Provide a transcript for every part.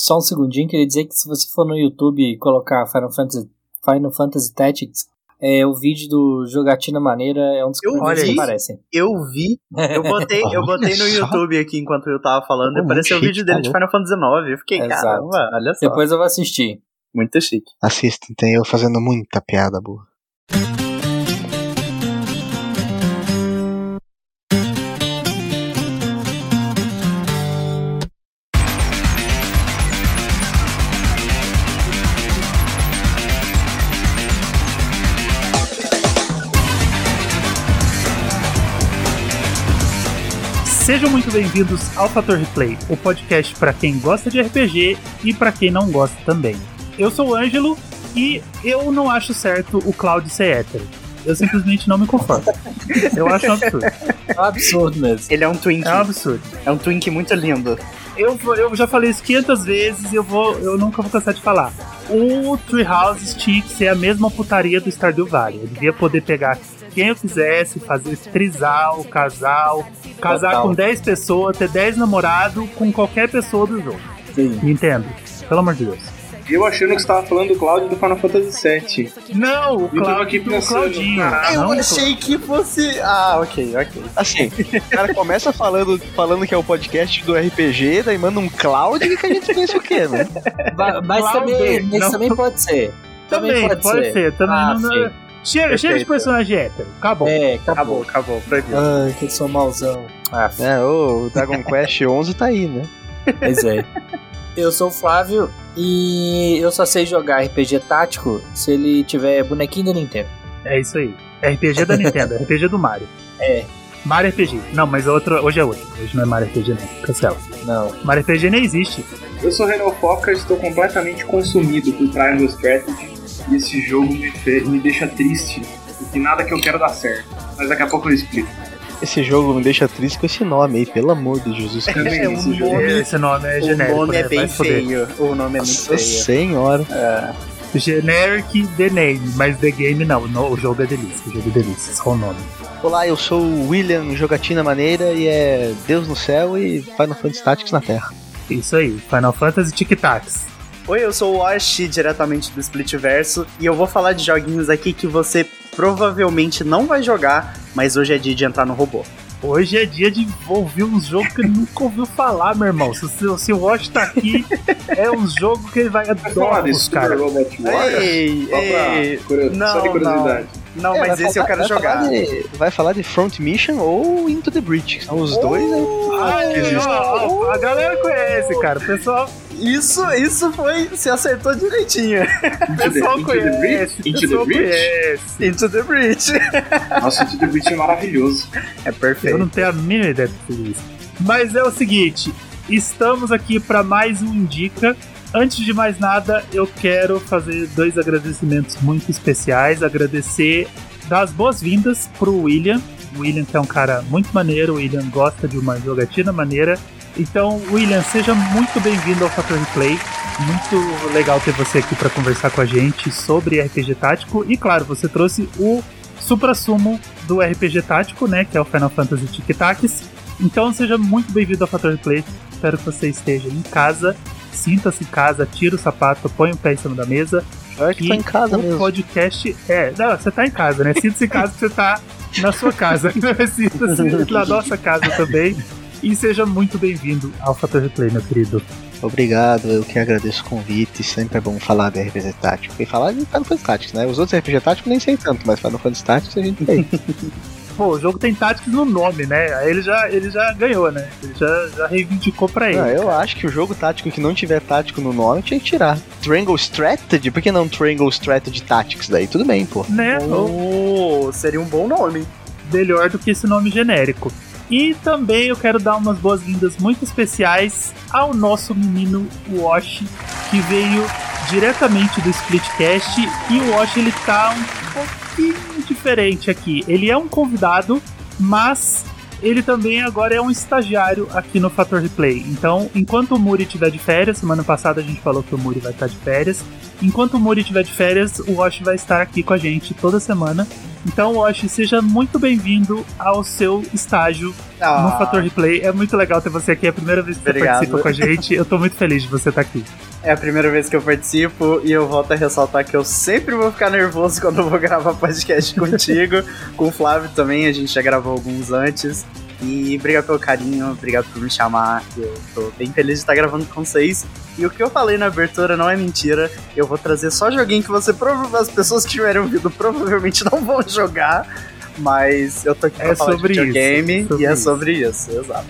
só um segundinho, queria dizer que se você for no YouTube e colocar Final Fantasy, Final Fantasy Tactics, é, o vídeo do Jogatina Maneira é um dos eu primeiros vi, que aparecem. Eu vi, eu botei, eu botei no YouTube aqui enquanto eu tava falando e apareceu o vídeo dele de Final Fantasy IX. Eu fiquei, Exato. caramba, olha só. Depois eu vou assistir. Muito chique. Assistem, tem eu fazendo muita piada boa. Sejam muito bem-vindos ao Fator Replay, o podcast para quem gosta de RPG e para quem não gosta também. Eu sou o Ângelo e eu não acho certo o Cloud ser hétero. Eu simplesmente não me conformo. Eu acho um absurdo. É um absurdo mesmo. Ele é um twink. É um absurdo. É um twink muito lindo. Eu, eu já falei isso 500 vezes e eu, vou, eu nunca vou cansar de falar. O Treehouse tinha que ser a mesma putaria do Stardew Valley. Eu devia poder pegar quem eu quisesse, fazer trisal, casal, casar Total. com 10 pessoas, ter 10 namorados com qualquer pessoa do jogo. Sim. Nintendo, pelo amor de Deus. Eu achando que você tava falando do Cláudio do Final Fantasy VII. Não, o, Eu tava Clau- aqui o pensando, Claudinho. caralho. Eu não, achei que fosse. Ah, ok, ok. Assim, o cara começa falando, falando que é o podcast do RPG, daí manda um cloud e que a gente pensa o quê, né? Mas, também, mas também pode ser. Também, pode, ser. Também Ah, não, Chega, chega de personagem hétero. Acabou. É, Acabou, acabou. acabou, proibido. Ai, que eu sou mauzão. Ah, É, o Dragon Quest 11 tá aí, né? Pois é. Eu sou o Flávio e eu só sei jogar RPG tático se ele tiver bonequinho da Nintendo. É isso aí. RPG da Nintendo, RPG do Mario. É. Mario RPG. Não, mas outro, hoje é outro. Hoje não é Mario RPG, não. Cancela. Não. Mario RPG nem existe. Eu sou Renan Foca e estou completamente consumido por Triangle Strategy. E esse jogo me, fe- me deixa triste, porque nada que eu quero dar certo. Mas daqui a pouco eu explico. Esse jogo me deixa triste com esse nome aí, pelo amor de Jesus. Também É um esse nome- Esse nome é O genérico. nome é né? bem Vai foder. feio. O nome é muito Nossa feio. senhora. Generic The Name, mas The Game não. No- o jogo é delícia. O jogo é delícia. Só o nome. Olá, eu sou o William Jogatina Maneira e é Deus no céu e Final Fantasy Tactics na Terra. Isso aí. Final Fantasy Tic Tacs. Oi, eu sou o Washi, diretamente do Splitverso, e eu vou falar de joguinhos aqui que você provavelmente não vai jogar, mas hoje é dia de entrar no robô. Hoje é dia de ouvir uns jogos que ele nunca ouviu falar, meu irmão. Se, se, se o Watch tá aqui, é um jogo que ele vai adorar Super caras. Robot Wars? Ei, Só, pra ei, curio- não, só de curiosidade. Não, É, mas vai esse eu falar- quero vai jogar. Falar de, vai falar de Front Mission ou Into the Breach. São os dois aí. Ai, que existe. ó, ó, a galera conhece, cara. O pessoal, Isso, isso foi. Se acertou direitinho. o Into the, pessoal Into the conhece. Breach? o Into the pessoal Breach? conhece. Into the Breach. Nossa, Into the Breach é maravilhoso. É Eu perfeito. não tenho a mínima ideia do que é isso. Mas é o seguinte, estamos aqui para mais um Indica. Antes de mais nada, eu quero fazer dois agradecimentos muito especiais. Agradecer, dar as boas-vindas pro William. O William que é um cara muito maneiro, o William gosta de uma jogatina maneira. Então, William, seja muito bem-vindo ao Fator Replay. Muito legal ter você aqui para conversar com a gente sobre RPG tático. E claro, você trouxe o supra-sumo do RPG tático, né? Que é o Final Fantasy Tic Tacs. Então seja muito bem-vindo ao Fator Replay. Espero que você esteja em casa. Sinta-se em casa, tira o sapato, põe o pé em cima da mesa. Pior que tô em casa o mesmo. podcast é. Não, você tá em casa, né? Sinta-se em casa que você tá na sua casa. Sinta-se na nossa casa também. E seja muito bem-vindo ao Fator Replay, meu querido. Obrigado, eu que agradeço o convite. Sempre é bom falar de RPG Tático. E falar de Final Fantasy Tactics, né? Os outros RPG Táticos nem sei tanto, mas Final Fantasy Tactics a gente tem. Pô, o jogo tem Tactics no nome, né? Aí ele já, ele já ganhou, né? Ele já, já reivindicou pra ele. Não, eu acho que o jogo tático que não tiver tático no nome tinha que tirar. Triangle Strategy? Por que não Triangle Strategy Tactics? Daí tudo bem, pô. Né? Oh, seria um bom nome. melhor do que esse nome genérico. E também eu quero dar umas boas-vindas muito especiais ao nosso menino Wash, que veio diretamente do Splitcast. E o Wash ele tá um pouquinho diferente aqui. Ele é um convidado, mas ele também agora é um estagiário aqui no Fator Replay. Então, enquanto o Muri estiver de férias, semana passada a gente falou que o Muri vai estar de férias. Enquanto o Muri estiver de férias, o Wash vai estar aqui com a gente toda semana Então, Wash, seja muito bem-vindo ao seu estágio Ah, no Fator Replay. É muito legal ter você aqui, é a primeira vez que você Obrigado. participa com a gente. Eu tô muito feliz de você estar aqui. É a primeira vez que eu participo e eu volto a ressaltar que eu sempre vou ficar nervoso quando eu vou gravar podcast contigo. Com o Flávio também, a gente já gravou alguns antes. E obrigado pelo carinho, obrigado por me chamar. Eu tô bem feliz de estar gravando com vocês. E o que eu falei na abertura não é mentira. Eu vou trazer só joguinho que você as pessoas que tiverem ouvido provavelmente não vão jogar. Mas eu tô aqui pra É falar sobre de isso, videogame é sobre e é isso. sobre isso, exato.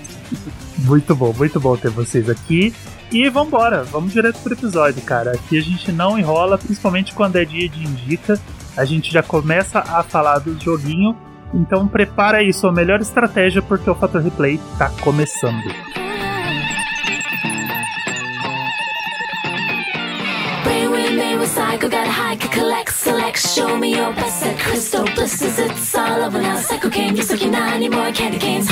Muito bom, muito bom ter vocês aqui. E vambora, vamos direto pro episódio, cara. Aqui a gente não enrola, principalmente quando é dia de indica. A gente já começa a falar do joguinho. Então prepara aí sua melhor estratégia, porque o Fator Replay tá começando. Recycle, got a hike, collect, select, show me your best set. Crystal blisters, it's all over now. Psycho you suck your nine more candy canes.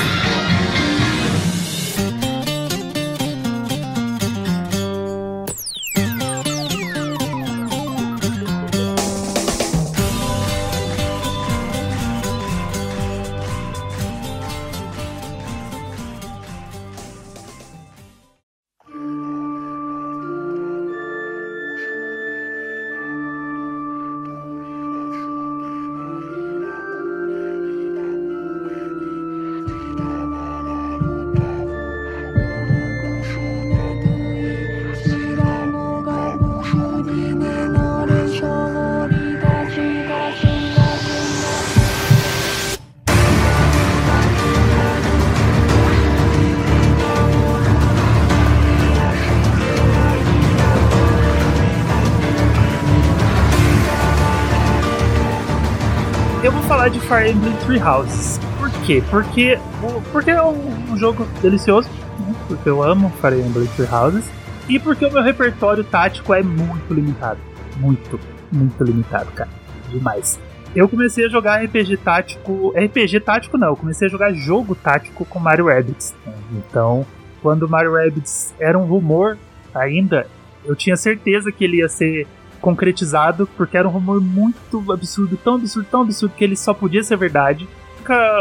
Fire Emblem Three Houses. Por quê? Porque, porque é um, um jogo delicioso, né? porque eu amo Fire Emblem Three Houses, e porque o meu repertório tático é muito limitado. Muito, muito limitado, cara. Demais. Eu comecei a jogar RPG tático. RPG tático não, eu comecei a jogar jogo tático com Mario Rabbids. né? Então, quando Mario Rabbids era um rumor ainda, eu tinha certeza que ele ia ser concretizado, porque era um rumor muito absurdo, tão absurdo, tão absurdo que ele só podia ser verdade.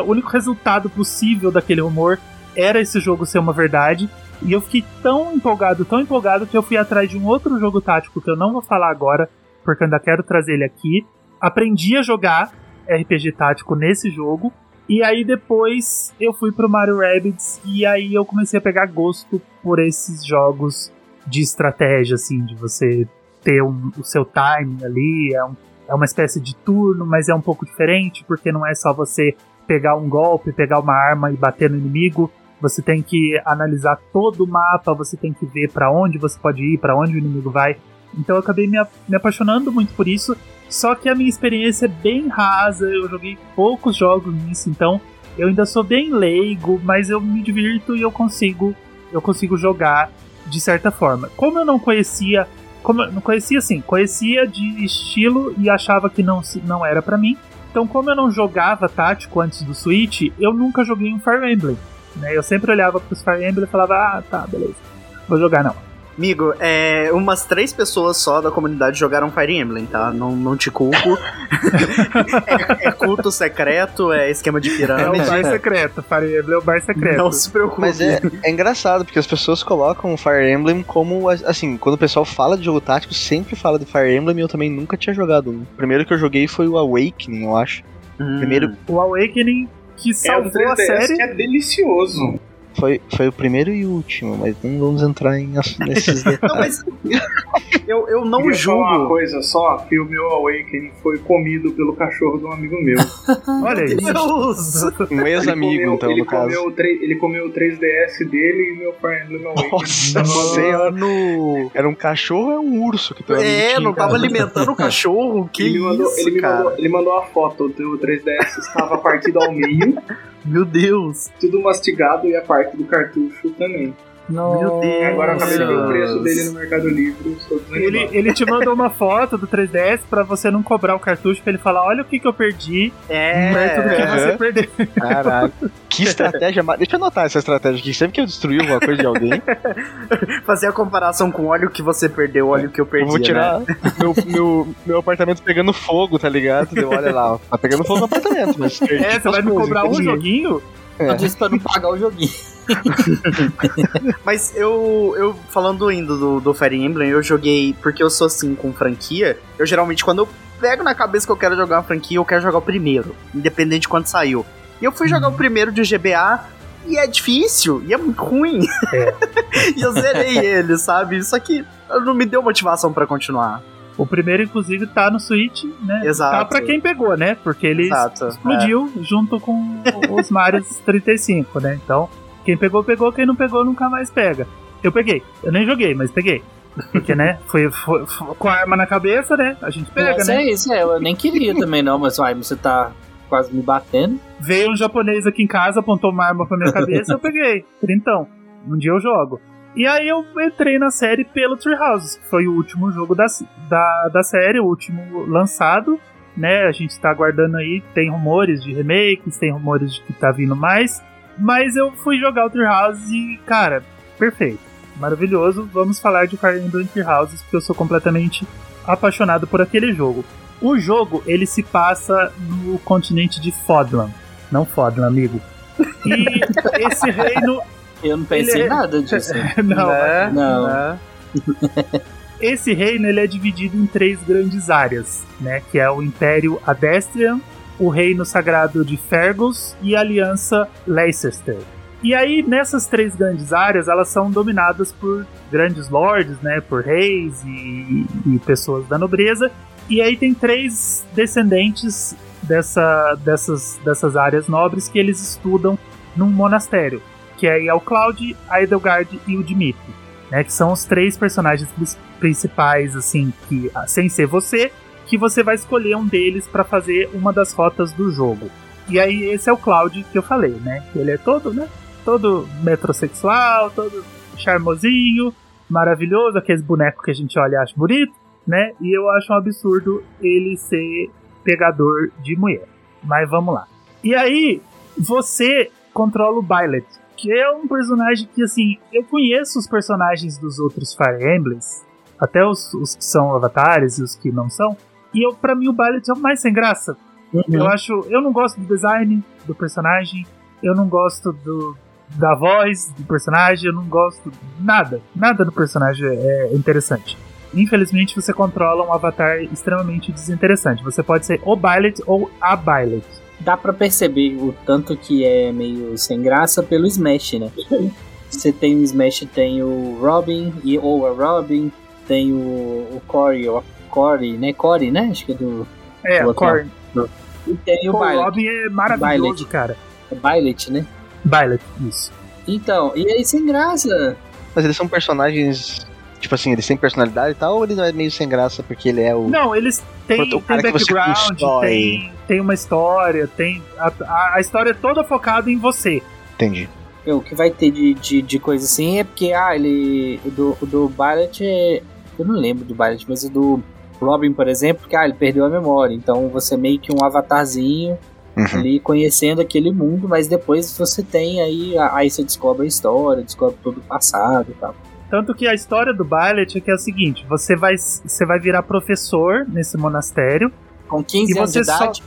O único resultado possível daquele rumor era esse jogo ser uma verdade. E eu fiquei tão empolgado, tão empolgado, que eu fui atrás de um outro jogo tático que eu não vou falar agora, porque eu ainda quero trazer ele aqui. Aprendi a jogar RPG tático nesse jogo. E aí depois eu fui pro Mario Rabbids e aí eu comecei a pegar gosto por esses jogos de estratégia, assim, de você ter um- o seu timing ali, é, um- é uma espécie de turno, mas é um pouco diferente, porque não é só você pegar um golpe, pegar uma arma e bater no inimigo. Você tem que analisar todo o mapa, você tem que ver pra onde você pode ir, pra onde o inimigo vai. Então eu acabei me, me apaixonando muito por isso. Só que a minha experiência é bem rasa, eu joguei poucos jogos nisso, então eu ainda sou bem leigo, mas eu me divirto e eu consigo, eu consigo jogar de certa forma. Como eu não conhecia, como eu não conhecia assim, conhecia de estilo e achava que não não era pra mim. Então, como eu não jogava tático antes do Switch, eu nunca joguei um Fire Emblem. Né? Eu sempre olhava pros Fire Emblem e falava, ah, tá, beleza. Vou jogar não. Amigo, é, umas três pessoas só da comunidade jogaram Fire Emblem, tá? Não, não te culpo. é, é culto secreto, é esquema de É o pirâmide. bar secreto, Fire Emblem é o bar secreto. não se preocupe. Mas é, é engraçado, porque as pessoas colocam o Fire Emblem como, assim, quando o pessoal fala de jogo tático, sempre fala de Fire Emblem e eu também nunca tinha jogado um. O primeiro que eu joguei foi o Awakening, eu acho. Hum. Primeiro, O Awakening que É um salvou a 3DS série. que é delicioso. Foi, foi o primeiro e o último, mas não vamos entrar em nesses Não, detalhes. mas eu, eu não Queria falar uma julgo. coisa só, que o meu Awakening foi comido pelo cachorro de um amigo meu. Olha isso. Deus! Um ex-amigo, Ele comeu- então, ele no caso. comeu o tre- Ele comeu o 3DS dele e meu Fire Emblem Awakening. Nossa tava- senhora! Era um cachorro ou é um urso que amigo É, não tava cara? alimentando o cachorro? Que ele, me mandou, isso, ele, me cara? mandou, ele mandou a foto do 3DS, estava partido ao meio, Meu Deus. tudo mastigado e a parte do cartucho também. Meu Deus. Agora eu acabei de ver o preço dele no Mercado Livre. Ele, ele te mandou uma foto do 3DS pra você não cobrar o cartucho, pra ele falar: olha o que, que eu perdi perto do que é. você perdeu. Caralho. Que estratégia. Deixa eu anotar essa estratégia aqui. Sempre que eu destruir alguma coisa de alguém, Fazer a comparação com o óleo que você perdeu, o óleo que eu perdi. eu vou tirar meu, meu, meu apartamento pegando fogo, tá ligado? Deu, olha lá, ó, tá pegando fogo no apartamento, mas. perdi É, você vai me cobrar um joguinho? É. Eu disse pra não pagar o joguinho. Mas eu, eu falando ainda do, do Fire Emblem, eu joguei, porque eu sou assim com franquia, eu geralmente quando eu pego na cabeça que eu quero jogar uma franquia, eu quero jogar o primeiro, independente de quando saiu. E eu fui jogar o primeiro de GBA, e é difícil, e é muito ruim. e eu zerei ele, sabe? Só que não me deu motivação pra continuar. O primeiro, inclusive, tá no Switch, né? Exato. Tá pra quem pegou, né? Porque ele Exato. explodiu junto com os Marios 35, né? Então, quem pegou, pegou, quem não pegou, nunca mais pega. Eu peguei. Eu nem joguei, mas peguei. Porque, né? Foi, foi- foi com a arma na cabeça, né? A gente pega, Mas né? é isso, é, eu nem queria também não, mas uai, você tá quase me batendo. Veio um japonês aqui em casa, apontou uma arma pra minha cabeça, eu peguei. Trintão. Um dia eu jogo. E aí eu entrei na série pelo Treehouse, que foi o último jogo da, da, da série, o último lançado. Né, a gente tá aguardando aí, tem rumores de remakes, tem rumores de que tá vindo mais. Mas eu fui jogar o Treehouse e, cara, perfeito. Maravilhoso. Vamos falar de Fire Emblem Treehouses, porque eu sou completamente apaixonado por aquele jogo. O jogo, ele se passa no continente de Fodlan. Não Fodlan, amigo. E esse reino. Eu não pensei Ele é- em nada disso. Não, Né? Não. Né? esse reino ele é dividido em três grandes áreas, né? Que é o Império Adestrian, o Reino Sagrado de Fergus e a Aliança Leicester. E aí, nessas três grandes áreas, elas são dominadas por grandes lords, né? Por reis e, e pessoas da nobreza. E aí tem três descendentes dessa, dessas, dessas áreas nobres que eles estudam num monastério, que é o Cloud, a Edelgard e o Dimitri, né? Que são os três personagens principais, assim, que sem ser você, que você vai escolher um deles para fazer uma das rotas do jogo. E aí esse é o Cloud que eu falei, né? Ele é todo, né? Todo metrosexual, todo charmosinho, maravilhoso, aqueles bonecos que a gente olha e acha bonito, né? E eu acho um absurdo ele ser pegador de mulher. Mas vamos lá. E aí, você controla o Byleth, que é um personagem que, assim, eu conheço os personagens dos outros Fire Emblems, até os, os que são avatares e os que não são, e eu, pra mim o Byleth é o mais sem graça. Eu acho, eu não gosto do design do personagem, eu não gosto do, da voz do personagem, eu não gosto nada, nada do personagem é interessante. Infelizmente você controla um avatar extremamente desinteressante. Você pode ser o Byleth ou a Byleth. Dá pra perceber o tanto que é meio sem graça pelo Smash, né? Você tem o Smash, tem o Robin, e, ou a Robin, tem o, o Corey, ou a Corey, né? Corey, né? Acho que é do. É, O a Korn. E tem o Byleth. Robin é maravilhoso, cara. É Byleth, né? Byleth, isso. Então, e aí sem graça. Mas eles são personagens. Tipo assim, eles têm personalidade e tal, ou ele não é meio sem graça porque ele é o. Não, eles têm, o têm cara que você background, tem, tem uma história, tem. A, a, a história é toda focada em você. Entendi. O que vai ter de, de, de coisa assim é porque, ah, ele. O do, do Byleth é. Eu não lembro do Byleth, mas o do Robin, por exemplo, que ah, ele perdeu a memória. Então você é meio que um avatarzinho Uhum. ali conhecendo aquele mundo, mas depois você tem aí. Aí você descobre a história, descobre todo o passado e tal. Tanto que a história do Byleth é que é o seguinte: você vai, você vai virar professor nesse monastério. Com 15 E anos de você só- idade.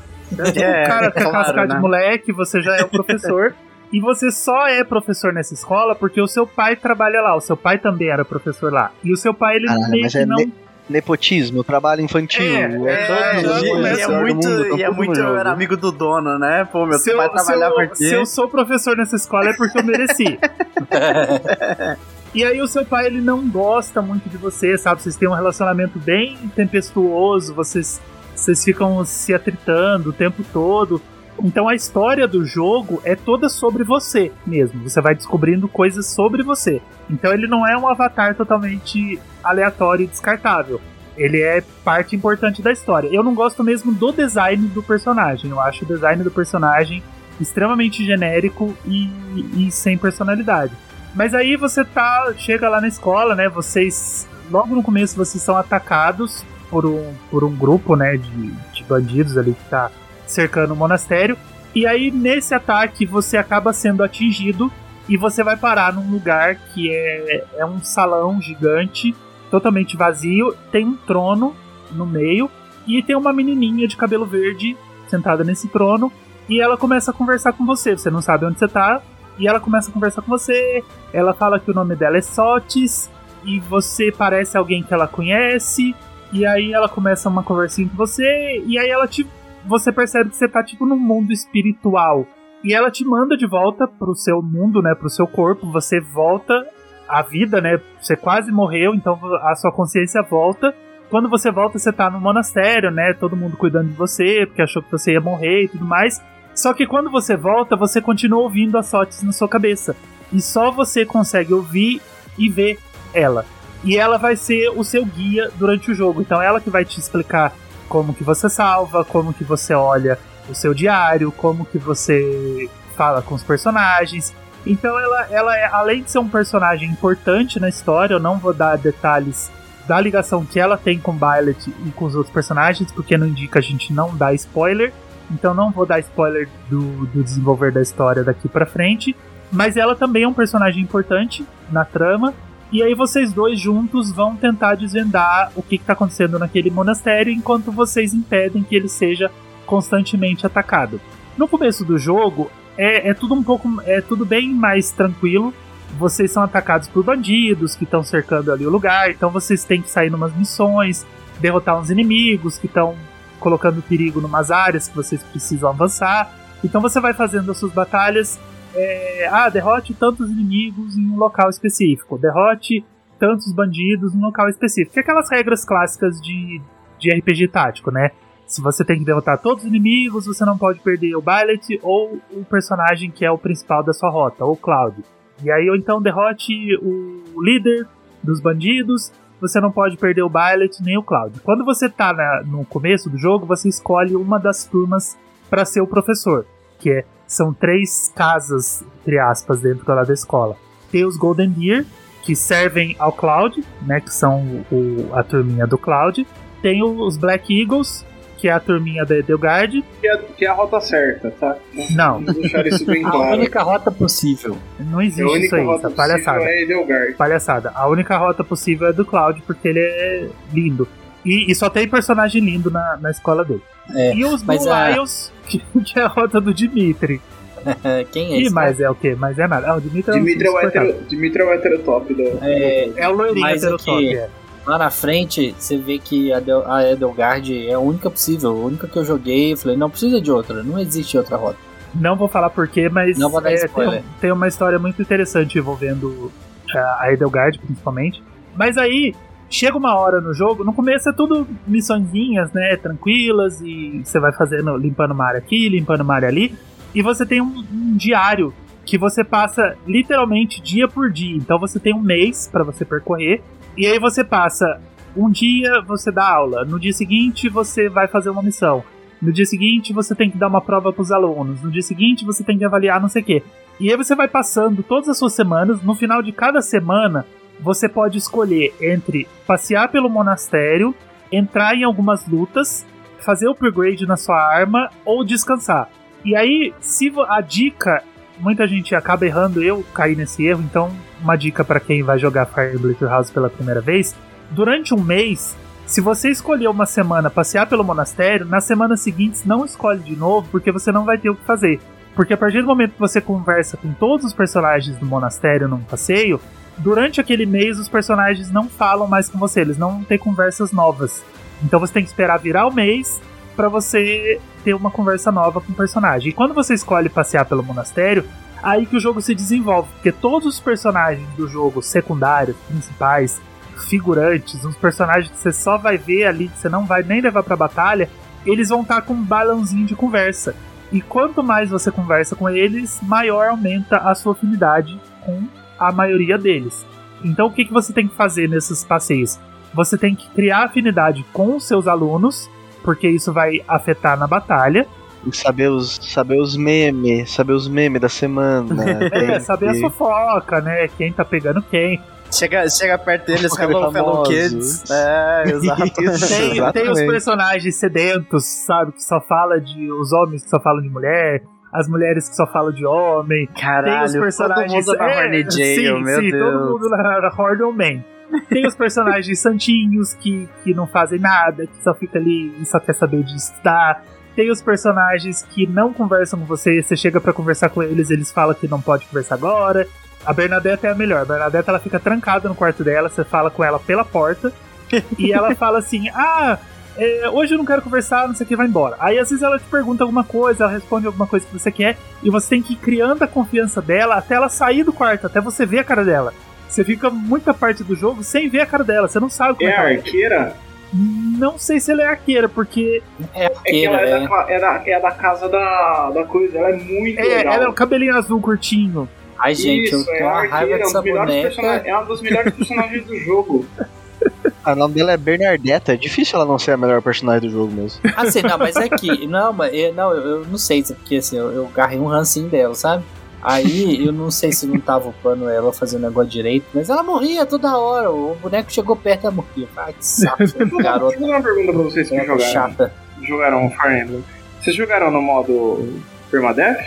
É, o cara com claro, casca né? de moleque, você já é o professor. e você só é professor nessa escola porque o seu pai trabalha lá. O seu pai também era professor lá. E o seu pai, ele Ah, meio que é não. ne- Nepotismo, trabalho infantil. É, É, é, todo É, mundo, é todo muito, mundo, tá e é muito mundo era amigo do dono, né? Pô, meu Se eu, pai se, trabalhava eu, se eu sou professor nessa escola é porque eu mereci. E aí o seu pai ele não gosta muito de você, sabe? Vocês têm um relacionamento bem tempestuoso, vocês, vocês ficam se atritando o tempo todo. Então a história do jogo é toda sobre você mesmo. Você vai descobrindo coisas sobre você. Então ele não é um avatar totalmente aleatório e descartável. Ele é parte importante da história. Eu não gosto mesmo do design do personagem. Eu acho o design do personagem extremamente genérico e, e sem personalidade. Mas aí você tá. Chega lá na escola, né? Vocês. Logo no começo vocês são atacados por um, por um grupo, né? De, de bandidos ali que tá cercando o monastério. E aí, nesse ataque, você acaba sendo atingido e você vai parar num lugar que é, é um salão gigante, totalmente vazio. Tem um trono no meio e tem uma menininha de cabelo verde sentada nesse trono. E ela começa a conversar com você. Você não sabe onde você tá. E ela começa a conversar com você. Ela fala que o nome dela é Sotis. E você parece alguém que ela conhece. E aí ela começa uma conversinha com você. E aí ela te você percebe que você tá tipo num mundo espiritual. E ela te manda de volta pro seu mundo, né, pro seu corpo, você volta à vida, né? Você quase morreu, então a sua consciência volta. Quando você volta, você tá no monastério, né? Todo mundo cuidando de você, porque achou que você ia morrer e tudo mais. Só que quando você volta, você continua ouvindo as sortes na sua cabeça. E só você consegue ouvir e ver ela. E ela vai ser o seu guia durante o jogo. Então ela que vai te explicar como que você salva, como que você olha o seu diário, como que você fala com os personagens. Então ela, ela é, além de ser um personagem importante na história, eu não vou dar detalhes da ligação que ela tem com Violet e com os outros personagens, porque não indica a gente não dar spoiler. Então não vou dar spoiler do, do desenvolver da história daqui para frente. Mas ela também é um personagem importante na trama. E aí vocês dois juntos vão tentar desvendar o que está acontecendo naquele monastério enquanto vocês impedem que ele seja constantemente atacado. No começo do jogo é, é tudo um pouco é tudo bem mais tranquilo. Vocês são atacados por bandidos que estão cercando ali o lugar, então vocês têm que sair numas missões, derrotar uns inimigos que estão colocando perigo numas áreas que vocês precisam avançar. Então você vai fazendo as suas batalhas é, ah, derrote tantos inimigos em um local específico, derrote tantos bandidos em um local específico. Que é aquelas regras clássicas de, de RPG tático, né? Se você tem que derrotar todos os inimigos, você não pode perder o Billet ou o personagem que é o principal da sua rota, ou Cloud. E aí, ou então derrote o líder dos bandidos, você não pode perder o Billet nem o Cloud. Quando você tá na, no começo do jogo, você escolhe uma das turmas para ser o professor, que é são três casas, entre aspas, dentro da escola. Tem os Golden Deer, que servem ao Cloud, né, que são o, a turminha do Cloud. Tem os Black Eagles, que é a turminha da Edelgard. Que é, que é a rota certa, tá? Não. Vamos deixar isso bem A claro. única rota possível. Não a existe única isso aí, rota palhaçada. é Edelgard. Palhaçada. A única rota possível é do Cloud, porque ele é lindo. E, e só tem personagem lindo na, na escola dele. É, e os mas Blue a- Isles, que, que é a rota do Dimitri. Quem é E esse? mais é o quê? Mas é nada. Ah, o Dimitri, Dimitri é o hétero, Dimitri é o hétero-top do... É, É o loirinho Mas heterotop, aqui- é. lá na frente, você vê que a, Del- a Edelgard é a única possível. A única que eu joguei, eu falei, não precisa de outra, não existe outra rota. Não vou falar porquê, mas Não vou dar é, tem, tem uma história muito interessante envolvendo ah, a Edelgard, principalmente. Mas aí, chega uma hora no jogo, no começo é tudo missõezinhas, né, tranquilas, e você vai fazendo, limpando uma área aqui, limpando uma área ali, e você tem um, um diário que você passa literalmente dia por dia. Então você tem um mês para você percorrer, e aí você passa um dia você dá aula, no dia seguinte você vai fazer uma missão. No dia seguinte você tem que dar uma prova para os alunos. No dia seguinte você tem que avaliar não sei o quê. E aí você vai passando todas as suas semanas. No final de cada semana você pode escolher entre passear pelo monastério, entrar em algumas lutas, fazer upgrade na sua arma ou descansar. E aí, se a dica, muita gente acaba errando, eu caí nesse erro, então uma dica para quem vai jogar Fire Emblem House pela primeira vez, durante um mês, se você escolher uma semana passear pelo monastério, nas semanas seguintes não escolhe de novo, porque você não vai ter o que fazer. Porque a partir do momento que você conversa com todos os personagens do monastério num passeio, durante aquele mês os personagens não falam mais com você, eles não têm conversas novas. Então você tem que esperar virar o mês para você ter uma conversa nova com o personagem. E quando você escolhe passear pelo monastério, aí que o jogo se desenvolve, porque todos os personagens do jogo, secundários, principais, figurantes, uns personagens que você só vai ver ali, que você não vai nem levar pra batalha, eles vão estar com um balãozinho de conversa. E quanto mais você conversa com eles, maior aumenta a sua afinidade com a maioria deles. Então o que, que você tem que fazer nesses passeios? Você tem que criar afinidade com os seus alunos, porque isso vai afetar na batalha. Saber os, saber os memes, saber os memes da semana. É, tem saber a que- fofoca, né? Quem tá pegando quem. Chega, chega perto deles, hello, fellow kids. É, exato. Tem, tem os personagens sedentos, sabe? Que só fala de. Os homens que só falam de mulher, as mulheres que só falam de homem. tem os Caralho, personagens. todo mundo na é, Horny Jail, sim, meu sim, Deus. todo mundo na, na Horny Man. Tem os personagens santinhos que, que não fazem nada, que só fica ali e só quer saber de estudar. Tem os personagens que não conversam com você, você chega pra conversar com eles, eles falam que não pode conversar agora. A Bernadette é a melhor. A Bernadette ela fica trancada no quarto dela, você fala com ela pela porta e ela fala assim: Ah, é, hoje eu não quero conversar, não sei o que, vai embora. Aí às vezes ela te pergunta alguma coisa, ela responde alguma coisa que você quer, e você tem que ir criando a confiança dela até ela sair do quarto, até você ver a cara dela. Você fica muita parte do jogo sem ver a cara dela, você não sabe como É é, que ela é. arqueira? Não sei se ela é arqueira, porque É É que arqueira, ela é, é. da, é, da, é da casa da, da coisa, ela é muito é, legal. ela é o cabelinho azul curtinho. Ai, gente, eu Isso, é tenho a uma raiva arqueira, é, um dessa boneca. é uma das melhores personagens do jogo. Ah, O nome dela é Bernardetta. É difícil ela não ser a melhor personagem do jogo mesmo. Assim, não, mas é que. Não, mas eu, não, eu, eu não sei, se é porque assim, eu, eu agarrei um rancinho dela, sabe? Aí eu não sei se não tava upando ela fazendo negócio direito, mas ela morria toda hora. O boneco chegou perto e ela morria. Ai, que saco, garota Deixa eu fazer uma pergunta pra vocês que jogaram. chata. Jogaram Fire Emblem. Vocês jogaram no modo Permadeath?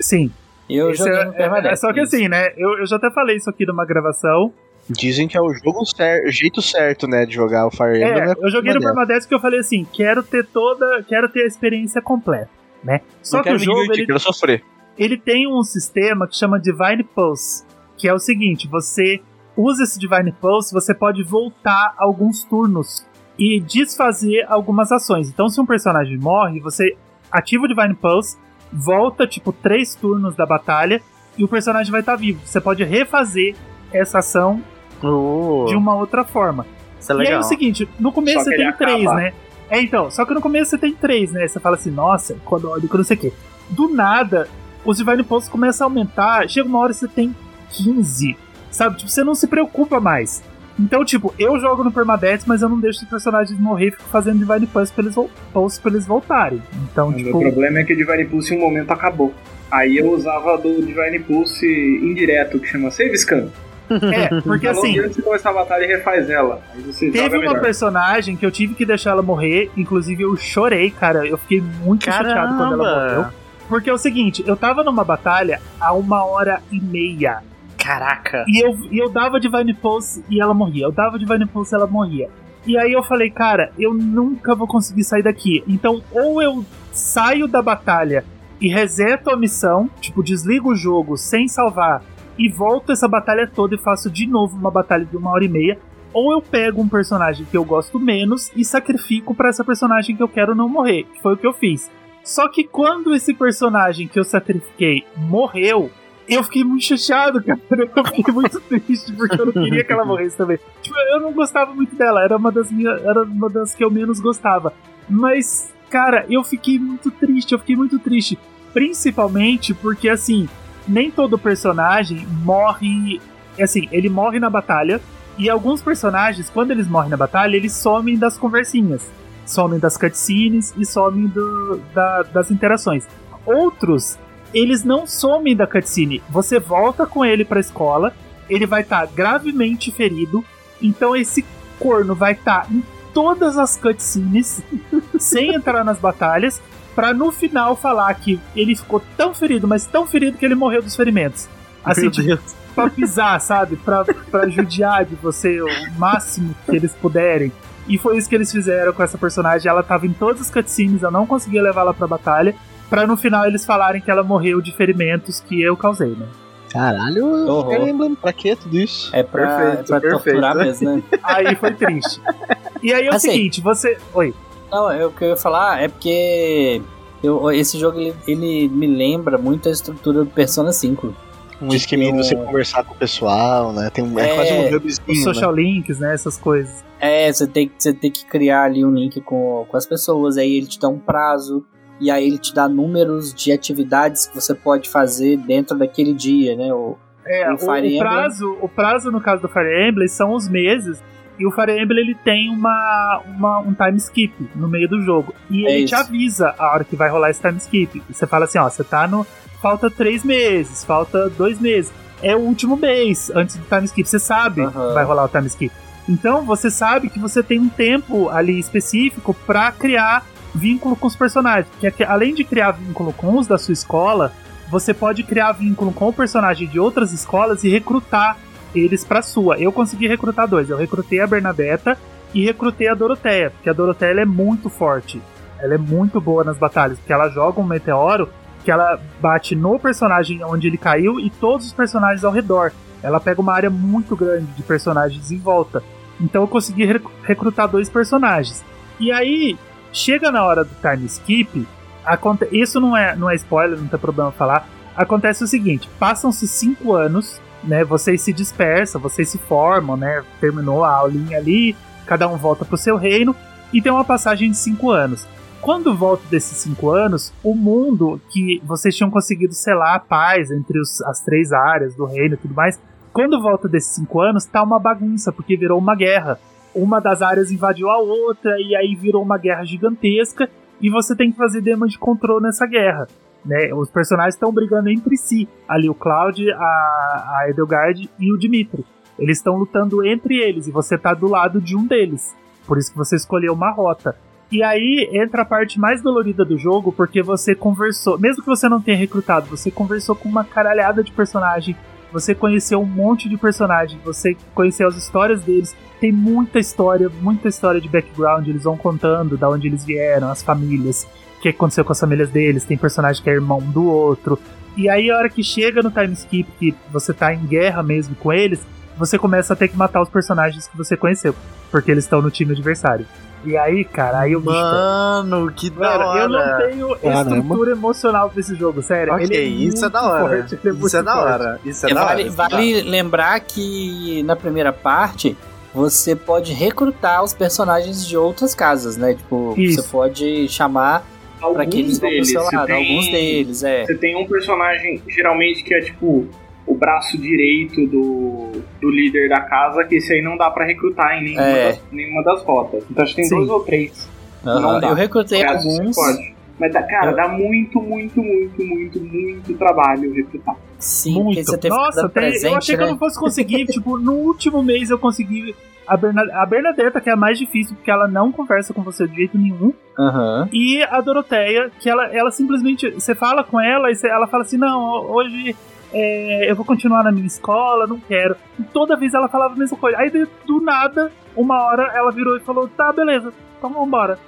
Sim. Eu Isso joguei é, no é- Permadeath. é só que assim, né? Eu, eu já até falei isso aqui numa gravação. Dizem que é o jogo cer o jeito certo, né, de jogar o Fire Emblem. É, né, eu joguei no Permadeath. Porque eu falei assim, quero ter toda, quero ter a experiência completa, né? Só Não que o jogo divertir, ele, quero sofrer. ele tem um sistema que chama Divine Pulse, que é o seguinte, você usa esse Divine Pulse, você pode voltar alguns turnos e desfazer algumas ações. Então, se um personagem morre, você ativa o Divine Pulse, volta tipo três turnos da batalha e o personagem vai estar vivo. Você pode refazer essa ação Uh, de uma outra forma. isso é E aí é legal. o seguinte, no começo Só você tem três, né? É, então, só que no começo você tem três, né? Você fala assim, nossa, quando olha, não sei o quê. Do nada, os Divine Pulse começam a aumentar, chega uma hora você tem 15, sabe? Tipo, você não se preocupa mais. Então, tipo, eu jogo no Permadeath, mas eu não deixo os personagens morrer e fico fazendo Divine Pulse pra eles, Pulse pra eles voltarem. Então, O tipo, meu problema é que o Divine Pulse em um momento acabou. Aí eu usava do Divine Pulse indireto, que chama Save Scan. É, porque assim, antes de começar a batalha e refaz ela. Aí você Teve uma melhor. personagem que eu tive que deixar ela morrer, inclusive eu chorei, cara. Eu fiquei muito chateado quando ela Caramba! morreu. Porque é o seguinte, eu tava numa batalha há uma hora e meia. Caraca. E eu, e eu dava Divine Pulse e ela morria. Eu dava Divine Pulse e ela morria. E aí eu falei, cara, eu nunca vou conseguir sair daqui. Então, ou eu saio da batalha e reseto a missão, tipo, desligo o jogo sem salvar e volto essa batalha toda e faço de novo uma batalha de uma hora e meia. Ou eu pego um personagem que eu gosto menos e sacrifico pra essa personagem que eu quero não morrer. Que foi o que eu fiz. Só que quando esse personagem que eu sacrifiquei morreu, eu fiquei muito chateado, cara. Eu fiquei muito triste porque eu não queria que ela morresse também. Tipo, eu não gostava muito dela, era uma das minhas, era uma das que eu menos gostava. Mas, cara, eu fiquei muito triste, eu fiquei muito triste, principalmente porque assim, nem todo personagem morre, assim, ele morre na batalha e alguns personagens, quando eles morrem na batalha, eles somem das conversinhas, somem das cutscenes e somem do- da- das interações. Outros eles não somem da cutscene. Você volta com ele pra escola, ele vai estar gravemente ferido, então esse corno vai estar em todas as cutscenes, sem entrar nas batalhas, pra no final falar que ele ficou tão ferido, mas tão ferido que ele morreu dos ferimentos. Assim, tipo, pra pisar, sabe? Pra, pra judiar de você o máximo que eles puderem. E foi isso que eles fizeram com essa personagem. Ela tava em todas as cutscenes, eu não conseguia levar ela pra batalha. Pra no final eles falarem que ela morreu de ferimentos que eu causei, né? Caralho, Horror. Fire Emblem, pra que tudo isso? É pra, Perfeito, é pra perfeito. torturar mesmo, né? Aí foi triste. E aí é o Assim. seguinte, você. Oi. Não, é o que eu ia falar é porque eu- esse jogo ele, ele me lembra muito a estrutura do Persona 5. Um esqueminha de você conversar com o pessoal, né? Tem um, é, É, quase um hubzinho, né? social links, né? Essas coisas. É, você tem, que- você tem que criar ali um link com, com as pessoas, aí ele te dá um prazo, e aí ele te dá números de atividades que você pode fazer dentro daquele dia, né? O, É, O o, Fire o Emblem. prazo, o prazo no caso do Fire Emblem são os meses E o Fire Emblem ele tem uma, uma, um time skip no meio do jogo. E É ele isso. te avisa a hora que vai rolar esse time skip. E você fala assim: ó, você tá no. Falta três meses, falta dois meses. É o último mês antes do time skip. Você sabe que vai rolar o time skip. Então você sabe que você tem um tempo ali específico pra criar vínculo com os personagens. Que é que além de criar vínculo com os da sua escola, você pode criar vínculo com o personagem de outras escolas e recrutar eles pra sua. Eu consegui recrutar dois. Eu recrutei a Bernadetta e recrutei a Doroteia, porque a Doroteia é muito forte. Ela é muito boa nas batalhas, porque ela joga um meteoro que ela bate no personagem onde ele caiu e todos os personagens ao redor. Ela pega uma área muito grande de personagens em volta. Então eu consegui rec- recrutar dois personagens. E aí, chega na hora do time skip, aconte- isso não é, não é spoiler, não tem problema falar. Acontece o seguinte: passam-se cinco anos, né? Vocês se dispersam, vocês se formam, né? Terminou a aulinha ali, cada um volta pro seu reino, e tem uma passagem de cinco anos. Quando volta desses cinco anos, o mundo que vocês tinham conseguido selar a paz entre os- as três áreas do reino e tudo mais, quando volta desses cinco anos, tá uma bagunça, porque virou uma guerra. Uma das áreas invadiu a outra, e aí virou uma guerra gigantesca, e você tem que fazer damage control nessa guerra. Né? Os personagens estão brigando entre si. Ali o Cloud, a, a Edelgard e o Dimitri. Eles estão lutando entre eles, e você tá do lado de um deles. Por isso que você escolheu uma rota. E aí entra a parte mais dolorida do jogo, porque você conversou, mesmo que você não tenha recrutado, você conversou com uma caralhada de personagem, você conheceu um monte de personagem, você conheceu as histórias deles. Tem muita história, muita história de background, eles vão contando da onde eles vieram, as famílias, o que aconteceu com as famílias deles, tem personagem que é irmão do outro. E aí a hora que chega no time skip, que você tá em guerra mesmo com eles, você começa a ter que matar os personagens que você conheceu, porque eles estão no time adversário. E aí, cara, aí o bicho pega. Mano, que da Cara, hora. eu não tenho Caramba. estrutura emocional pra esse jogo, sério. Ok, Ele é isso é da hora. é muito isso é da hora. Isso é, É, da vale hora. vale lembrar que na primeira parte você pode recrutar os personagens de outras casas, né? Tipo, Isso. você pode chamar pra que eles Alguns vão pro seu lado. tem, Alguns deles, é. Você tem um personagem, geralmente, que é tipo o braço direito do, do líder da casa, que esse aí não dá pra recrutar em nenhuma, É. das, nenhuma das rotas. Então acho que tem Sim. dois ou três. Dá. Eu recrutei O resto você alguns. Mas, cara, Eu- dá muito, muito, muito, muito, muito trabalho recrutar. Sim, porque Muito. você que Nossa, presente, eu achei que né? eu não fosse conseguir. tipo, no último mês eu consegui. A, Berna... a Bernadetta, que é a mais difícil, porque ela não conversa com você de jeito nenhum. Aham. E a Doroteia, que ela, ela simplesmente. Você fala com ela e você- ela fala assim: não, hoje. é, eu vou continuar na minha escola, não quero. E toda vez ela falava a mesma coisa. Aí do, nada, uma hora ela virou e falou: tá, beleza, então vambora.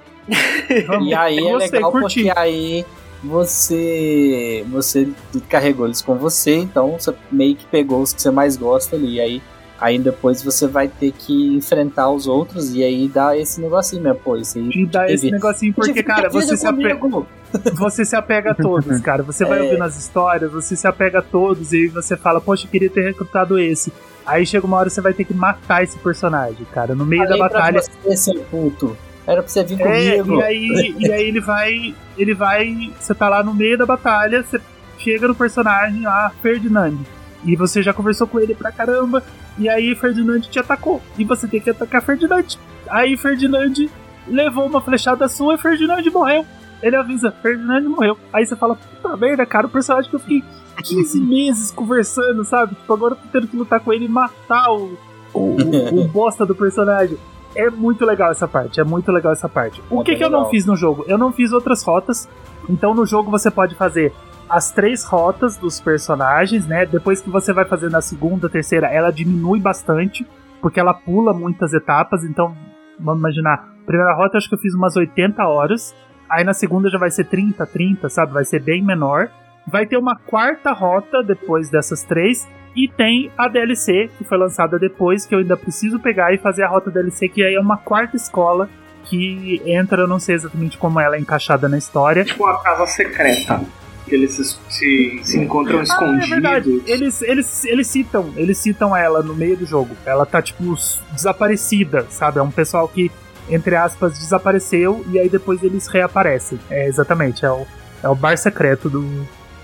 Vamos. E aí é Gostei, legal curti. porque aí você você carregou eles com você, então você meio que pegou os que você mais gosta ali. E aí, aí depois você vai ter que enfrentar os outros e aí dá esse negocinho mesmo, pô, esse aí. E dá esse teve- negocinho, porque, cara, você se, apega, você se apega a todos, cara. Você vai É. ouvindo as histórias, você se apega a todos, e aí você fala, poxa, eu queria ter recrutado esse. Aí chega uma hora você vai ter que matar esse personagem, cara. No meio Falei da pra batalha. Você, seu puto. Era pra você vir É, comigo. e aí, e aí ele vai. Ele vai. Você tá lá no meio da batalha, você chega no personagem lá, Ferdinand. E você já conversou com ele pra caramba. E aí Ferdinand te atacou. E você tem que atacar Ferdinand. Aí Ferdinand levou uma flechada sua e Ferdinand morreu. Ele avisa, Ferdinand morreu. Aí você fala, puta merda, cara, o personagem que eu fiquei 15 meses conversando, sabe? Tipo, agora eu tô tendo que lutar com ele e matar o, o, o, o bosta do personagem. É muito legal essa parte, é muito legal essa parte. O É que, que eu não fiz no jogo? Eu não fiz outras rotas. Então no jogo você pode fazer as três rotas dos personagens, né? Depois que você vai fazer na segunda, terceira, ela diminui bastante, porque ela pula muitas etapas. Então, vamos imaginar, primeira rota acho que eu fiz umas 80 horas. Aí na segunda já vai ser 30, 30, sabe? Vai ser bem menor. Vai ter uma quarta rota depois dessas três. E tem a DLC, que foi lançada depois, que eu ainda preciso pegar e fazer a rota DLC, que aí é uma quarta escola que entra, eu não sei exatamente como ela é encaixada na história. Tipo uma casa secreta. Que eles se, se, se encontram Ah, é escondidos. verdade. Eles, eles, eles citam, eles citam ela no meio do jogo. Ela tá, tipo, desaparecida, sabe? É um pessoal que, entre aspas, desapareceu e aí depois eles reaparecem. É, exatamente, é o, é o bar secreto do,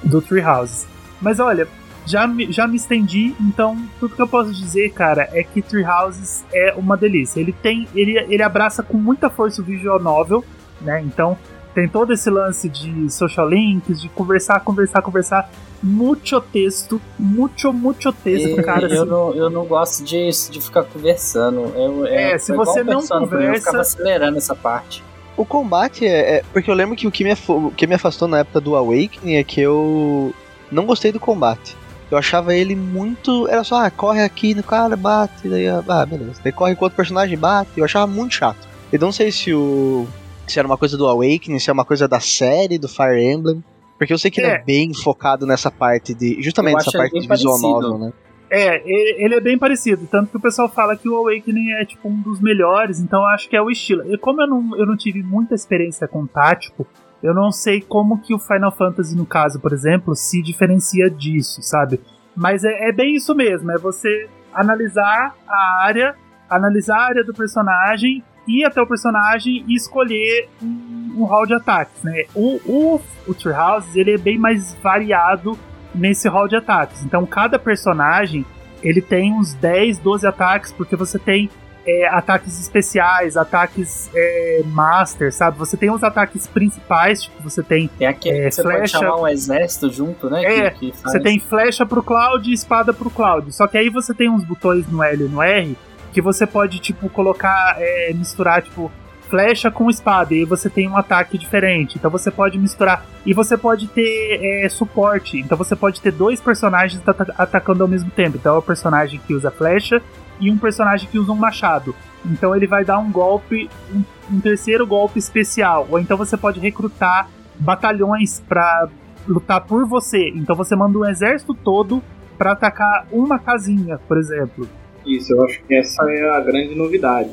do Tree Houses. Mas olha, Já me, já me estendi, então tudo que eu posso dizer, cara, é que Three Houses é uma delícia. Ele tem, ele, ele abraça com muita força o visual novel, né? Então tem todo esse lance de social links, de conversar, conversar, conversar. Muito texto, muito, muito texto, E cara. eu, assim. não, eu não gosto disso, de ficar conversando. Eu, É, se foi igual você não Persona Eu conversa- ficava acelerando essa parte. O combate é, é- Porque eu lembro que o que, me, o que me afastou na época do Awakening é que eu não gostei do combate. Eu achava ele muito. Era só, ah, corre aqui no cara, bate, daí, ah, beleza. Daí corre com outro personagem, bate. Eu achava muito chato. Eu não sei se o. Se era uma coisa do Awakening, se é uma coisa da série, do Fire Emblem. Porque eu sei que ele É. é bem focado nessa parte de. Justamente essa parte de visual novel, né? É, ele, ele é bem parecido. Tanto que o pessoal fala que o Awakening é tipo um dos melhores, então eu acho que é o estilo. E como eu não, eu não tive muita experiência com tático, eu não sei como que o Final Fantasy, no caso, por exemplo, se diferencia disso, sabe? Mas é, é bem isso mesmo, é você analisar a área, analisar a área do personagem, ir até o personagem e escolher um, um hall de ataques, né? O, o, o Tree Houses, ele é bem mais variado nesse hall de ataques. Então cada personagem ele tem uns 10, 12 ataques, porque você tem é, ataques especiais, ataques é, master, sabe? Você tem os ataques principais, tipo, você tem, Tem aquele É, que você pode flecha- chamar um exército junto, né? É, que, que você tem flecha pro Cloud e espada pro Cloud. Só que aí você tem uns botões no L e no R que você pode, tipo, colocar, é, misturar, tipo, flecha com espada. E você tem um ataque diferente. Então você pode misturar. E você pode ter é, suporte. Então você pode ter dois personagens ata- atacando ao mesmo tempo. Então é o personagem que usa flecha e um personagem que usa um machado. Então ele vai dar um golpe, um, um terceiro golpe especial. Ou então você pode recrutar batalhões pra lutar por você. Então você manda um exército todo pra atacar uma casinha, por exemplo. Isso, eu acho que essa é a grande novidade.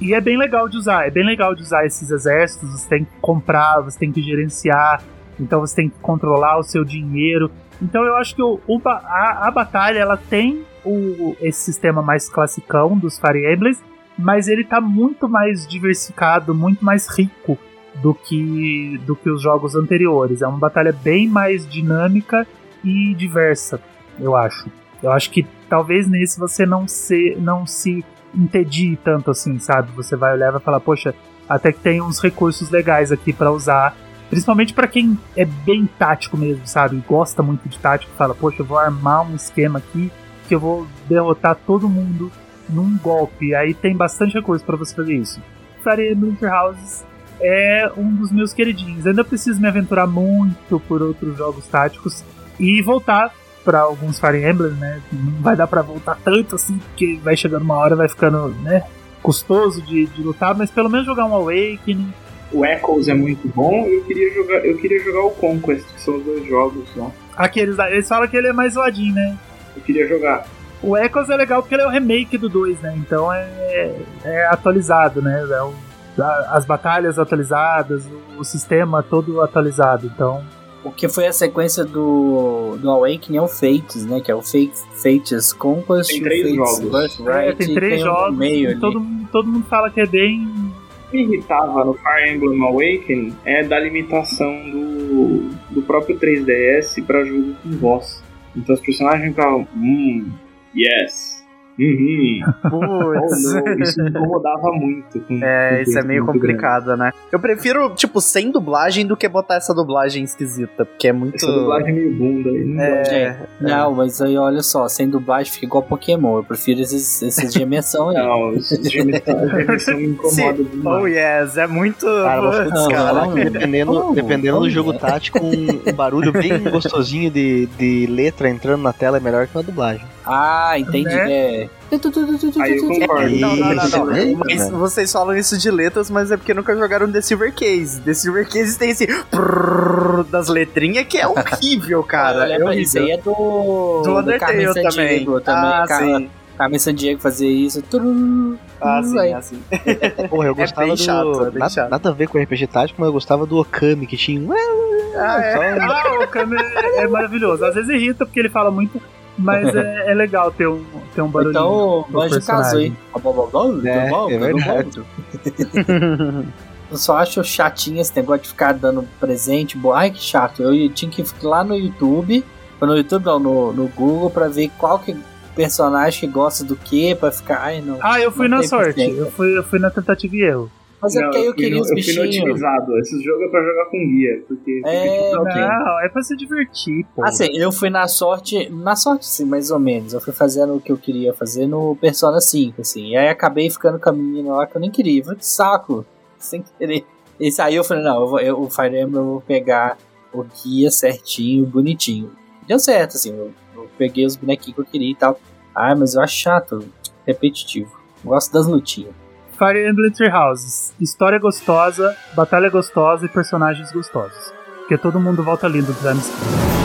E é bem legal de usar, é bem legal de usar esses exércitos, você tem que comprar, você tem que gerenciar, então você tem que controlar o seu dinheiro. Então eu acho que o, o a, a batalha ela tem o, esse sistema mais classicão dos Fire Emblems, mas ele tá muito mais diversificado, muito mais rico do que, do que os jogos anteriores. É uma batalha bem mais dinâmica e diversa, eu acho. Eu acho que talvez nesse você não se, não se entedie tanto assim, sabe? Você vai olhar e vai falar, poxa, até que tem uns recursos legais aqui pra usar. Principalmente pra quem é bem tático mesmo, sabe? Gosta muito de tático, fala, poxa, eu vou armar um esquema aqui que eu vou derrotar todo mundo num golpe. Aí tem bastante recurso pra você fazer isso. Emblem Three Houses é um dos meus queridinhos. Ainda preciso me aventurar muito por outros jogos táticos e voltar pra alguns Fire Emblem, né? Não vai dar pra voltar tanto assim, porque vai chegando uma hora, vai ficando, né? Custoso de, de lutar, mas pelo menos jogar um Awakening. O Echoes é muito bom eu queria jogar, eu queria jogar o Conquest, que são os dois jogos lá. Aqueles, eles falam que ele é mais zoadinho, né? Eu queria jogar. O Echoes é legal porque ele é o remake do 2, né? Então é, é atualizado, né? É o- as batalhas atualizadas, o, o sistema todo atualizado. Então, O que foi a sequência do, do Awakening é o Fates, né? Que é o Fate, Fates Conquest, Tem três Fates jogos. Birthright, é, tem três um jogos meio e ali. todo, mundo- todo mundo fala que é bem. O que me irritava no Fire Emblem Awakening é da limitação do, do próprio 3DS pra jogo com voz. Então os personagens ficavam, hum, yes, uhum, oh Putz. isso me incomodava muito. Com, É, com isso é meio muito grande. complicado, né? Eu prefiro, tipo, sem dublagem do que botar essa dublagem esquisita, porque é muito. Essa dublagem é meio bunda aí. Não É, gosto. É, Não, mas aí olha só, sem dublagem fica igual Pokémon. Eu prefiro esses, esses de imersão aí. Não, esse gemição me incomoda Oh demais. yes, é muito. Cara, Putz, não, cara. não. Dependendo, dependendo do jogo é? tático, um, um barulho bem gostosinho de, de letra entrando na tela é melhor que uma dublagem. Ah, entendi. Né? É. Aí eu concordo. Não, não, não, não. Eita, Mas vocês falam isso de letras, mas é porque nunca jogaram The Silver Case. The Silver Case tem esse prrrr das letrinhas que é horrível, cara. Olha, é mas isso aí horrível. é do. Do Undertale Carmen também. Sandiego também. Ah, Ca- sim. Carmen Sandiego fazia isso. Tururu, Ah, sim, assim. Porra, eu É gostava bem do. chato, é bem nada, chato. nada a ver com RPG tático, mas eu gostava do Okami, que tinha. um- Ah, é. Ah, o Kami é, é maravilhoso. Às vezes irrita porque ele fala muito, mas é, é legal ter um, ter um barulhinho. Então, pro Banjo casou, hein? É, é verdade. Eu só acho chatinho esse negócio de ficar dando presente. Ai, que chato. Eu tinha que ir lá no YouTube No YouTube não, no, no Google pra ver qual que personagem que gosta do que, pra ficar. Ai, não. Ah, eu fui Não na sorte. Eu fui, eu fui na tentativa e erro. Mas é Não, porque aí eu fui queria os Eu fui bichinhos. otimizado. Esse jogo é pra jogar com guia. Porque fica É, tipo, ok. Não, é pra se divertir, pô. Assim, eu fui na sorte, na sorte sim, mais ou menos. Eu fui fazendo o que eu queria fazer no Persona 5, assim. E aí acabei ficando com a menina lá que eu nem queria. Falei, que saco, sem querer. Esse aí eu falei, não, eu vou, eu, o Fire Emblem eu vou pegar o guia certinho, bonitinho. Deu certo, assim, eu, eu peguei os bonequinhos que eu queria e tal. Ah, mas eu acho chato, repetitivo. Gosto das lutinhas. Fire Emblem Three Houses. História gostosa, batalha gostosa e personagens gostosos. Porque todo mundo volta lindo do Time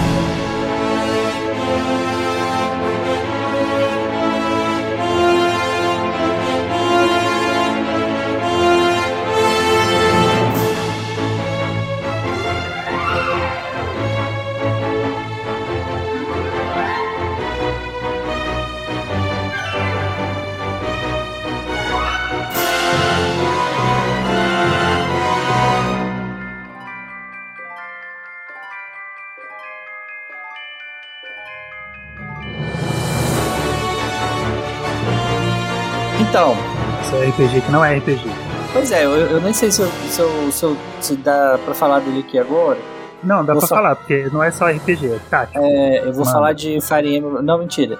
RPG que não é RPG. pois é, eu, eu nem sei se, eu, se, eu- se, eu- se dá pra falar dele aqui agora. Não, dá Vou pra só- falar, porque não é só RPG, é tático. É, eu vou Mano. falar de Fire Emblem. Não, mentira.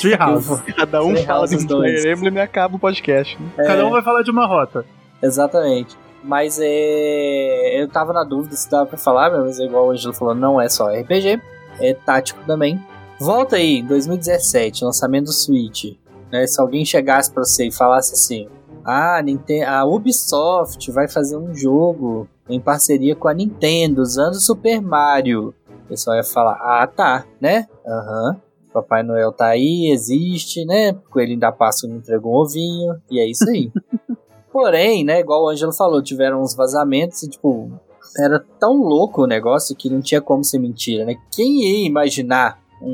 Tree Eu Houses. vou- Cada um Three fala de Houses dois. Fire Emblem e acaba o podcast. Né? Cada É, um vai falar de uma rota. Exatamente. Mas é. Eu tava na dúvida se dava pra falar, mas é igual o Angelo falou, não é só RPG, é tático também. Volta aí, 2017, lançamento do Switch. Né? Se alguém chegasse pra você e falasse assim: Ah, a Ubisoft vai fazer um jogo em parceria com a Nintendo, usando Super Mario. O pessoal ia falar: Ah, tá, né? Aham. Papai Noel tá aí, existe, né? Coelhinho da Páscoa me entregou um ovinho, e é isso aí. Porém, né, igual o Ângelo falou, tiveram uns vazamentos e, tipo, era tão louco o negócio que não tinha como ser mentira, né? Quem ia imaginar um,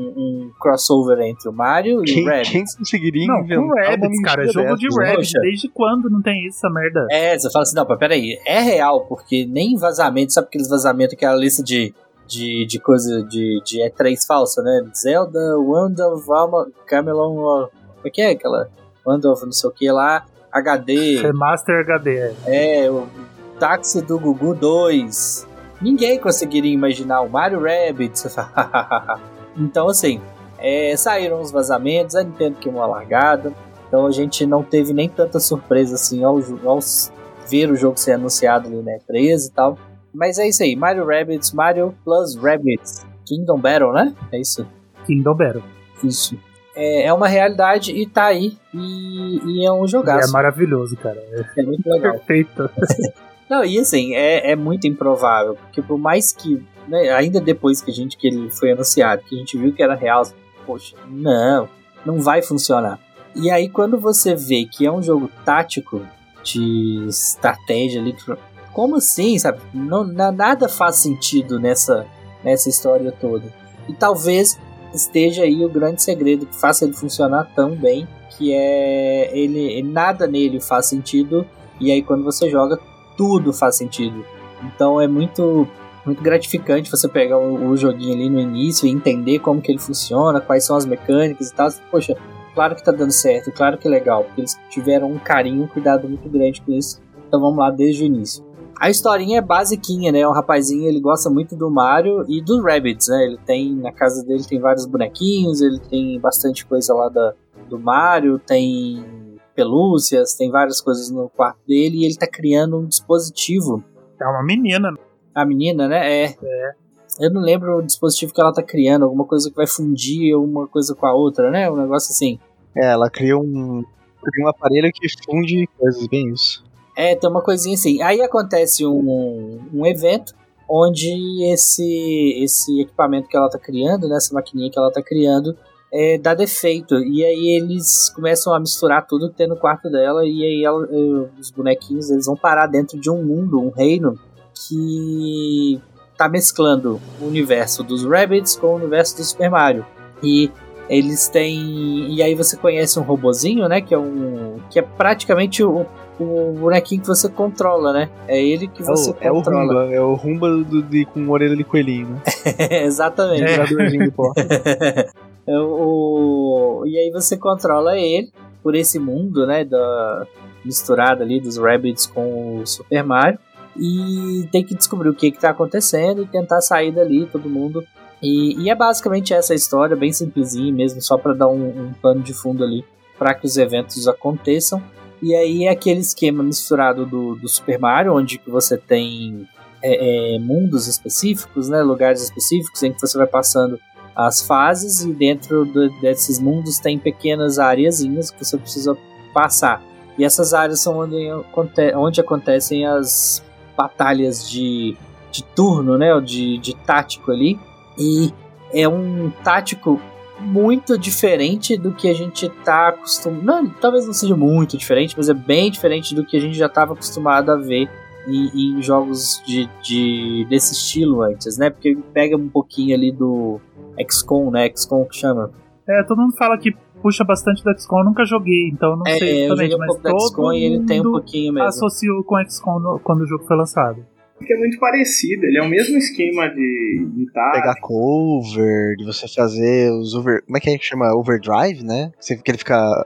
um crossover entre o Mario e Quem, o Rabbids? quem conseguiria Não, inventar com uma Rabbids, cara. mentira Jogo de? Rabbids. Poxa. Desde quando não tem isso, essa merda? É, você fala assim, não, mas peraí, é real, porque nem vazamento, sabe aqueles vazamentos, aquela lista de, de, de coisa de, de E3 falsa, né? Zelda, Wanda of Alma, Camelon, como é que é aquela? Wanda of não sei o que lá, HD, Remaster HD. é. É, o Táxi do Gugu 2. Ninguém conseguiria imaginar o Mario Rabbids. então, assim, é, saíram os vazamentos, a Nintendo queimou a largada. Então a gente não teve nem tanta surpresa assim ao, ao ver o jogo ser anunciado ali na E3 e tal. Mas é isso aí, Mario Rabbids, Mario plus Rabbids. Kingdom Battle, né? É isso. Kingdom Battle. Isso. É, é uma realidade e tá aí. E, e é um E é jogaço. maravilhoso, cara. É É muito legal. perfeito. Não, e assim, é, é muito improvável, porque por mais que, né, ainda depois que a gente que ele foi anunciado, que a gente viu que era real, poxa, não, não vai funcionar. E aí quando você vê que é um jogo tático de estratégia ali, como assim, sabe? Não, na- nada faz sentido nessa nessa história toda. E talvez esteja aí o grande segredo que faça ele funcionar tão bem, que é ele nada nele faz sentido e aí quando você joga tudo faz sentido. Então é muito muito gratificante você pegar o, o joguinho ali no início e entender como que ele funciona, quais são as mecânicas e tal. Poxa, claro que tá dando certo, claro que é legal, porque eles tiveram um carinho, um cuidado muito grande com isso. Então vamos lá desde o início. A historinha é basiquinha, né? O rapazinho ele gosta muito do Mario e dos Rabbids, né? Ele tem na casa dele tem vários bonequinhos, ele tem bastante coisa lá da, do Mario, tem pelúcias, tem várias coisas no quarto dele e ele tá criando um dispositivo. É uma menina. A menina, né? É. Eu não lembro o dispositivo que ela tá criando, alguma coisa que vai fundir uma coisa com a outra, né? Um negócio assim. É, ela cria um, cria um aparelho que funde coisas, bem isso. É, tem uma coisinha assim. Aí acontece um, um evento onde esse, esse equipamento que ela tá criando, né, essa maquininha que ela tá criando, é, dá defeito. E aí eles começam a misturar tudo que tem no quarto dela. E aí ela- eh, os bonequinhos eles vão parar dentro de um mundo, um reino que tá mesclando o universo dos Rabbids com o universo do Super Mario. E eles têm. E aí você conhece um robozinho, né? Que é um. Que é praticamente o, o bonequinho que você controla, né? É ele que É você o, é o controla. Rumba, é o Rumba do, de, com orelha de coelhinho, né? Exatamente. Pó. É o, e aí você controla ele por esse mundo, né? Da, misturado ali dos Rabbids com o Super Mario. E tem que descobrir o que está acontecendo e tentar sair dali, todo mundo. E, e é basicamente essa história, bem simplesinha mesmo, só para dar um, um pano de fundo ali para que os eventos aconteçam. E aí é aquele esquema misturado do, do Super Mario, onde você tem é, é, mundos específicos, né, lugares específicos em que você vai passando as fases e dentro do- desses mundos tem pequenas areazinhas que você precisa passar. E essas áreas são onde, onde acontecem as batalhas de, de turno, né, de, de tático ali. E é um tático muito diferente do que a gente tá acostumado. Não, talvez não seja muito diferente, mas é bem diferente do que a gente já estava acostumado a ver em, em jogos de, de, desse estilo antes, né? Porque pega um pouquinho ali do XCOM, né? XCOM que chama. É, todo mundo fala que puxa bastante do XCOM, eu nunca joguei, então eu não sei É, eu exatamente, joguei um mas pouco da todo XCOM e ele tem um mundo pouquinho mesmo. associou com XCOM no- quando o jogo foi lançado. Porque é muito parecido, ele é o mesmo esquema de, de tá, Pegar cover, de você fazer os over. Como é que a gente chama? Overdrive, né? Você, que ele fica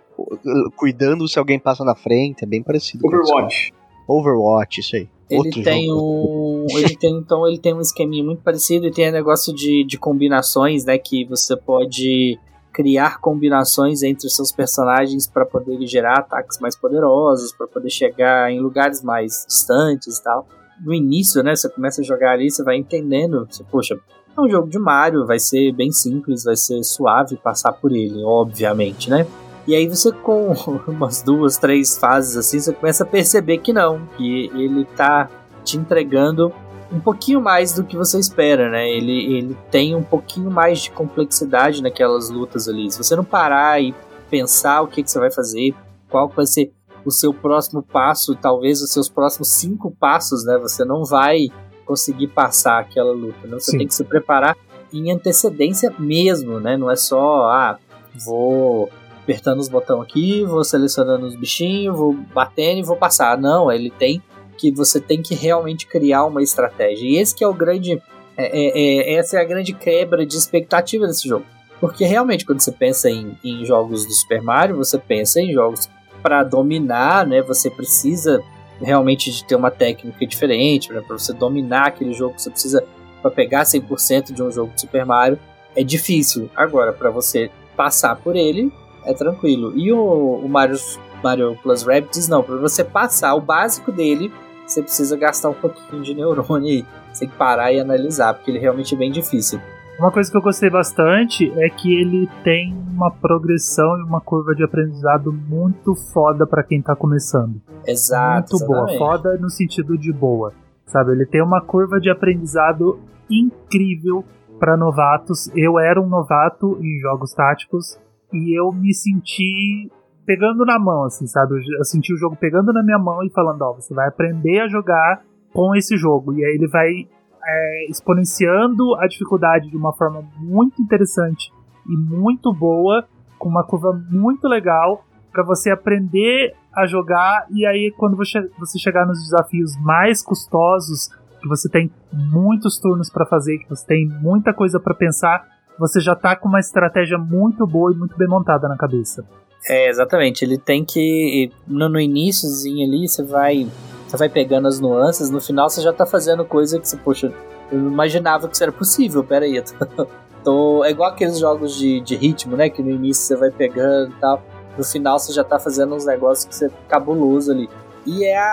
cuidando se alguém passa na frente, é bem parecido. Overwatch. Overwatch, isso aí. Ele Outro tem jogo. um. Ele tem, então, ele tem um esqueminha muito parecido e tem um negócio de, de combinações, né? Que você pode criar combinações entre os seus personagens para poder gerar ataques mais poderosos, para poder chegar em lugares mais distantes e tal. No início, né? Você começa a jogar ali, você vai entendendo. Você, poxa, é um jogo de Mario, vai ser bem simples, vai ser suave passar por ele, obviamente, né? E aí você com umas duas, três fases assim, você começa a perceber que não, que ele tá te entregando um pouquinho mais do que você espera, né? Ele, ele tem um pouquinho mais de complexidade naquelas lutas ali. Se você não parar e pensar o que, que você vai fazer, qual vai ser o seu próximo passo, talvez os seus próximos cinco passos, né? Você não vai conseguir passar aquela luta, né? Você Sim. tem que se preparar em antecedência mesmo, né? Não é só, ah, vou apertando os botões aqui, vou selecionando os bichinhos, vou batendo e vou passar. Não, ele tem que você tem que realmente criar uma estratégia. E esse que é o grande é, é, é- essa é a grande quebra de expectativa desse jogo. Porque realmente quando você pensa em, em jogos do Super Mario, você pensa em jogos para dominar, né? Você precisa realmente de ter uma técnica diferente, né? para você dominar aquele jogo, você precisa para pegar 100% de um jogo de Super Mario, é difícil. Agora, para você passar por ele, é tranquilo. E o, o Mario, Mario Plus Rabbids, não. Para você passar o básico dele, você precisa gastar um pouquinho de neurônio aí. Você tem que parar e analisar, porque ele realmente é bem difícil. Uma coisa que eu gostei bastante é que ele tem uma progressão e uma curva de aprendizado muito foda pra quem tá começando. Exato. muito boa, exatamente. foda no sentido de boa, sabe? Ele tem uma curva de aprendizado incrível pra novatos. Eu era um novato em jogos táticos e eu me senti pegando na mão, assim, sabe? Eu, senti o jogo pegando na minha mão e falando, ó, você vai aprender a jogar com esse jogo. E aí ele vai é, exponenciando a dificuldade de uma forma muito interessante e muito boa, com uma curva muito legal para você aprender a jogar e aí quando você você chegar nos desafios mais custosos, que você tem muitos turnos para fazer, que você tem muita coisa para pensar, você já tá com uma estratégia muito boa e muito bem montada na cabeça. É, exatamente. Ele tem que. No, no iníciozinho ali, você vai. Você vai pegando as nuances, no final você já tá fazendo coisa que você, poxa, eu não imaginava que isso era possível, pera aí. eu Tô, tô- é igual aqueles jogos de, de ritmo, né? Que no início você vai pegando e tal. No final você já tá fazendo uns negócios que você é cabuloso ali. E é a,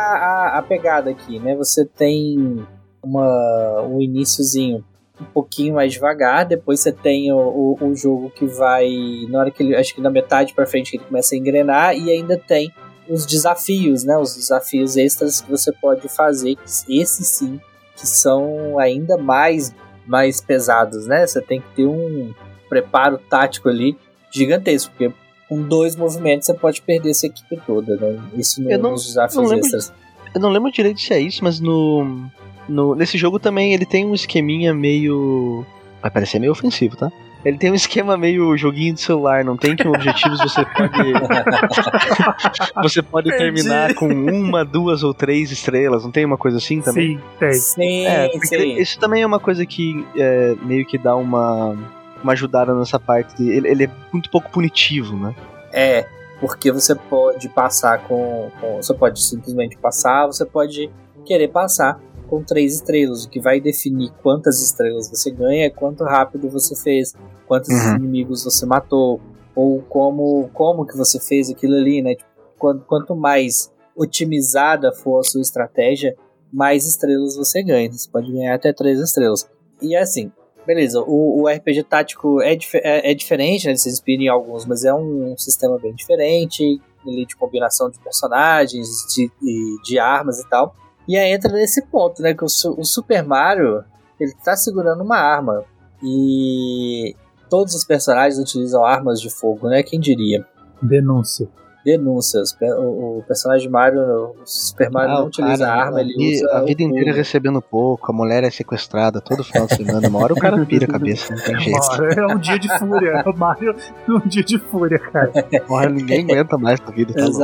a, a pegada aqui, né? Você tem uma, um iníciozinho um pouquinho mais devagar, depois você tem o, o, o jogo que vai. Na hora que ele. Acho que na metade pra frente que ele começa a engrenar, e ainda tem os desafios, né? Os desafios extras que você pode fazer, esses sim, que são ainda mais, mais pesados, né? Você tem que ter um preparo tático ali gigantesco, porque com dois movimentos você pode perder essa equipe toda, né? Isso no, Eu não- nos desafios não lembro extras. Eu não lembro direito se é isso, mas no, no. Nesse jogo também ele tem um esqueminha meio. Vai parecer meio ofensivo, tá? Ele tem um esquema meio joguinho de celular, não tem que objetivos você pode. você pode Entendi. terminar com uma, duas ou três estrelas, não tem uma coisa assim também? Sim, tem. Sim, É, sim. isso também é uma coisa que é, meio que dá uma, uma ajudada nessa parte. De, ele, ele é muito pouco punitivo, né? É, porque você pode passar com, com- Você pode simplesmente passar, você pode querer passar com três estrelas. O que vai definir quantas estrelas você ganha é quanto rápido você fez, quantos Uhum. inimigos você matou, ou como, como que você fez aquilo ali, né? Tipo, quanto, quanto mais otimizada for a sua estratégia, mais estrelas você ganha. Você pode ganhar até três estrelas. E assim, beleza, o, o RPG tático é, dif- é, é diferente, né? Ele se inspira em alguns, mas é um, sistema bem diferente, de combinação de personagens, de, e de armas e tal. E aí entra nesse ponto, né? Que o, o Super Mario, ele tá segurando uma arma. E todos os personagens utilizam armas de fogo, né? Quem diria? Denúncia. Denúncias. O, o personagem Mario, o Super Mario Ah, não utiliza cara, arma, ele e usa. a vida inteira fogo. recebendo pouco, a mulher é sequestrada todo final de semana. Uma hora o cara pira a cabeça, não tem jeito. É um dia de fúria. É o Mario num dia de fúria, cara. Uma hora ninguém aguenta mais a vida, tá louco.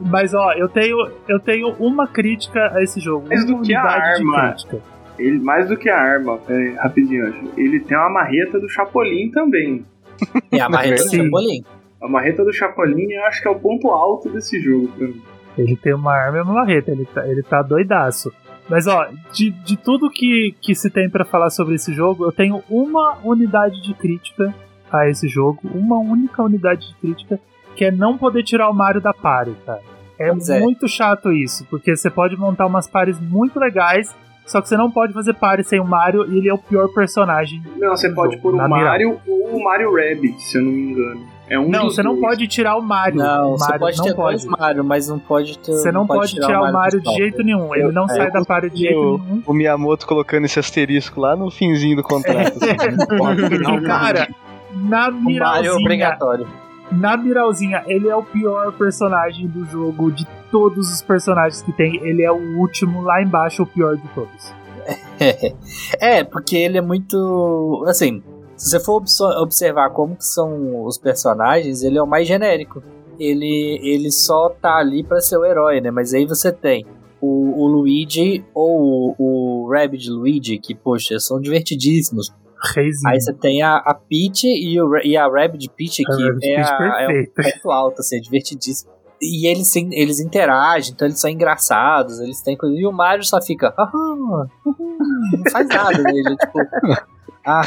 Mas ó, eu tenho, eu tenho uma crítica a esse jogo. Mais do que a unidade de arma. crítica. Ele, mais do que a arma, peraí, rapidinho, acho. Ele tem uma marreta do Chapolin também. E a marreta do. Chapolin. A marreta do Chapolin eu acho que é o ponto alto desse jogo pra mim. Ele tem uma arma e uma marreta, ele tá, ele tá doidaço. Mas ó, de, de tudo que, que se tem pra falar sobre esse jogo, eu tenho uma unidade de crítica a esse jogo, uma única unidade de crítica, que é não poder tirar o Mario da party, cara. É Pois é. muito chato isso, porque você pode montar umas pares muito legais, só que você não pode fazer party sem o Mario e ele é o pior personagem. Não, você pode pôr o. Mario ou o Mario Rabbit, se eu não me engano. É um Não, você não pode tirar o Mario. Não, o você Mario pode não ter pode. Mario, mas não pode ter. Você não pode tirar o Mario de jeito nenhum. Ele não Eu- sai da party de jeito eu- nenhum. O Miyamoto colocando esse asterisco lá no finzinho do contrato. assim, não pode. Não, Cara, na O Mario é obrigatório. Na miralzinha, ele é o pior personagem do jogo de todos os personagens que tem. Ele é o último lá embaixo, o pior de todos. É, porque ele é muito. Assim, se você for observar como são os personagens, ele é o mais genérico. Ele, ele só tá ali pra ser o herói, né? Mas aí você tem o, o Luigi ou o, o Rabbit Luigi, que, poxa, são divertidíssimos. Reizinho. Aí você tem a, a Peach e, o, e a Rabbit Peach, A que Rabbit é, Peach a, é um ponto alto, assim, é divertidíssimo. E eles, sim, eles interagem, então eles são engraçados, eles têm coisa. E o Mario só fica. "Ah, uhum", não faz nada dele, tipo. Ah,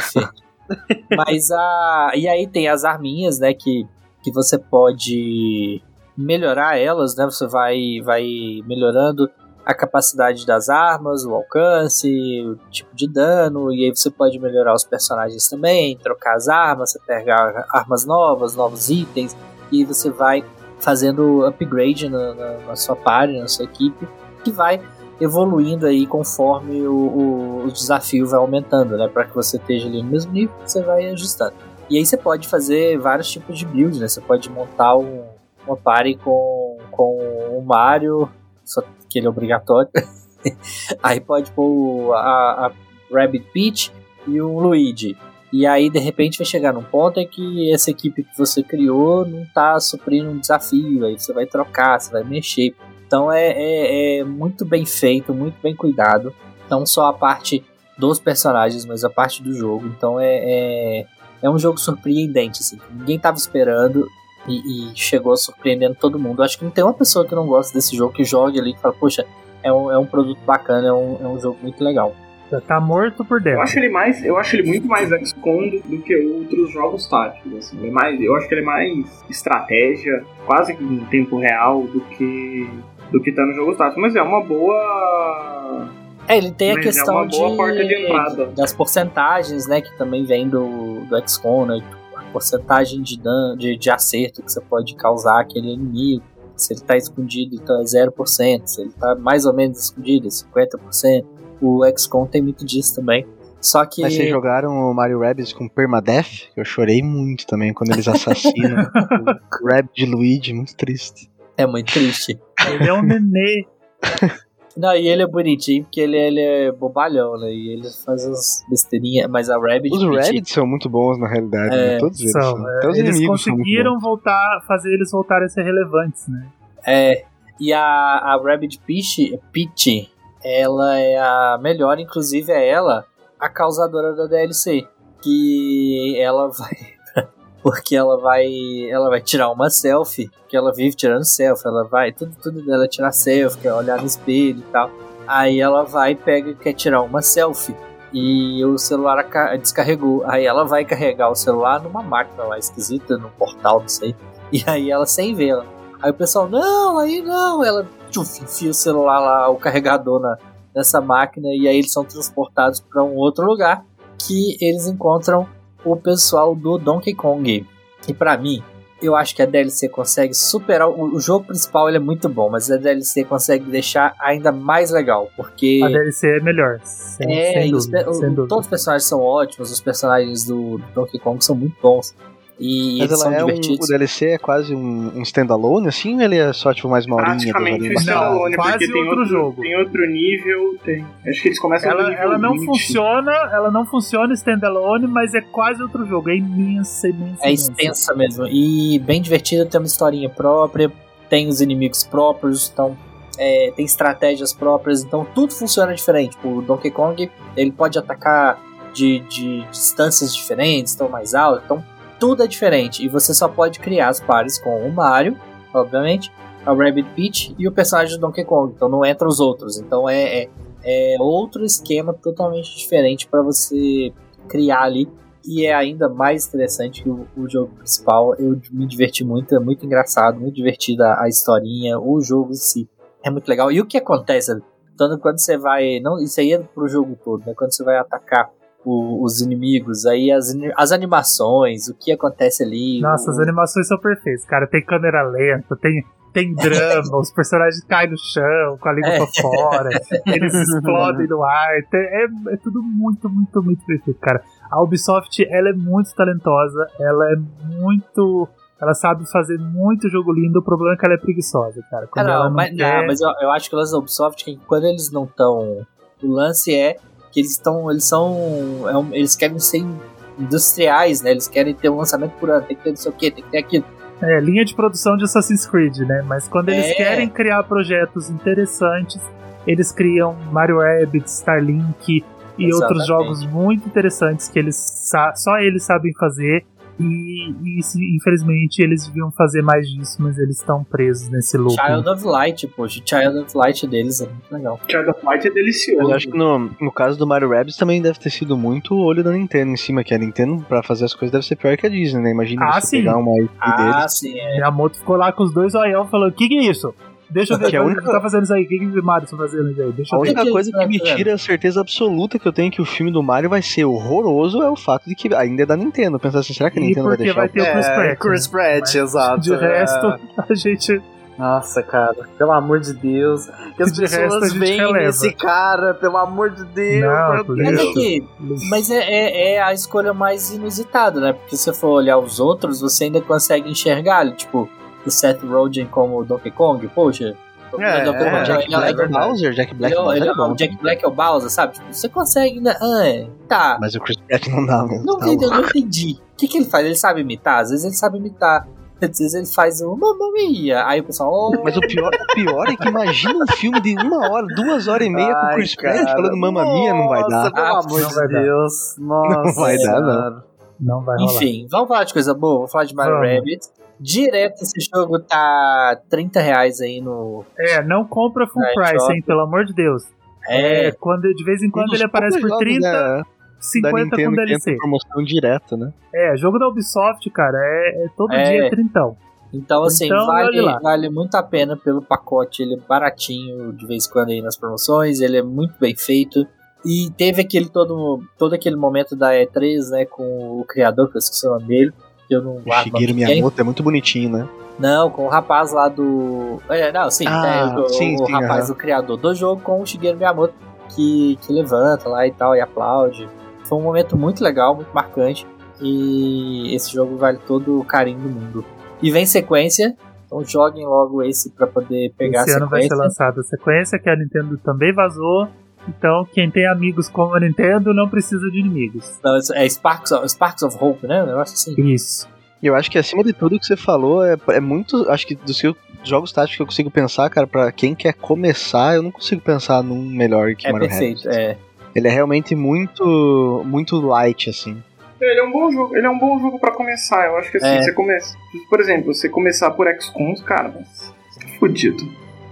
Mas a. E aí tem as arminhas, né? Que, que você pode melhorar elas, né? Você vai, vai melhorando a capacidade das armas, o alcance, o tipo de dano, e aí você pode melhorar os personagens também, trocar as armas, você pegar armas novas, novos itens, e aí você vai fazendo upgrade na, na, na sua party, na sua equipe, que vai evoluindo aí conforme o, o, o desafio vai aumentando, né? Para que você esteja ali no mesmo nível, você vai ajustando. E aí você pode fazer vários tipos de build, né? Você pode montar um, uma party com, com o Mario, só que ele é obrigatório. aí pode pôr a, a Rabbit Peach e o Luigi. E aí, de repente, vai chegar num ponto em que essa equipe que você criou não tá suprindo um desafio. Aí você vai trocar, você vai mexer. Então é, é, é muito bem feito, muito bem cuidado. Não só a parte dos personagens, mas a parte do jogo. Então é, é, é um jogo surpreendente. Assim. Ninguém tava esperando e, e chegou surpreendendo todo mundo. Acho que não tem uma pessoa que não gosta desse jogo, que jogue ali e fala, poxa, é um, é um produto bacana, é um, é um jogo muito legal. Tá morto por Eu dentro. acho ele mais, eu acho ele muito mais XCOM do, do que outros jogos táticos, assim. É mais, eu acho que ele é mais estratégia, quase que em tempo real do que do que tá nos jogos táticos, mas é uma boa É, ele tem a Mas é questão uma boa de, porta de entrada. das porcentagens, né, que também vem do, do XCOM, né, a porcentagem de, dan de, de acerto que você pode causar aquele inimigo. Se ele tá escondido, então é 0%. Se ele tá mais ou menos escondido, é 50%. O XCOM tem muito disso também. Só que. Mas vocês jogaram o Mario Rabbids com Permadeath? Eu chorei muito também quando eles assassinam o Rabbid de Luigi, muito triste. É muito triste. Ele é um nenê. Não, e ele é bonitinho porque ele, ele é bobalhão, né? E ele faz as besteirinhas, mas a Rabbit. Os Rabbits são muito bons na realidade, É, né? Todos eles São, são. é, Até os eles inimigos conseguiram voltar, fazer eles voltarem a ser relevantes, né? É. E a, a Rabbit Peach, Peach, ela é a melhor, inclusive é ela a causadora da DLC. Que ela vai. Porque ela vai. Ela vai tirar uma selfie. Que ela vive tirando selfie. Ela vai. Tudo, tudo dela é tirar selfie, quer olhar no espelho e tal. Aí ela vai pega quer tirar uma selfie. E o celular descarregou. Aí ela vai carregar o celular numa máquina lá esquisita, num portal, não sei. E aí ela sem ver. Ela. Aí o pessoal, não, aí não. Ela tchuf, enfia o celular lá, o carregador na, nessa máquina. E aí eles são transportados para um outro lugar. Que eles encontram o pessoal do Donkey Kong. E pra mim, eu acho que a DLC consegue superar. O, o jogo principal ele é muito bom, mas a DLC consegue deixar ainda mais legal. Porque. A DLC é melhor. Sem, É, sem os dúvida, pe- o- sem dúvida. todos os personagens são ótimos, os personagens do, do Donkey Kong são muito bons. E Mas eles são ela é um, divertidos. o DLC é quase um, um standalone, assim, ou ele é só tipo mais uma horinha? duas Praticamente um standalone, quase porque tem outro jogo. tem outro nível, tem. Acho que eles começam Ela, nível ela não 20. funciona, ela não funciona standalone, mas é quase outro jogo. É imensa, imensa. É imensa. extensa mesmo. E bem divertida, tem uma historinha própria, tem os inimigos próprios, então é, tem estratégias próprias, então tudo funciona diferente. Tipo, O Donkey Kong ele pode atacar de, de distâncias diferentes, então mais alto, então tudo é diferente. E você só pode criar as pares com o Mario, obviamente, a Rabbit Peach e o personagem do Donkey Kong. Então não entra os outros. Então é, é, é outro esquema totalmente diferente para você criar ali e é ainda mais interessante que o, o jogo principal. Eu me diverti muito, é muito engraçado, muito divertida a historinha, o jogo em si. É muito legal. E o que acontece? Quando, você vai. Não, isso aí é pro jogo todo, né? Quando você vai atacar o- os inimigos, aí as, as animações, o que acontece ali. Nossa, o- as animações são perfeitas, cara. Tem câmera lenta, tem, tem drama, os personagens caem no chão com a língua É. pra fora, eles explodem no ar. É, é tudo muito, muito, muito perfeito, cara. A Ubisoft, ela é muito talentosa, ela é muito. Ela sabe fazer muito jogo lindo, o problema é que ela é preguiçosa, cara. Ah, Quando não, ela não mas, quer- não, mas eu, eu acho que o lance da Ubisoft é que quando eles não estão. O lance é que eles estão. Eles são. é um- eles querem ser industriais, né? Eles querem ter um lançamento por ano, tem que ter não sei o que, tem que ter aquilo. É, linha de produção de Assassin's Creed, né? Mas quando eles É. querem criar projetos interessantes, eles criam Mario Rabbids, Starlink e outros Exatamente. jogos muito interessantes que eles só eles sabem fazer. E, e se- infelizmente eles deviam fazer mais disso, mas eles estão presos nesse loop. Child of Light, poxa, o Child of Light deles é muito legal. Child of Light é delicioso. Eu acho que no, no caso do Mario Rabbids também deve ter sido muito o olho da Nintendo em cima, que a Nintendo, pra fazer as coisas, deve ser pior que a Disney, né? Imagina Ah, você sim. pegar uma IP Ah, deles. sim, é. Miyamoto ficou lá com os dois olhão falando: O que, que é isso? Deixa eu ver, Que é a única- que tá fazendo isso aí? O que, que o Mario tá fazendo isso aí? Deixa A eu ver. única coisa que que me tira a certeza absoluta que eu tenho que o filme do Mario vai ser horroroso é o fato de que ainda é da Nintendo. Pensar assim, será que a Nintendo vai porque deixar vai ter o Chris É, Pratt. Chris né? Pratt, exato. De é. resto, a gente. Nossa, cara, pelo amor de Deus. Que as De pessoas veem esse cara, pelo amor de Deus. Não, Deus. Mas, é que, mas é, é- é a escolha mais inusitada, né? Porque se você for olhar os outros, você ainda consegue enxergar, tipo, o Seth Rogen como o Donkey Kong, poxa. É, o Donkey é, Kong Jack é Black é. Bowser, Jack Black Ele é o- Bowser ele é é o. Jack Black é o Bowser, sabe? Tipo, você consegue, né? Ah, é, tá. Mas o Chris Pratt não dá mesmo. Não, tá entendi, eu não entendi. O que, que ele faz? Ele sabe imitar? Às vezes ele sabe imitar. Às vezes ele faz o Mamma Mia. Aí o pessoal, oh, Mas o pior, o pior é que imagina um filme de uma hora, duas horas e meia com o Ai, Chris Pratt falando Mamma Mia, não vai dar. pelo Ah, amor não de vai dar. Deus. Nossa. Não vai dar, não. Não vai rolar. Enfim, vamos falar de coisa boa. Vou falar de Mario Vamos. Rabbit. Direto esse jogo tá 30 reais aí no. É, não compra full É, price, shopping. hein, pelo amor de Deus. É, quando, de vez em quando ele aparece por poucos 30, jogos da, da 50 com Nintendo que DLC. entra promoção direta, né? É, jogo da Ubisoft, cara, é, é todo É. dia trintão. então assim, Então, vale, vale muito a pena pelo pacote. Ele é baratinho de vez em quando aí nas promoções. Ele é muito bem feito. E teve aquele todo, todo aquele momento da E3, né, com o criador, que eu esqueci o nome dele. Que eu não O guardo o Shigeru. Miyamoto é muito bonitinho, né? Não, com o rapaz lá do. É, não, sim, Ah, tem o, sim, o sim, rapaz aham. do criador do jogo com o Shigeru Miyamoto que, que levanta lá e tal e aplaude. Foi um momento muito legal, muito marcante. E esse jogo vale todo o carinho do mundo. E vem sequência Então joguem logo esse pra poder pegar Esse a ano vai ser sequência. lançada a sequência, que a Nintendo também vazou. Então, quem tem amigos como a Nintendo não precisa de inimigos. Não, é Sparks of, Sparks of Hope, né? Um negócio assim. Isso. E eu acho que acima de tudo que você falou, é, é muito. Acho que dos eu- jogos táticos que eu consigo pensar, cara, pra quem quer começar, eu não consigo pensar num melhor que É Mario perfeito, Rabbids. é. Ele é realmente muito. muito light, assim. Ele é um bom jogo, ele é um bom jogo pra começar. Eu acho que assim, É. você começa. Por exemplo, você começar por XCOMs, cara, mas tá fudido.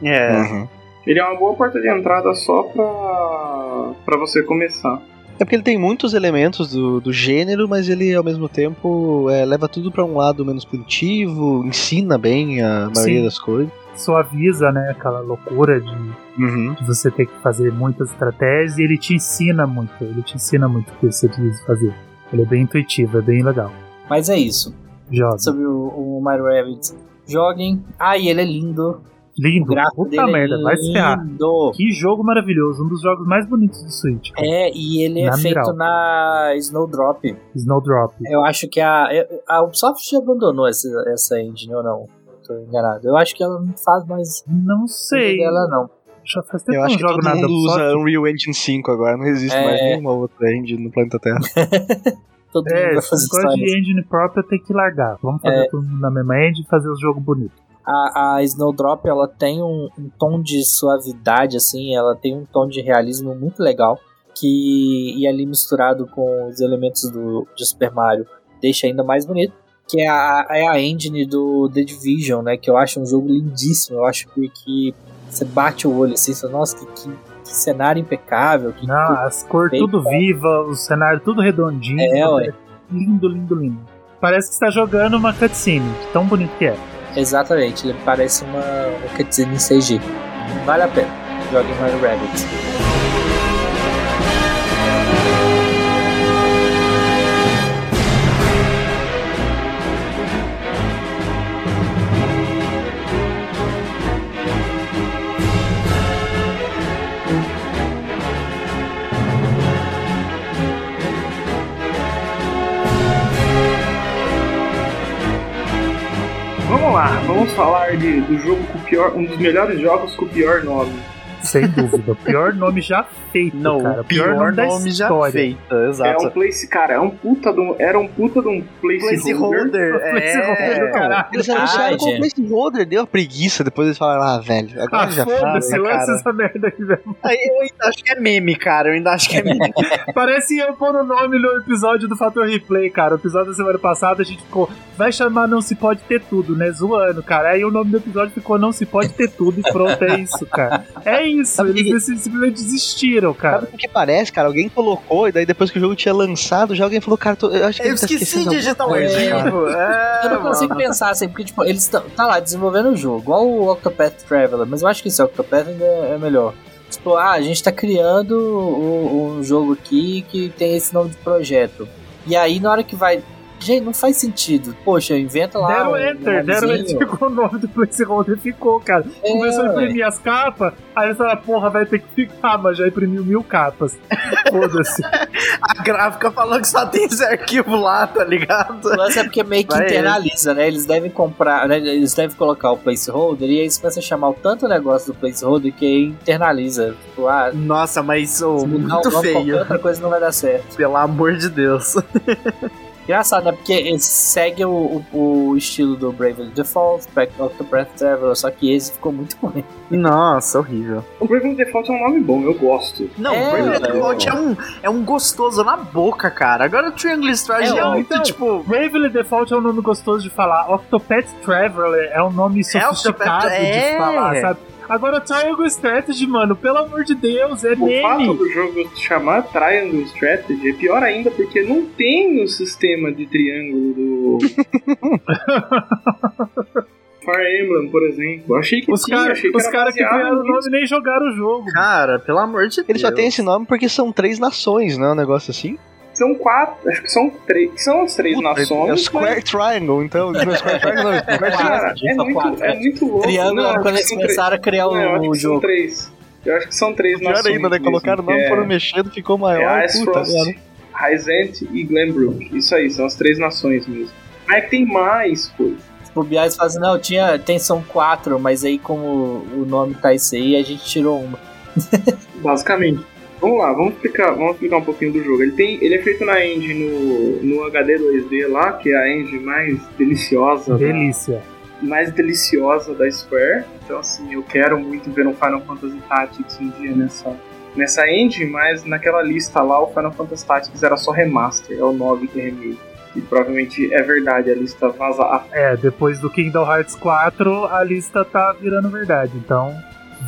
É. Uhum. Ele é uma boa porta de entrada só pra. pra você começar. É porque ele tem muitos elementos do, do gênero, mas ele ao mesmo tempo é, leva tudo pra um lado menos punitivo, ensina bem a maioria Sim. das coisas. Suaviza, né? Aquela loucura de, Uhum. de você ter que fazer muitas estratégias e ele te ensina muito. Ele te ensina muito o que você precisa fazer. Ele é bem intuitivo, é bem legal. Mas é isso. Joga. Sobre o, o Mario Rabbids. Joguem. Ah, e ele é lindo. O Lindo. Puta dele merda, é vai se ferrar. lindo. Que jogo maravilhoso, um dos jogos mais bonitos do Switch. cara. É, e ele é Na feito miral. na Snowdrop. Snowdrop. Eu acho que a, a Ubisoft já abandonou essa, essa engine, ou não? Tô enganado. Eu acho que ela não faz mais Não sei. dela, não. Já faz tempo Eu que acho que não jogo todo nada. mundo usa Unreal Engine 5 agora, não existe É. mais nenhuma outra engine no planeta Terra. Todo mundo É, vai esse fazer de engine própria tem que largar. Vamos fazer É. todo mundo na mesma engine e fazer os jogos bonitos. A, a Snowdrop, ela tem um, um tom de suavidade, assim, ela tem um tom de realismo muito legal, que e ali misturado com os elementos do, de Super Mario, deixa ainda mais bonito, que é a, é a engine do The Division, né, que eu acho um jogo lindíssimo, eu acho que, que você bate o olho assim, você nossa, que, que, que cenário impecável, que, Não, as cores tudo viva, o cenário tudo redondinho. É, ué. Lindo, lindo, lindo. Parece que está jogando uma cutscene, tão bonito que é. Exatamente, ele parece uma, uma cutscene em CG. Vale a pena. Jogue Mario Rabbids. Lá, vamos falar de, do jogo com o pior. Um dos melhores jogos com o pior nome. Sem dúvida. O pior nome já feito, Não, cara. o pior, da nome já história. feito, É exato. um place, cara, é um puta de um, era um puta de um placeholder. Placeholder, Placeholder do é. caralho. Eles anunciaram Ai, como placeholder, deu a preguiça, depois eles falaram, ah, velho, agora Ah, já foda-se, fala, lança cara. essa merda aí, velho. Aí eu ainda acho que é meme, cara. Eu ainda acho que é meme. Parece eu pôr o nome no episódio do Fator Replay, cara. O episódio da semana passada a gente ficou, vai chamar Não Se Pode Ter Tudo, né? Zoando, cara. Aí o nome do episódio ficou Não Se Pode Ter Tudo e pronto, é isso, cara. É isso, Sabe eles que- simplesmente desistiram, cara. Sabe o que parece, cara? Alguém colocou, e daí depois que o jogo tinha lançado, já alguém falou, cara, tô- eu acho que Eu tá esqueci esquecendo de digitar o alguma coisa, cara. arquivo. É, Eu não consigo mano. pensar assim, porque tipo, eles estão tá lá desenvolvendo o jogo, igual o Octopath Traveler, mas eu acho que esse Octopath ainda é melhor. Tipo, ah, a gente tá criando o- um jogo aqui que tem esse nome de projeto. E aí na hora que vai. Gente, não faz sentido. Poxa, inventa lá. Deram um enter, deram enter com o nome do placeholder ficou, cara. É, Começou a ué. imprimir as capas, aí falaram, porra, vai ter que ficar, mas já imprimiu mil capas. Foda-se. A gráfica falou que só tem esse arquivo lá, tá ligado? Lance é porque meio que Vai internaliza, né? Eles devem comprar, né? eles devem colocar o placeholder e aí eles começam a chamar o tanto negócio do placeholder que aí internaliza. Tipo, ah, Nossa, mas ô, se mudar o muito qualquer feio. outra coisa não vai dar certo. Pelo amor de Deus. Engraçado, né? Porque eles seguem o, o, o estilo do Bravely Default, Back Octopath Traveler, só que esse ficou muito ruim. Nossa, horrível. O Bravely Default é um nome bom, eu gosto. Não, É, o Bravely. Default é um, é um gostoso na boca, cara. Agora o Triangle Strategy É, é, muito, então, tipo... Bravely Default é um nome gostoso de falar. Octopath Traveler é um nome sofisticado Octopath- de é. falar, sabe? Agora, Triangle Strategy, mano, pelo amor de Deus, é O fato meme. do jogo chamar Triangle Strategy é pior ainda porque não tem o sistema de triângulo do. Fire Emblem, por exemplo. Eu achei que Os tinha, caras achei que os era cara que criaram o nome nem jogaram o jogo. Cara, pelo amor de Deus. Ele só tem esse nome porque são três nações, não é um negócio assim? São quatro, acho que são três. São as três Puta, nações. é o Square Triangle, então. Não, Square Triangle não, Square mas, Triangle. cara, é Só muito, é é. muito louco. Triângulo Não, acho quando eles começaram a criar Não, eu acho o, que são jogo. três. Eu acho que são três Pior nações. ainda, né? Colocaram o nome, é- foram mexendo, ficou maior. É Ice puta, Frost. Hyzant e Glenbrook. Isso aí, são as três nações mesmo. Mas é que tem mais coisa. bobear, eles falam assim, não, tinha, tem, são quatro, mas aí como o nome tá esse aí, a gente tirou uma. Basicamente. Vamos lá, vamos explicar, vamos explicar um pouquinho do jogo. Ele, tem, ele é feito na engine no, no HD 2D lá, que é a engine mais deliciosa. da- Delícia. mais deliciosa da Square. Então, assim, eu quero muito ver um Final Fantasy Tactics um dia nessa, nessa engine, mas naquela lista lá, o Final Fantasy Tactics era só remaster, é o 9 que é remake. E provavelmente é verdade, a lista vaza. É, depois do Kingdom Hearts 4, a lista tá virando verdade. Então,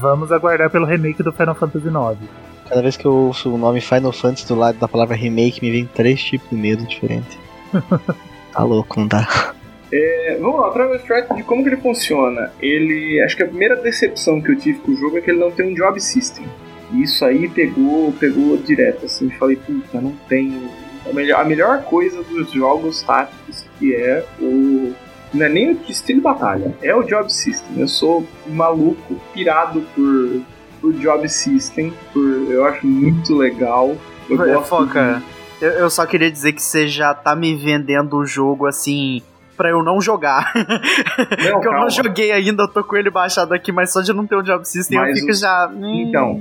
vamos aguardar pelo remake do Final Fantasy IX. Cada vez que eu ouço o nome Final Fantasy do lado da palavra remake, me vem três tipos de medo diferentes. tá louco, não tá? É, vamos lá, Travel Strategy, como que ele funciona? Ele. Acho que a primeira decepção que eu tive com o jogo é que ele não tem um job system. E isso aí pegou, pegou direto, assim, falei, puta, não tem. A melhor, a melhor coisa dos jogos táticos que é o. Não é nem o estilo de batalha, é o job system. Eu sou maluco, pirado por, por job system, por, eu acho muito legal. Eu É, gosto Foca, eu, eu só queria dizer que você já tá me vendendo o jogo assim. Pra eu não jogar. Não, Porque eu não joguei ainda, eu tô com ele baixado aqui, mas só de não ter um job system eu Mas fico o- já. hum, Então,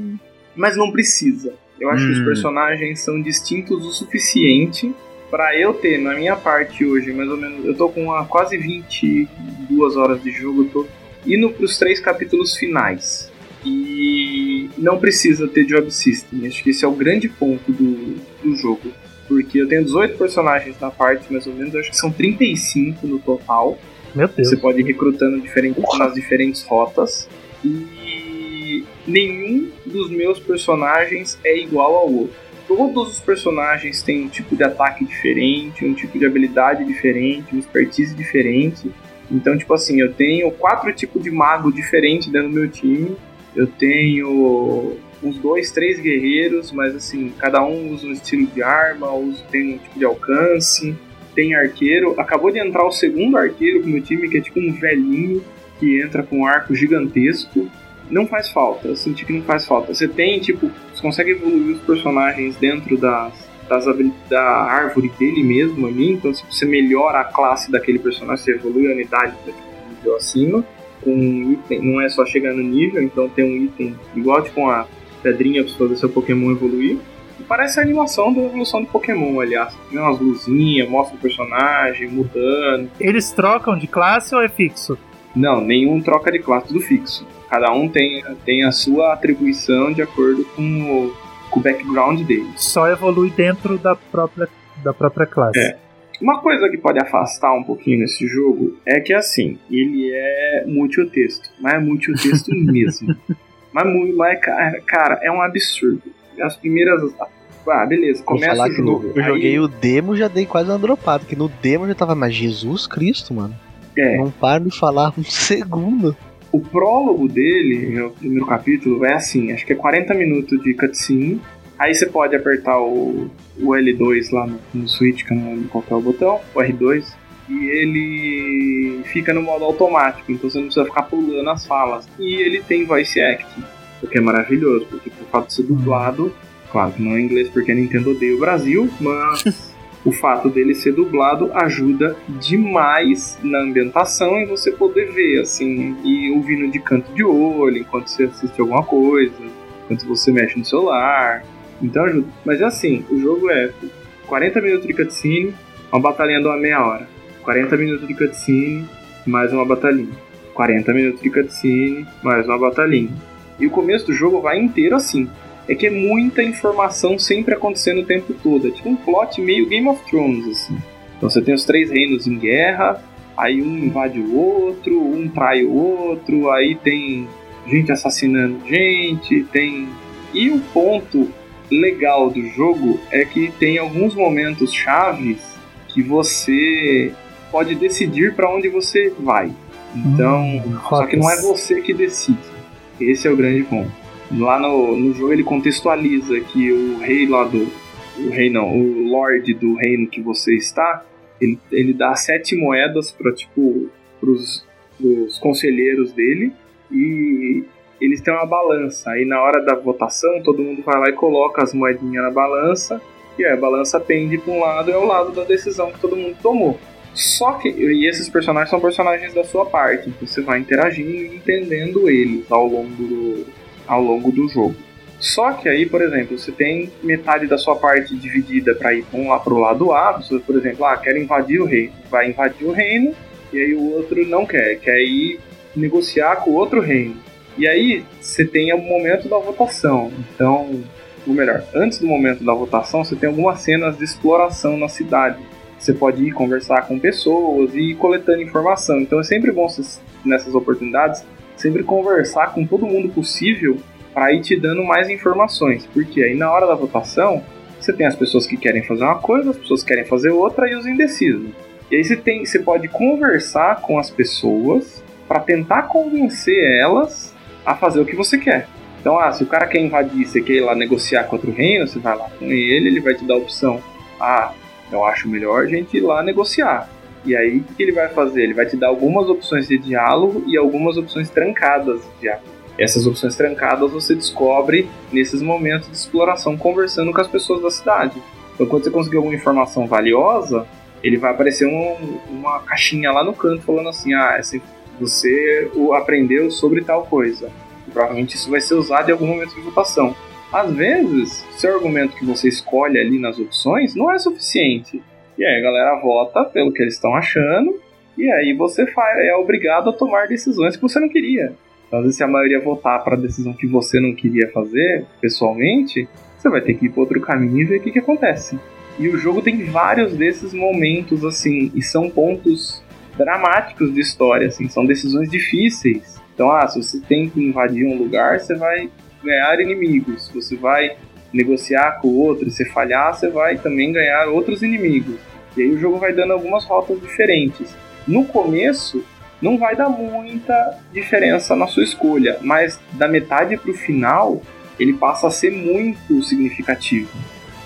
mas não precisa. Eu acho que os Hum. personagens são distintos o suficiente pra eu ter na minha parte hoje, mais ou menos, eu tô com uma, quase 22 horas de jogo, eu tô indo pros três capítulos finais. E não precisa ter job system. Acho que esse é o grande ponto do, do jogo. Porque eu tenho 18 personagens na parte, mais ou menos, acho que são 35 no total. Meu Deus. Você pode ir recrutando diferente, nas diferentes rotas. E nenhum dos meus personagens é igual ao outro. Todos os personagens têm um tipo de ataque diferente, um tipo de habilidade diferente, uma expertise diferente. Então, tipo assim, eu tenho quatro tipos de mago diferentes dentro do meu time. Eu tenho uns dois, três guerreiros, mas assim, cada um usa um estilo de arma, usa, tem um tipo de alcance tem arqueiro. Acabou de entrar o segundo arqueiro pro meu time, que é tipo um velhinho que entra com um arco gigantesco. Não faz falta, eu senti que não faz falta. Você tem, tipo, você consegue evoluir os personagens dentro das, das da árvore dele mesmo ali. Então, se você melhora a classe daquele personagem, você evolui a unidade tipo, um nível acima. Com um item, não é só chegar no nível, então tem um item igual tipo a pedrinha pra fazer seu Pokémon evoluir. E Parece a animação da evolução do Pokémon, aliás. Tem umas luzinhas, mostra o personagem mudando. Eles trocam de classe ou é fixo? Não, nenhum troca de classe, tudo fixo. Cada um tem, tem a sua atribuição de acordo com o, com o background dele. Só evolui dentro da própria, da própria classe. É. Uma coisa que pode afastar um pouquinho nesse jogo é que, assim, ele é multitexto, mas é multitexto mesmo. Mas, mas, cara, é um absurdo. As primeiras. Ah, beleza, Vou começa o jogo. eu aí- joguei o demo já dei quase uma dropada, que no demo eu já tava, mas Jesus Cristo, mano. É, Não para de falar um segundo. O prólogo dele, no primeiro capítulo, é assim, acho que é 40 minutos de cutscene. Aí você pode apertar o, o L2 lá no, no Switch, que eu não lembro qual é o botão, o R2, e ele fica no modo automático, então você não precisa ficar pulando as falas. E ele tem voice acting, o que é maravilhoso, porque por fato de ser dublado, claro que não é inglês porque a Nintendo odeia o Brasil, mas o fato dele ser dublado ajuda demais na ambientação e você poder ver, assim, e ouvindo de canto de olho enquanto você assiste alguma coisa, enquanto você mexe no celular. Então ajuda. Mas é assim, o jogo é 40 minutos de cutscene, uma batalhinha de uma meia hora. 40 minutos de cutscene, mais uma batalhinha. 40 minutos de cutscene, mais uma batalhinha. E o começo do jogo vai inteiro assim. É que é muita informação sempre acontecendo o tempo todo. É tipo um plot meio Game of Thrones, assim. Então você tem os três reinos em guerra, aí um invade o outro, um trai o outro, aí tem gente assassinando gente, tem. E o ponto legal do jogo é que tem alguns momentos chaves que você pode decidir para onde você vai. Então, Hum, só que não é você que decide. Esse é o grande ponto. Lá no, no jogo ele contextualiza que o rei lá do. O rei não, o lord do reino que você está, ele, ele dá sete moedas para tipo, pros, pros conselheiros dele e eles têm uma balança. Aí na hora da votação, todo mundo vai lá e coloca as moedinhas na balança, e aí a balança pende para um lado, é o lado da decisão que todo mundo tomou. Só que, e esses personagens são personagens da sua parte, então você vai interagindo e entendendo eles ao longo do, ao longo do jogo. Só que aí, por exemplo, você tem metade da sua parte dividida para ir um lá pro lado A, você, por exemplo, ah, quero invadir o reino, vai invadir o reino, e aí o outro não quer, quer ir negociar com o outro reino. E aí você tem o momento da votação. Então, ou melhor, antes do momento da votação, você tem algumas cenas de exploração na cidade. Você pode ir conversar com pessoas e ir coletando informação. Então é sempre bom nessas oportunidades sempre conversar com todo mundo possível para ir te dando mais informações. Porque aí na hora da votação, você tem as pessoas que querem fazer uma coisa, as pessoas que querem fazer outra e os indecisos. E aí você tem, você pode conversar com as pessoas para tentar convencer elas a fazer o que você quer. Então, ah, se o cara quer invadir, você quer ir lá negociar com outro reino, você vai lá com ele, ele vai te dar a opção. Ah, eu acho melhor a gente ir lá negociar. E aí, o que ele vai fazer? Ele vai te dar algumas opções de diálogo e algumas opções trancadas de diálogo. Essas opções trancadas você descobre nesses momentos de exploração conversando com as pessoas da cidade. Então, quando você conseguir alguma informação valiosa, ele vai aparecer um, uma caixinha lá no canto falando assim: ah, você aprendeu sobre tal coisa. Provavelmente isso vai ser usado em algum momento de votação. Às vezes, seu argumento que você escolhe ali nas opções não é suficiente. E aí a galera vota pelo que eles estão achando, e aí você é obrigado a tomar decisões que você não queria. Então, às vezes, se a maioria votar para a decisão que você não queria fazer pessoalmente, você vai ter que ir para outro caminho e ver o que, que acontece. E o jogo tem vários desses momentos, assim, e são pontos dramáticos de história, assim, são decisões difíceis. Então, ah, se você tem que invadir um lugar, você vai ganhar inimigos. Se você vai negociar com o outro e se falhar, você vai também ganhar outros inimigos. E aí o jogo vai dando algumas rotas diferentes. No começo, não vai dar muita diferença na sua escolha, mas da metade para o final, ele passa a ser muito significativo.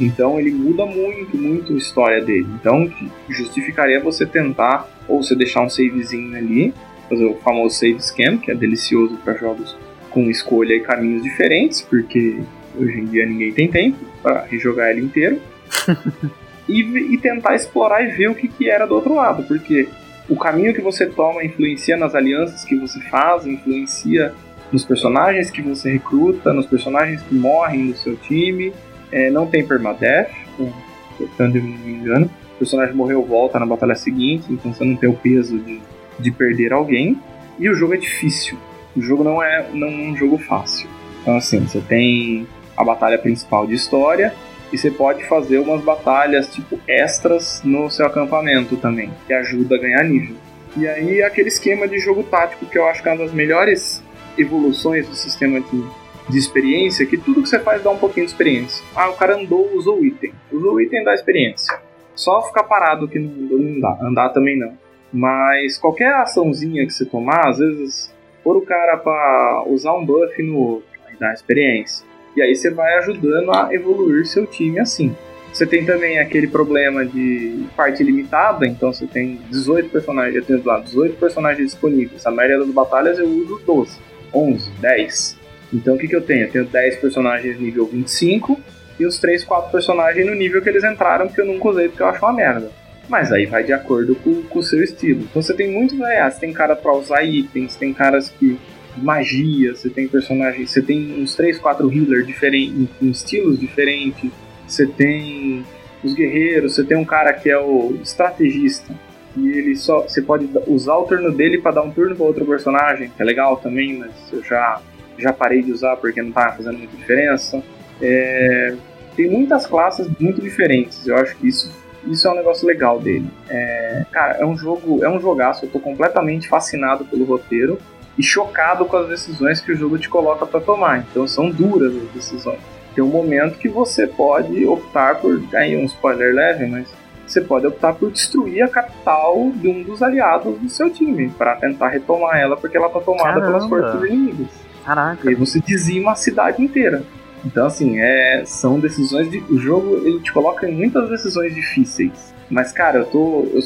Então ele muda muito, muito a história dele. Então justificaria você tentar, ou você deixar um savezinho ali, fazer o famoso save scam, que é delicioso para jogos com escolha e caminhos diferentes, porque hoje em dia ninguém tem tempo para rejogar ele inteiro. e, e, tentar explorar e ver o que, que era do outro lado, porque o caminho que você toma influencia nas alianças que você faz, influencia nos personagens que você recruta, nos personagens que morrem no seu time. É, não tem permadeath, se não me engano. O personagem morreu, volta na batalha seguinte, então você não tem o peso de, de perder alguém. E o jogo é difícil. O jogo não é, não é um jogo fácil. Então, assim, você tem a batalha principal de história, e você pode fazer umas batalhas tipo extras no seu acampamento também, que ajuda a ganhar nível. E aí aquele esquema de jogo tático que eu acho que é uma das melhores evoluções do sistema de, de experiência, que tudo que você faz dá um pouquinho de experiência. Ah, o cara andou, usou o item. Usou o item dá experiência. Só ficar parado que não, não dá. Andar também não. Mas qualquer açãozinha que você tomar, às vezes, pôr o cara para usar um buff no outro, aí dá experiência. E aí você vai ajudando a evoluir seu time assim. Você tem também aquele problema de parte limitada, então você tem 18 personagens, eu tenho lá 18 personagens disponíveis. A maioria das batalhas eu uso 12, 11, 10. Então o que, que eu tenho? Eu tenho 10 personagens nível 25 e os 3, 4 personagens no nível que eles entraram, que eu nunca usei porque eu acho uma merda. Mas aí vai de acordo com, com o seu estilo. Então você tem muitos variados. Você tem cara para usar itens, tem caras que magia, você tem personagens, você tem uns 3, 4 healers diferentes, em estilos diferentes, você tem os guerreiros, você tem um cara que é o estrategista, e ele só você pode usar o turno dele para dar um turno para outro personagem, que é legal também, mas eu já já parei de usar porque não tá fazendo muita diferença. É, tem muitas classes muito diferentes. Eu acho que isso isso é um negócio legal dele. É, cara, é um jogo, é um jogaço. Eu tô completamente fascinado pelo roteiro e chocado com as decisões que o jogo te coloca para tomar. Então são duras as decisões. Tem um momento que você pode optar por. Aí um spoiler leve, mas você pode optar por destruir a capital de um dos aliados do seu time para tentar retomar ela porque ela tá tomada Caramba. pelas forças inimigas. Caraca. E aí você dizima a cidade inteira. Então assim, é, são decisões de o jogo ele te coloca em muitas decisões difíceis. Mas cara, eu tô eu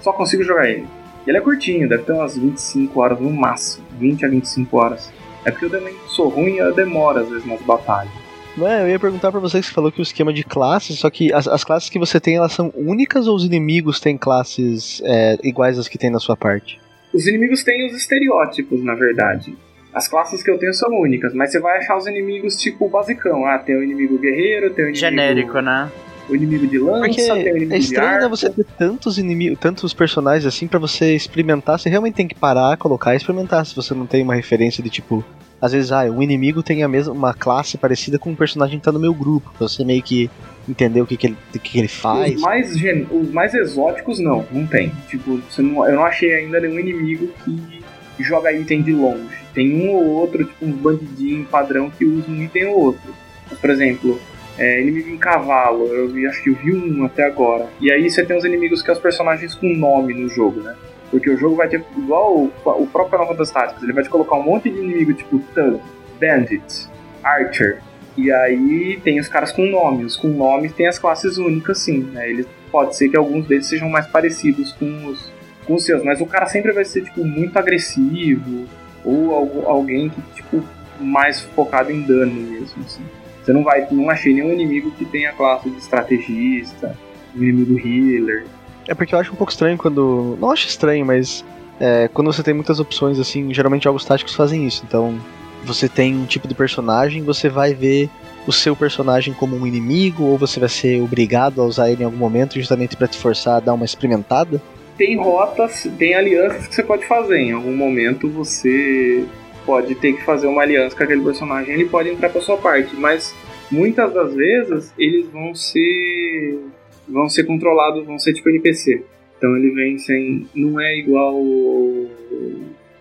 só consigo jogar ele. Ele é curtinho, deve ter umas 25 horas no máximo. 20 a 25 horas. É porque eu também sou ruim e eu demoro às vezes nas batalhas. Não é, eu ia perguntar pra você que você falou que o esquema de classes, só que as, as classes que você tem, elas são únicas ou os inimigos têm classes é, iguais às que tem na sua parte? Os inimigos têm os estereótipos, na verdade. As classes que eu tenho são únicas, mas você vai achar os inimigos tipo basicão. Ah, tem o inimigo guerreiro, tem o inimigo. Genérico, né? O inimigo de lança, Porque tem o inimigo é de estranho né, arco. você ter tantos inimigos, tantos personagens assim pra você experimentar. Você realmente tem que parar, colocar e experimentar. Se você não tem uma referência de tipo, às vezes, ah, um inimigo tem a mesma uma classe parecida com um personagem que tá no meu grupo. Pra você meio que entender o que, que, ele, o que, que ele faz. Os mais, gen- os mais exóticos, não, não tem. Tipo, você não- eu não achei ainda nenhum inimigo que joga item de longe. Tem um ou outro, tipo uns bandidinhos padrão que usa um item ou outro. Por exemplo, é, inimigo em cavalo, eu acho que eu vi um até agora. E aí você tem os inimigos que são os personagens com nome no jogo, né? Porque o jogo vai ter, igual o, o próprio Final Fantasy Tactics, ele vai te colocar um monte de inimigo, tipo Thug, Bandit, Archer. E aí tem os caras com nome. Os com nome tem as classes únicas, sim. Né? Eles, pode ser que alguns deles sejam mais parecidos com os, seus, mas o cara sempre vai ser, tipo, muito agressivo. Ou algu- alguém que, tipo, mais focado em dano mesmo, assim. Você não vai, não achei nenhum inimigo que tenha classe de estrategista, um inimigo healer. É porque eu acho um pouco estranho quando. Não acho estranho, mas é, quando você tem muitas opções, assim, geralmente jogos táticos fazem isso. Então, você tem um tipo de personagem, você vai ver o seu personagem como um inimigo, ou você vai ser obrigado a usar ele em algum momento, justamente pra te forçar a dar uma experimentada. Tem rotas, tem alianças que você pode fazer. Em algum momento você pode ter que fazer uma aliança com aquele personagem, ele pode entrar pra sua parte, mas muitas das vezes eles vão ser vão ser controlados, vão ser tipo NPC. Então ele vem sem não é igual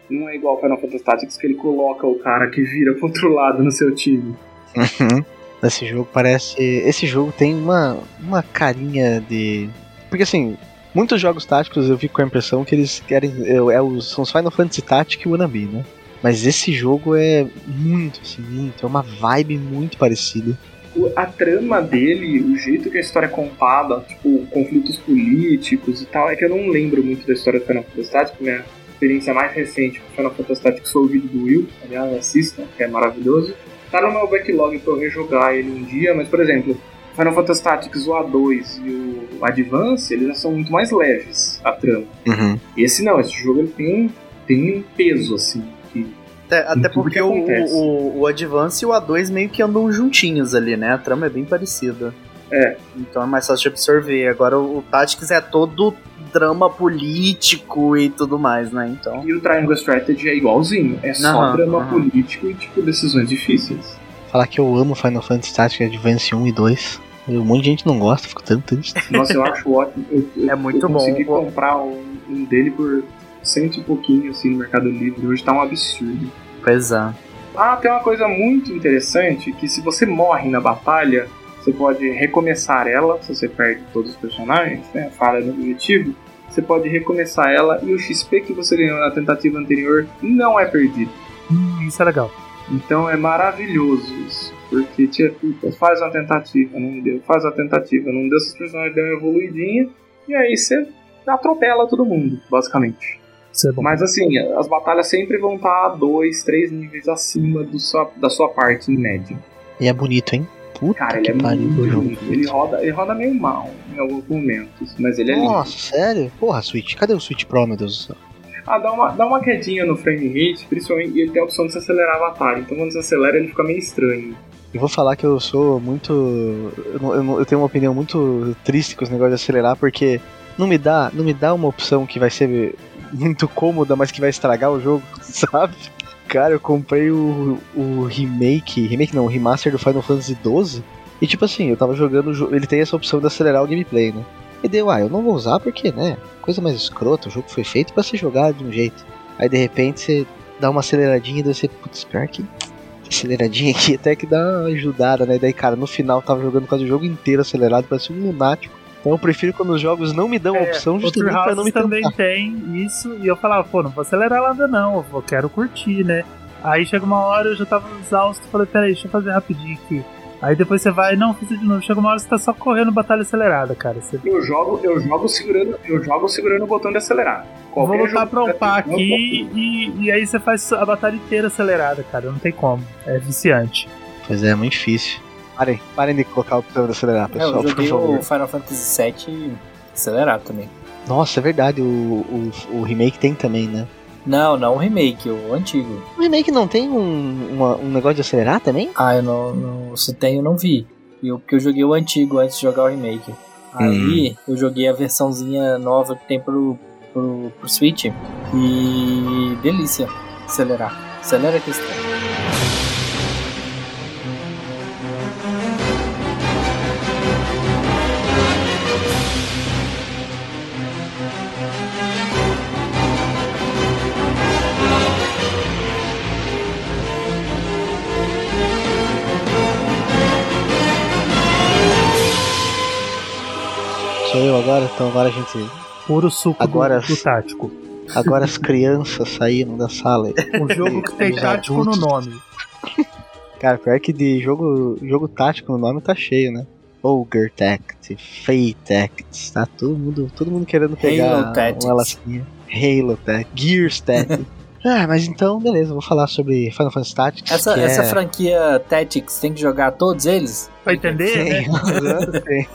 não é igual Final Fantasy Tactics que ele coloca o cara que vira controlado no seu time. Esse jogo parece. Esse jogo tem uma, uma carinha de. Porque assim, muitos jogos táticos eu fico com a impressão que eles querem. É, é são os Final Fantasy Tactics e Wannabe, né? Mas esse jogo é muito, assim, muito. É uma vibe muito parecida. o- a trama dele, o jeito que a história é contada, tipo, conflitos políticos e tal, é que eu não lembro muito da história do Final Fantasy Tactics, minha experiência mais recente com Final Fantasy Tactics foi o vídeo do Will, aliás, assista, que é maravilhoso. Tá no meu backlog pra eu rejogar ele um dia, mas, por exemplo, Final Fantasy Tactics, o A2 e o Advance, eles já são muito mais leves, a trama. Uhum. Esse não, esse jogo ele tem um, tem um peso, assim, que Até, até tudo porque que o, o, o Advance e o A2 meio que andam juntinhos ali, né? A trama é bem parecida. É. Então é mais fácil de absorver. Agora o, o Tactics é todo drama político e tudo mais, né? Então. E o Triangle Strategy é igualzinho, é só Aham, drama aham. político e, tipo, decisões difíceis. Falar que eu amo Final Fantasy Tactics Advance 1 e 2. Um monte de gente não gosta, fico tanto triste. Nossa, eu acho ótimo. Eu, eu- É muito eu consegui bom. comprar um, um dele por cento e pouquinho, assim, no Mercado Livre. Hoje tá um absurdo. Pois é. Ah, tem uma coisa muito interessante, que se você morre na batalha, você pode recomeçar ela, se você perde todos os personagens, né, falha no objetivo, você pode recomeçar ela e o XP que você ganhou na tentativa anterior não é perdido. Hum, isso é legal. Então é maravilhoso isso. Porque, puta, faz uma tentativa, não deu, faz uma tentativa, não deu, seus personagens deu uma evoluidinha, e aí você atropela todo mundo, basicamente. É. Mas assim, as batalhas sempre vão estar dois, três níveis acima do sua, da sua parte, em média. E é bonito, hein? Puta Cara, ele é pariu muito bonito. Ele roda, ele roda meio mal em alguns momentos, mas ele é lindo. Nossa, sério? Porra, Switch. Cadê o Switch Pro, meu Deus do céu? Ah, dá uma, dá uma quedinha no frame rate, principalmente, e ele tem a opção de se acelerar a batalha. Então quando você acelera, ele fica meio estranho. Eu vou falar que eu sou muito. Eu, eu tenho uma opinião muito triste com os negócios de acelerar, porque não me dá, não me dá uma opção que vai ser muito cômoda, mas que vai estragar o jogo, sabe? Cara, eu comprei o, o remake. Remake não, o remaster do Final Fantasy XII. E tipo assim, eu tava jogando. Ele tem essa opção de acelerar o gameplay, né? E deu, ah, eu não vou usar porque, né? Coisa mais escrota, o jogo foi feito pra ser jogado de um jeito. Aí de repente você dá uma aceleradinha e você, putz, pior que aceleradinha aqui até que dá uma ajudada, né? Daí, cara, no final tava jogando quase o jogo inteiro acelerado, parecia um lunático. Então eu prefiro quando os jogos não me dão a É, opção justamente pra não me também tentar. tem isso, e eu falava, pô, não vou acelerar nada não, eu quero curtir, né? Aí chega uma hora, eu já tava exausto, falei, peraí, deixa eu fazer rapidinho aqui. Aí depois você vai, não, fiz de novo. Chega uma hora você tá só correndo batalha acelerada, cara. Você... Eu jogo, eu jogo segurando, eu jogo segurando o botão de acelerar. Vou Qualquer lutar jogo pra upar eu- aqui e, e aí você faz a batalha inteira acelerada, cara. Não tem como. É viciante. Pois é, é muito difícil. Parem, parem de colocar o botão de acelerar, É, pessoal, eu por joguei o Final Fantasy VII acelerado também. Nossa, é verdade, o, o, o remake tem também, né? Não, não o remake, o antigo. O remake não tem um, uma- um negócio de acelerar também? Ah, eu não, não se tem eu não vi. Eu, porque eu joguei o antigo antes de jogar o remake. Aí eu joguei a versãozinha nova que tem pro, pro, pro Switch. E delícia acelerar. Acelera que estranho. Sou eu agora, então agora a gente. Puro suco Agora- do, do tático. Agora as crianças saíram da sala. Um jogo que tem tático no adultos. nome. Cara, pior que de jogo, jogo tático no nome tá cheio, né? Ogre Tactics, Fate Tactics, tá todo mundo, todo mundo querendo pegar Halo Tactics. uma lasquinha. Halo Tactics, Gears Tactics. Ah, mas então, beleza, vou falar sobre Final Fantasy Tactics. Essa, que essa é... franquia Tactics tem que jogar todos eles? Pra entender, né? Sim,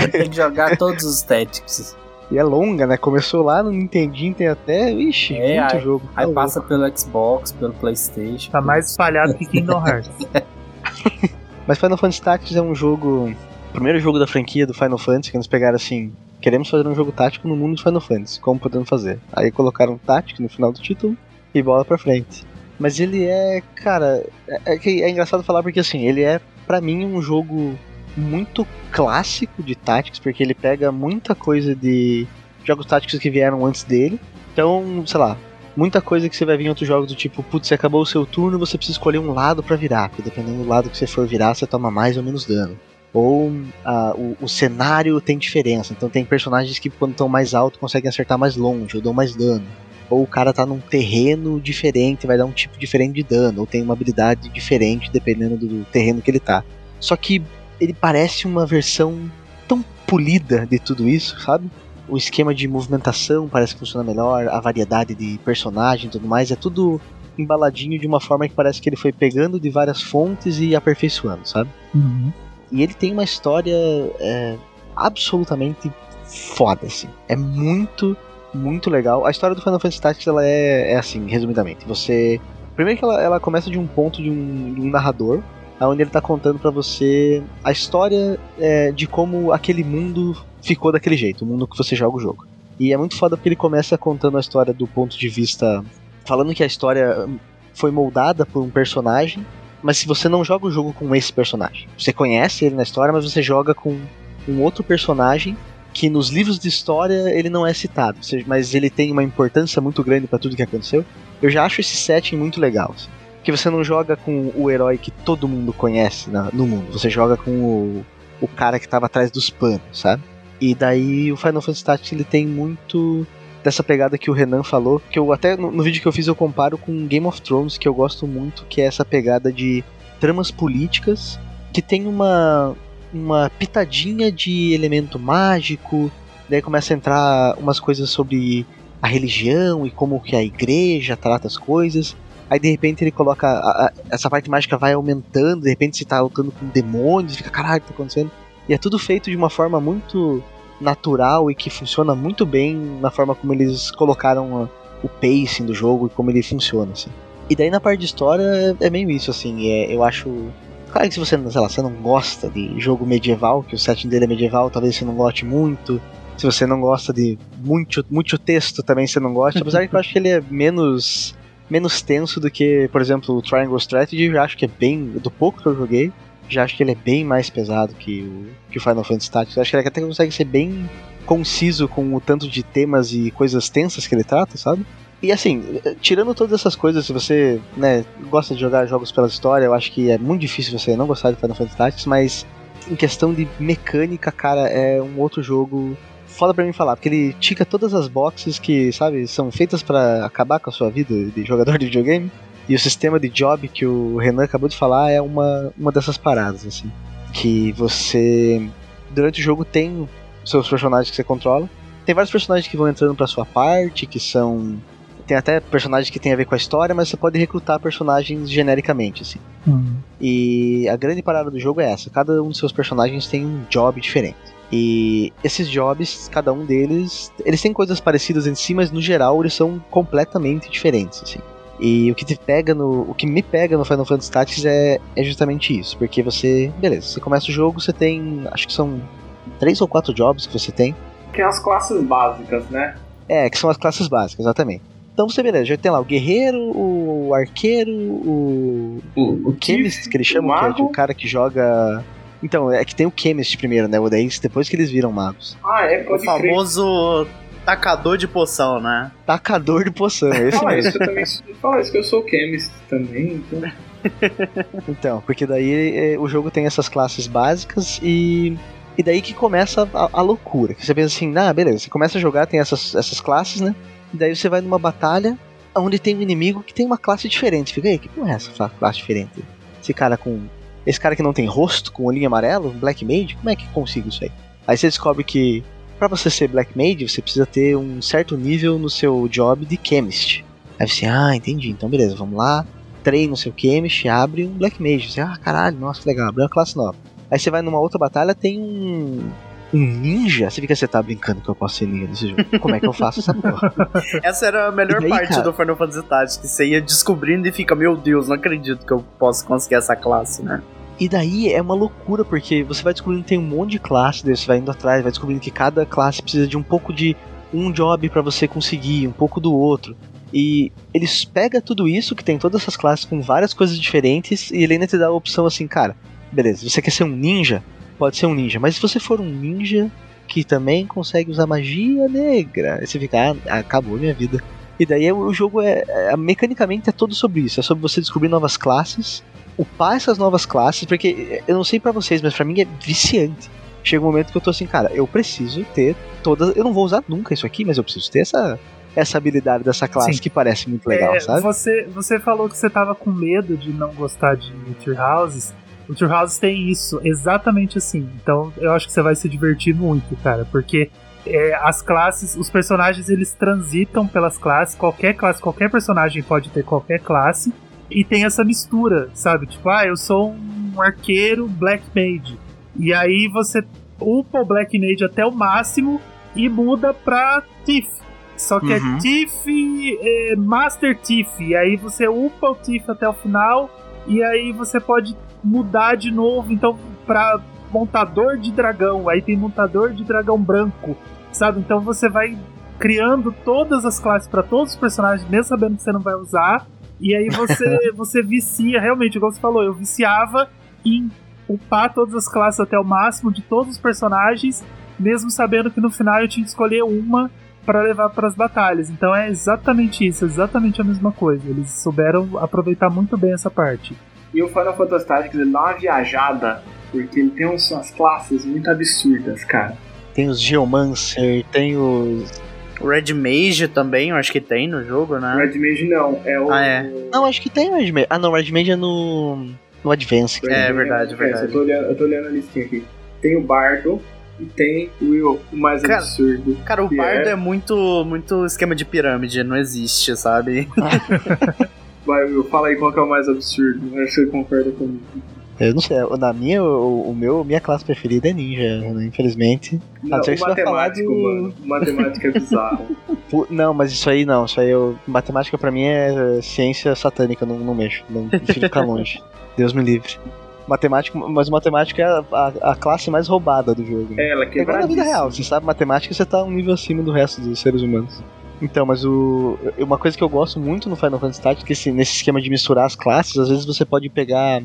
sim. Tem que jogar todos os Tactics. E é longa, né? Começou lá no Nintendinho, tem até, ixi, É, muito jogo. tá Aí louco. passa pelo Xbox, pelo Playstation. Tá mais espalhado que Kingdom Hearts. Mas Final Fantasy Tactics é um jogo. O primeiro jogo da franquia do Final Fantasy que eles pegaram assim. Queremos fazer um jogo tático no mundo de Final Fantasy. Como podemos fazer? Aí colocaram tático no final do título e bola pra frente. Mas ele é, cara, é, é é engraçado falar porque assim, ele é pra mim um jogo muito clássico de Tactics, porque ele pega muita coisa de jogos táticos que vieram antes dele. Então, sei lá, muita coisa que você vai ver em outros jogos do tipo, putz, você acabou o seu turno, você precisa escolher um lado pra virar, porque dependendo do lado que você for virar, você toma mais ou menos dano. Ou ah, o, o cenário tem diferença, então tem personagens que quando estão mais alto conseguem acertar mais longe, ou dão mais dano. Ou o cara tá num terreno diferente, vai dar um tipo diferente de dano, ou tem uma habilidade diferente dependendo do terreno que ele tá. Só que ele parece uma versão tão polida de tudo isso, sabe? O esquema de movimentação parece que funciona melhor, a variedade de personagem e tudo mais, é tudo embaladinho de uma forma que parece que ele foi pegando de várias fontes e aperfeiçoando, sabe? Uhum. E ele tem uma história é, absolutamente foda, assim. É muito, muito legal. A história do Final Fantasy Tactics, ela é, é assim, resumidamente. Você... Primeiro que ela, ela começa de um ponto de um, de um narrador, onde ele tá contando pra você a história é, de como aquele mundo ficou daquele jeito, o mundo que você joga o jogo. E é muito foda porque ele começa contando a história do ponto de vista... Falando que a história foi moldada por um personagem, mas se você não joga o jogo com esse personagem, você conhece ele na história, mas você joga com um outro personagem que nos livros de história ele não é citado, mas ele tem uma importância muito grande pra tudo que aconteceu. Eu já acho esse setting muito legal. Assim. Que você não joga com o herói que todo mundo conhece na- no mundo, você joga com o, o cara que tava atrás dos panos, sabe? E daí o Final Fantasy Tactics ele tem muito dessa pegada que o Renan falou, que eu até no, no vídeo que eu fiz eu comparo com Game of Thrones, que eu gosto muito, que é essa pegada de tramas políticas que tem uma uma pitadinha de elemento mágico, daí começa a entrar umas coisas sobre a religião e como que a igreja trata as coisas. Aí de repente ele coloca a- a- essa parte mágica vai aumentando, de repente você tá lutando com demônios, fica caralho, o que tá acontecendo? E é tudo feito de uma forma muito natural e que funciona muito bem na forma como eles colocaram o pacing do jogo e como ele funciona, assim. E daí na parte de história é, é meio isso, assim, é, eu acho. Claro que se você, sei lá, você não gosta de jogo medieval, que o setting dele é medieval, talvez você não goste muito. Se você não gosta de muito, muito texto, também você não gosta. Apesar que eu acho que ele é menos menos tenso do que, por exemplo, o Triangle Strategy, eu acho que é bem. Do pouco que eu joguei, já acho que ele é bem mais pesado que o, que o Final Fantasy Tactics. Eu acho que ele até consegue ser bem conciso com o tanto de temas e coisas tensas que ele trata, sabe? E assim, tirando todas essas coisas, se você né, gosta de jogar jogos pela história, eu acho que é muito difícil você não gostar de Final Fantasy Tactics, mas em questão de mecânica, cara, é um outro jogo foda pra mim falar, porque ele tica todas as boxes que, sabe, são feitas pra acabar com a sua vida de jogador de videogame. E o sistema de job que o Renan acabou de falar é uma, uma dessas paradas, assim. Que você, durante o jogo, tem seus personagens que você controla. Tem vários personagens que vão entrando pra sua parte, que são. tem até personagens que tem a ver com a história, mas você pode recrutar personagens genericamente, assim. Hum. E a grande parada do jogo é essa: cada um dos seus personagens tem um job diferente. E esses jobs, cada um deles, eles têm coisas parecidas em si, mas no geral eles são completamente diferentes, assim. E o que te pega no, o que me pega no Final Fantasy Tactics é, é justamente isso, porque você, beleza, você começa o jogo, você tem, acho que são três ou quatro jobs que você tem. Tem as classes básicas, né? É, que são as classes básicas, exatamente. Então você, beleza, já tem lá o guerreiro, o arqueiro, o. O, O Chemist, que eles chamam, que é o cara que joga. Então, é que tem o Chemist primeiro, né? O daí depois que eles viram magos. Ah, é, O pode crer. Tacador de poção, né? Tacador de poção, é Fala mesmo. isso, que eu também fala isso que eu sou chemist também, então. Então, porque daí é, o jogo tem essas classes básicas e. E daí que começa a, a loucura. Que você pensa assim, ah, beleza, você começa a jogar, tem essas, essas classes, né? E daí você vai numa batalha onde tem um inimigo que tem uma classe diferente. Fica aí, que porra é essa classe diferente? Esse cara com. Esse cara que não tem rosto, com olhinho amarelo, um Black Mage, como é que consigo isso aí? Aí você descobre que pra você ser Black Mage, você precisa ter um certo nível no seu job de Chemist. Aí você, ah, entendi, então beleza, vamos lá, treina o seu Chemist, abre um Black Mage. Você, ah, caralho, nossa, que legal, abriu uma classe nova. Aí você vai numa outra batalha, tem um. Um ninja? Você fica, você tá brincando que eu posso ser ninja nesse jogo. Como é que eu faço essa porra? Essa era a melhor daí, parte cara? do Final Fantasy Tactics, que você ia descobrindo e fica, meu Deus, não acredito que eu posso conseguir essa classe, né? E daí é uma loucura, porque você vai descobrindo que tem um monte de classe, daí você vai indo atrás, vai descobrindo que cada classe precisa de um pouco de um job pra você conseguir, um pouco do outro. E eles pegam tudo isso, que tem todas essas classes com várias coisas diferentes, e ele ainda te dá a opção assim, cara, beleza, você quer ser um ninja? Pode ser um ninja, mas se você for um ninja que também consegue usar magia negra, você fica, ah, acabou minha vida. E daí é- o jogo é, é- mecanicamente é todo sobre isso, é sobre você descobrir novas classes, upar essas novas classes, porque eu não sei pra vocês, mas pra mim é viciante. Chega um momento que eu tô assim, cara, eu preciso ter todas. Eu não vou usar nunca isso aqui, mas eu preciso ter essa, essa habilidade dessa classe Sim. que parece muito legal, É, sabe? Você, você falou que você tava com medo de não gostar de Tree Houses. O Tree Houses tem isso, exatamente assim. Então eu acho que você vai se divertir muito, cara, porque é, as classes, os personagens eles transitam pelas classes, qualquer classe, qualquer personagem pode ter qualquer classe, e tem essa mistura, sabe? Tipo, ah, eu sou um arqueiro Black Mage. E aí você upa o Black Mage até o máximo e muda pra Thief. Só que Uhum. é Thief, é, Master Thief. E aí você upa o Thief até o final. E aí você pode mudar de novo. Então, pra montador de dragão. Aí tem montador de dragão branco. Sabe? Então você vai criando todas as classes pra todos os personagens, mesmo sabendo que você não vai usar. E aí você, você vicia, realmente, igual você falou, eu viciava em upar todas as classes até o máximo de todos os personagens, mesmo sabendo que no final eu tinha que escolher uma para levar para as batalhas. Então é exatamente isso, exatamente a mesma coisa. Eles souberam aproveitar muito bem essa parte. E o Final Fantasy Tactics ele dá uma viajada, porque ele tem umas classes muito absurdas, cara. Tem os Geomancer, tem os. O Red Mage também, eu acho que tem no jogo, né? Red Mage não, é o. Ah, é. Não, acho que tem o Red Mage. Ah, não, o Red Mage é no. No Advance. É, Mage verdade, é, verdade. Eu tô, olhando, eu tô olhando a listinha aqui. Tem o Bardo e tem o Will, o mais Cara, absurdo. Cara, o que bardo é- é muito, muito esquema de pirâmide, não existe, sabe? Vai, Will, fala aí qual que é o mais absurdo. Acho que você concorda comigo. Eu não sei, na minha, o, o meu, minha classe preferida é ninja, né, infelizmente. Não, não ser o que matemático, do- mano. O matemático é bizarro. Não, mas isso aí não, isso aí eu. Matemática pra mim é ciência satânica, não, não mexo, não prefiro ficar longe. Deus me livre. Matemática, mas matemática é a, a- a classe mais roubada do jogo. né? É, ela É igual na vida real, você sabe matemática, você tá um nível acima do resto dos seres humanos. Então, mas o uma coisa que eu gosto muito no Final Fantasy Tactics, que esse, nesse esquema de misturar as classes, às vezes você pode pegar,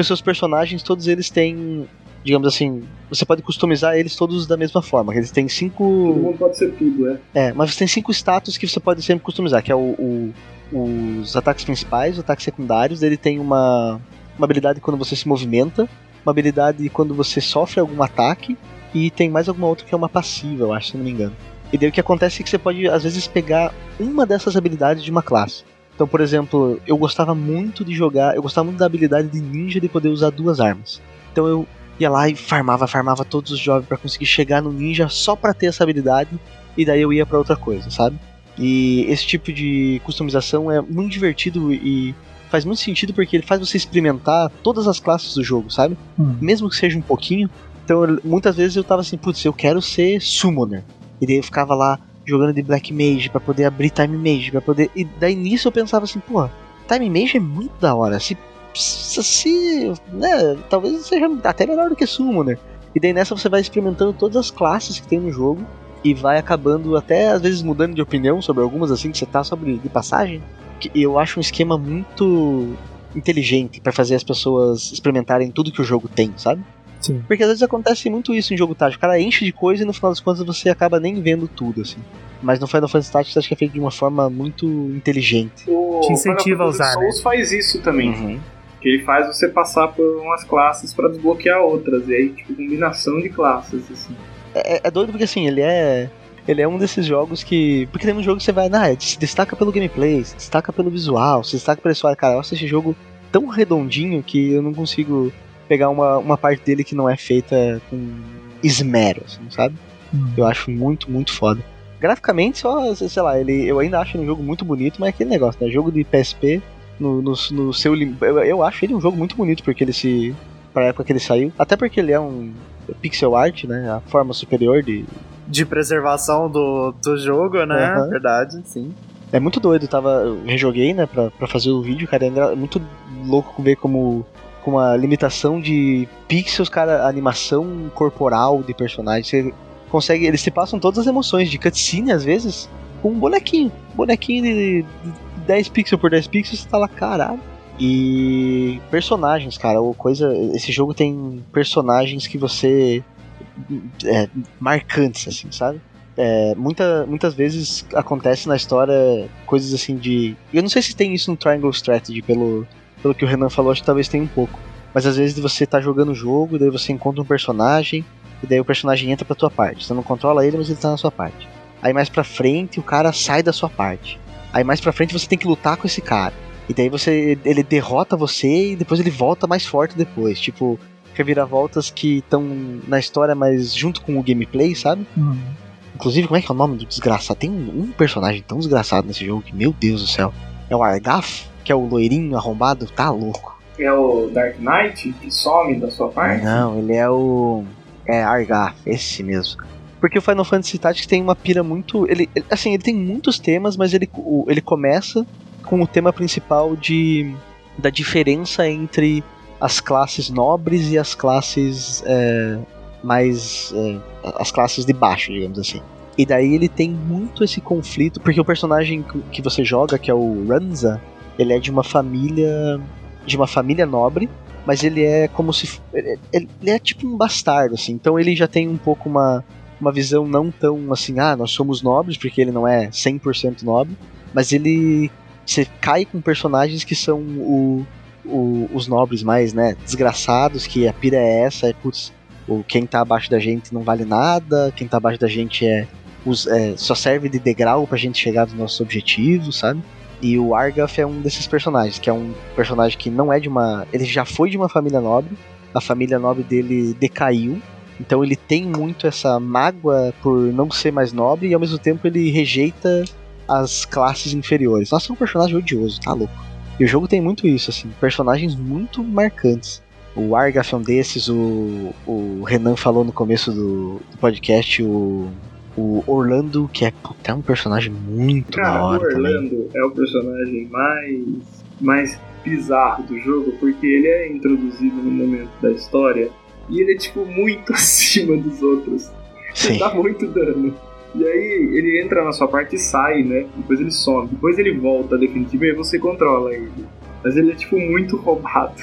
porque os seus personagens todos eles têm, digamos assim, você pode customizar eles todos da mesma forma. Eles têm cinco Todo mundo pode ser tudo, é. é, mas você tem cinco status que você pode sempre customizar, que é o, o- os ataques principais, os ataques secundários, ele tem uma, uma habilidade quando você se movimenta, uma habilidade quando você sofre algum ataque, e tem mais alguma outra que é uma passiva, eu acho, se não me engano. E daí o que acontece é que você pode, às vezes, pegar uma dessas habilidades de uma classe. Então, por exemplo, eu gostava muito de jogar, eu gostava muito da habilidade de ninja de poder usar duas armas. Então eu ia lá e farmava, farmava todos os jogos pra conseguir chegar no ninja só pra ter essa habilidade, e daí eu ia pra outra coisa, sabe? E esse tipo de customização é muito divertido e faz muito sentido porque ele faz você experimentar todas as classes do jogo, sabe? Hum. Mesmo que seja um pouquinho. Então, eu- muitas vezes eu tava assim, putz, eu quero ser Summoner. E daí eu ficava lá jogando de Black Mage pra poder abrir Time Mage, pra poder. E daí nisso eu pensava assim, pô, Time Mage é muito da hora. Se. Se. né, talvez seja até melhor do que Summoner. E daí nessa você vai experimentando todas as classes que tem no jogo. E vai acabando até às vezes mudando de opinião sobre algumas assim que você tá sobre de passagem. Que eu acho um esquema muito inteligente pra fazer as pessoas experimentarem tudo que o jogo tem, sabe? Sim. Porque às vezes acontece muito isso em jogo tático. O cara enche de coisa e no final das contas você acaba nem vendo tudo, assim. Mas no Final Fantasy Tactics acho que é feito de uma forma muito inteligente. O Te incentiva a usar, né? Souls faz isso também. Uhum. Que ele faz você passar por umas classes pra desbloquear outras. E aí, tipo, combinação de classes, assim. É, é doido porque assim, ele é. Ele é um desses jogos que. Porque tem um jogo que você vai, ah, se destaca pelo gameplay, se destaca pelo visual, se destaca pela história. Cara, eu acho esse jogo tão redondinho que eu não consigo pegar uma, uma parte dele que não é feita com esmero, assim, sabe? Hum. Eu acho muito, muito foda. Graficamente, só, sei lá, ele, eu ainda acho ele um jogo muito bonito, mas é aquele negócio, né? Jogo de PSP, no, no, no seu. Eu, eu acho ele um jogo muito bonito, porque ele se. Pra época que ele saiu. Até porque ele é um pixel art, né? A forma superior de. De preservação do, do jogo, né? Aham. Verdade. Sim. É muito doido, tava. Eu rejoguei, né, pra, pra fazer o vídeo, cara. É muito louco ver como. Com a limitação de pixels, cara, animação corporal de personagem. Você consegue. Eles se passam todas as emoções de cutscene, às vezes, com um bonequinho. Bonequinho de, de 10 pixels por 10 pixels, você tá lá, caralho. E personagens, cara, ou coisa. Esse jogo tem personagens que você. É, marcantes, assim, sabe? É, muita, muitas vezes acontece na história coisas assim de. Eu não sei se tem isso no Triangle Strategy, pelo, pelo que o Renan falou, acho que talvez tenha um pouco. Mas às vezes você tá jogando o jogo, daí você encontra um personagem, e daí o personagem entra pra tua parte. Você não controla ele, mas ele tá na sua parte. Aí mais pra frente o cara sai da sua parte. Aí mais pra frente você tem que lutar com esse cara. E daí você. ele derrota você e depois ele volta mais forte depois. Tipo, reviravoltas que estão na história, mas junto com o gameplay, sabe? Hum. Inclusive, como é que é o nome do desgraçado? Tem um, um personagem tão desgraçado nesse jogo que, meu Deus do céu. É o Argaf, que é o loirinho arrombado, tá louco. É o Dark Knight que some da sua parte? Não, ele é o. É Argaf, esse mesmo. Porque o Final Fantasy Tactics tem uma pira muito. Ele, assim, ele tem muitos temas, mas ele, o- ele começa com o tema principal de da diferença entre as classes nobres e as classes é, mais. é, as classes de baixo, digamos assim. E daí ele tem muito esse conflito, porque o personagem que você joga, que é o Ranza, ele é de uma família. de uma família nobre, mas ele é como se. ele é tipo um bastardo, assim. Então ele já tem um pouco uma, uma visão não tão assim, ah, nós somos nobres, porque ele não é 100% nobre, mas ele. Você cai com personagens que são o, o- os nobres mais, né, desgraçados, que a pira é essa, é, putz, o, quem tá abaixo da gente não vale nada, quem tá abaixo da gente é, os- é, só serve de degrau pra gente chegar nos nossos objetivos, sabe? E o Argaf é um desses personagens, que é um personagem que não é de uma. Ele já foi de uma família nobre, a família nobre dele decaiu, então ele tem muito essa mágoa por não ser mais nobre e ao mesmo tempo ele rejeita as classes inferiores. Nossa, é um personagem odioso, tá louco. E o jogo tem muito isso, assim, personagens muito marcantes. O Argaf é um desses, o, o Renan falou no começo do, do podcast, o, o Orlando, que é, puta, é um personagem muito da Cara, o hora também. Orlando é o personagem mais, mais bizarro do jogo, porque ele é introduzido no momento da história e ele é, tipo, muito acima dos outros. Ele Sim. dá muito dano. E aí ele entra na sua parte e sai, né? Depois ele some. Depois ele volta definitivo e você controla ele. Mas ele é, tipo, muito roubado.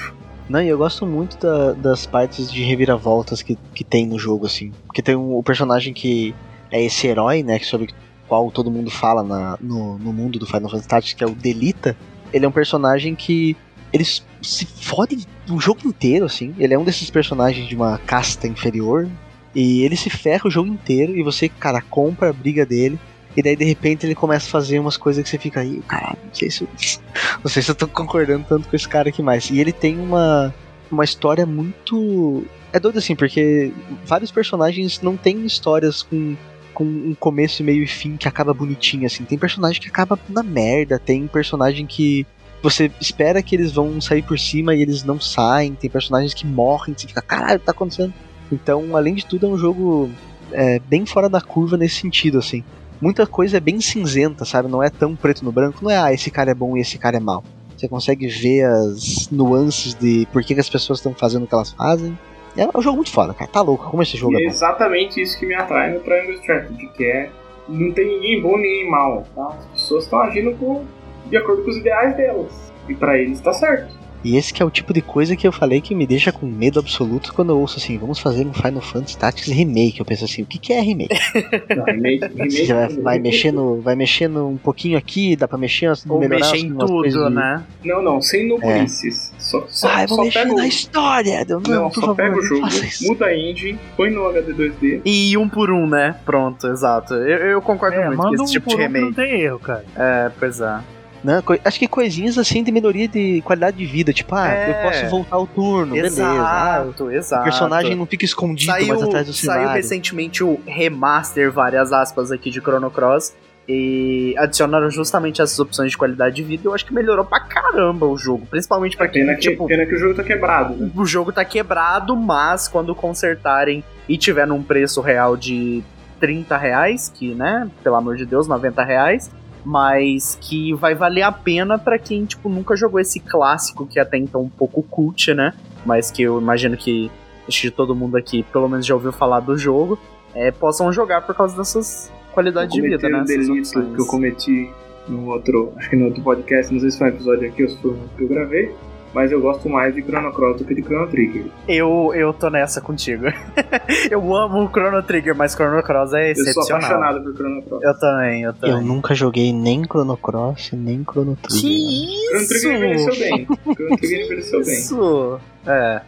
Não, e eu gosto muito da- das partes de reviravoltas que, que tem no jogo, assim. Porque tem um, o personagem que é esse herói, né? Sobre qual todo mundo fala na- no, no mundo do Final Fantasy Tactics, que é o Delita. Ele é um personagem que. Eles se fodem o jogo inteiro, assim. Ele é um desses personagens de uma casta inferior. E ele se ferra o jogo inteiro. E você, cara, compra a briga dele. E daí de repente ele começa a fazer umas coisas que você fica aí, caralho, não sei se eu, não sei se eu tô concordando tanto com esse cara aqui mais. E ele tem uma, uma história muito. É doido assim, porque vários personagens não têm histórias com com um começo, meio e fim que acaba bonitinho, assim. Tem personagem que acaba na merda, tem personagem que você espera que eles vão sair por cima e eles não saem, tem personagens que morrem, você fica, caralho, tá acontecendo? Então, além de tudo, é um jogo é, bem fora da curva nesse sentido, assim. Muita coisa é bem cinzenta, sabe? Não é tão preto no branco, não é, ah, esse cara é bom e esse cara é mal. Você consegue ver as nuances de por que, que as pessoas estão fazendo o que elas fazem. É um jogo muito foda, cara. Tá louco como esse jogo E é é bom. exatamente isso que me atrai no Triangle Strategy, que é não tem ninguém bom ninguém mal, tá? As pessoas estão agindo com, de acordo com os ideais delas. E pra eles tá certo. E esse que é o tipo de coisa que eu falei que me deixa com medo absoluto quando eu ouço assim, vamos fazer um Final Fantasy Tactics Remake. Eu penso assim, o que, que é remake? Não, remake, remake, Você vai, vai mexendo, vai mexendo um pouquinho aqui, dá pra mexer, Ou melhorar mexer em umas coisas tudo, de- né? Não, não, sem nobulices. Só, só, Ah, eu vou só mexer pega o, na história. Eu, não, não, por só favor, pega o jogo, muda a engine, põe no HD 2D. E um por um, né? Pronto, exato. Eu, eu concordo É, muito com manda esse um tipo de por um não remake. tem erro, cara. É, pois é. Não, co- acho que coisinhas assim de melhoria de qualidade de vida. Tipo, ah, É. eu posso voltar ao turno, beleza. Ah, Exato, o exato. personagem não fica escondido mais saiu, atrás do saiu cenário. recentemente o remaster, várias aspas aqui de Chrono Cross. E adicionaram justamente essas opções de qualidade de vida. Eu acho que melhorou pra caramba o jogo. Principalmente pra quem, Pena que, tipo, pena que o jogo tá quebrado, né? o jogo tá quebrado, mas quando consertarem e tiver num preço real de 30 reais, que, né, pelo amor de Deus, 90 reais, mas que vai valer a pena pra quem, tipo, nunca jogou esse clássico que é até então um pouco cult, né, mas que eu imagino que acho que todo mundo aqui pelo menos já ouviu falar do jogo, é, possam jogar por causa dessas qualidades de vida, cometer né, um delito que eu cometi no outro, acho que no outro podcast, não sei se foi um episódio aqui ou se foi um que eu gravei, mas eu gosto mais de Chrono Cross do que de Chrono Trigger. Eu, eu tô nessa contigo. eu amo o Chrono Trigger, mas Chrono Cross é Eu sou excepcional. apaixonado por Chrono Cross. Eu também, eu também. Eu nunca joguei nem Chrono Cross, nem Chrono Trigger. Que Chrono Trigger envelheceu bem. Chrono Trigger envelheceu bem. Isso! É.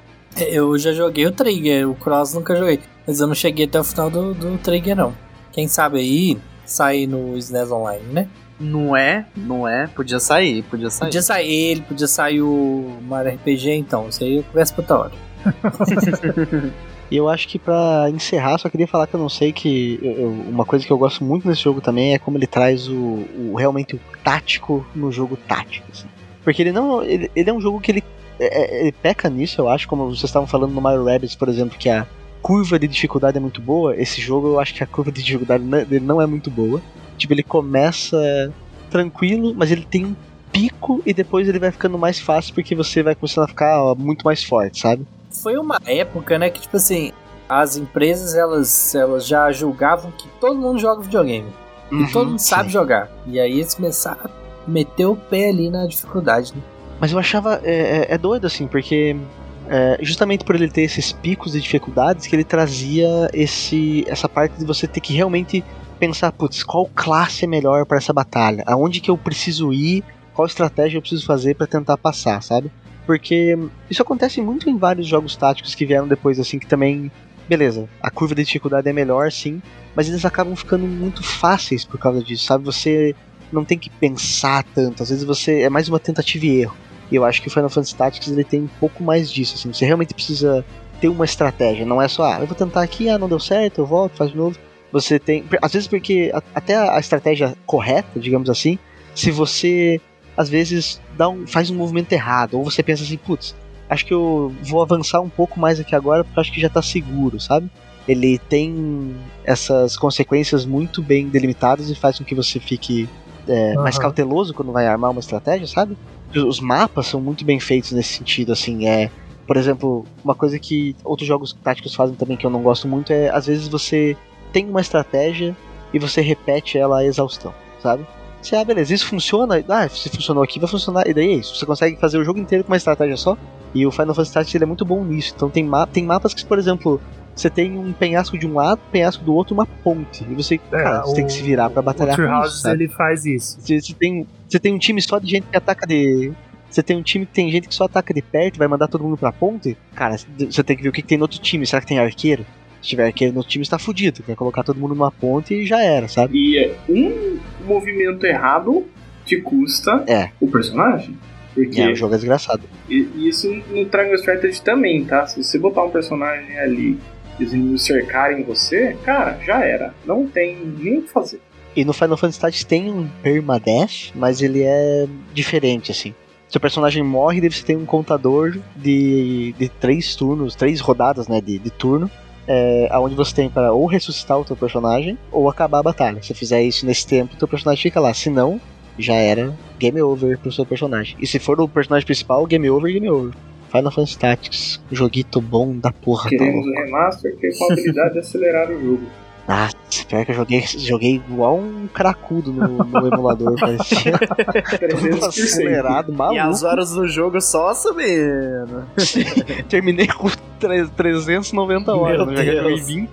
Eu já joguei o Trigger, o Cross nunca joguei. Mas eu não cheguei até o final do, do Trigger, não. Quem sabe aí sair no SNES Online, né? Não é, não é. Podia sair, podia sair. Podia sair ele, podia sair o Mario RPG, então. Isso aí eu converso pra outra hora. E eu acho que pra encerrar, só queria falar que eu não sei que eu- uma coisa que eu gosto muito nesse jogo também é como ele traz o, o- realmente o tático no jogo tático. assim. Porque ele não, ele, ele é um jogo que ele, é- é- ele peca nisso, eu acho, como vocês estavam falando no Mario Rabbids, por exemplo, que a curva de dificuldade é muito boa. Esse jogo eu acho que a curva de dificuldade não- dele não é muito boa. Tipo, ele começa tranquilo, mas ele tem um pico e depois ele vai ficando mais fácil porque você vai começando a ficar ó, muito mais forte, sabe? Foi uma época, né, que tipo assim, as empresas elas, elas já julgavam que todo mundo joga videogame. E todo mundo sabe Uhum, sim. jogar. E aí eles começaram a meter o pé ali na dificuldade, né? Mas eu achava. É, é- é doido, assim, porque. é, justamente por ele ter esses picos de dificuldades que ele trazia esse essa parte de você ter que realmente pensar, putz, qual classe é melhor para essa batalha? Aonde que eu preciso ir? Qual estratégia eu preciso fazer para tentar passar, sabe? Porque isso acontece muito em vários jogos táticos que vieram depois, assim, que também. Beleza, a curva de dificuldade é melhor, sim, mas eles acabam ficando muito fáceis por causa disso, sabe? Você não tem que pensar tanto, às vezes você é mais uma tentativa e erro. E eu acho que o Final Fantasy Tactics ele tem um pouco mais disso, assim, você realmente precisa ter uma estratégia, não é só, ah, eu vou tentar aqui, ah, não deu certo, eu volto, faz de novo. Você tem, às vezes porque até a estratégia correta, digamos assim, se você às vezes dá um, faz um movimento errado, ou você pensa assim, putz, acho que eu vou avançar um pouco mais aqui agora porque acho que já tá seguro, sabe? Ele tem essas consequências muito bem delimitadas e faz com que você fique é, mais Aham. cauteloso quando vai armar uma estratégia, sabe? Os mapas são muito bem feitos nesse sentido, assim, é. Por exemplo, uma coisa que outros jogos táticos fazem também que eu não gosto muito é às vezes você tem uma estratégia e você repete ela à exaustão, sabe? Você, ah, beleza, isso funciona, ah, se funcionou aqui, vai funcionar, e daí é isso. Você consegue fazer o jogo inteiro com uma estratégia só, e o Final Fantasy Tactics ele é muito bom nisso. Então tem, ma tem mapas que, por exemplo, você tem um penhasco de um lado, penhasco do outro, uma ponte, e você, cara, você tem que se virar pra batalhar É, O com isso, sabe? ele faz isso. Você, você tem, você tem um time só de gente que ataca de. Você tem um time que tem gente que só ataca de perto e vai mandar todo mundo pra ponte. Cara, você tem que ver o que, que tem no outro time. Será que tem arqueiro? Se tiver arqueiro no time, está fudido. Vai colocar todo mundo numa ponte e já era, sabe? E é, um movimento errado te custa É. o personagem. Porque É, o jogo é desgraçado. E e isso no Triangle Strategy também, tá? Se você botar um personagem ali e os inimigos cercarem você, cara, já era. Não tem nem o que fazer. E no Final Fantasy Tactics tem um permadeath, mas ele é diferente, assim. Seu personagem morre, daí você tem um contador de, de três turnos, três rodadas, né, de, de turno, é, onde você tem para ou ressuscitar o teu personagem ou acabar a batalha. Se você fizer isso nesse tempo, o teu personagem fica lá. Se não, já era game over pro seu personagem. E se for o personagem principal, game over, game over. Final Fantasy Tactics, joguito bom da porra. tá Queremos louco. um remaster que com a habilidade de acelerar o jogo. Ah, pior que eu joguei, joguei igual um cracudo no, no emulador, parecia 300%. acelerado, maluco. E as horas do jogo só subindo. Terminei com tre- 390 horas, Meu joguei Deus. 2020.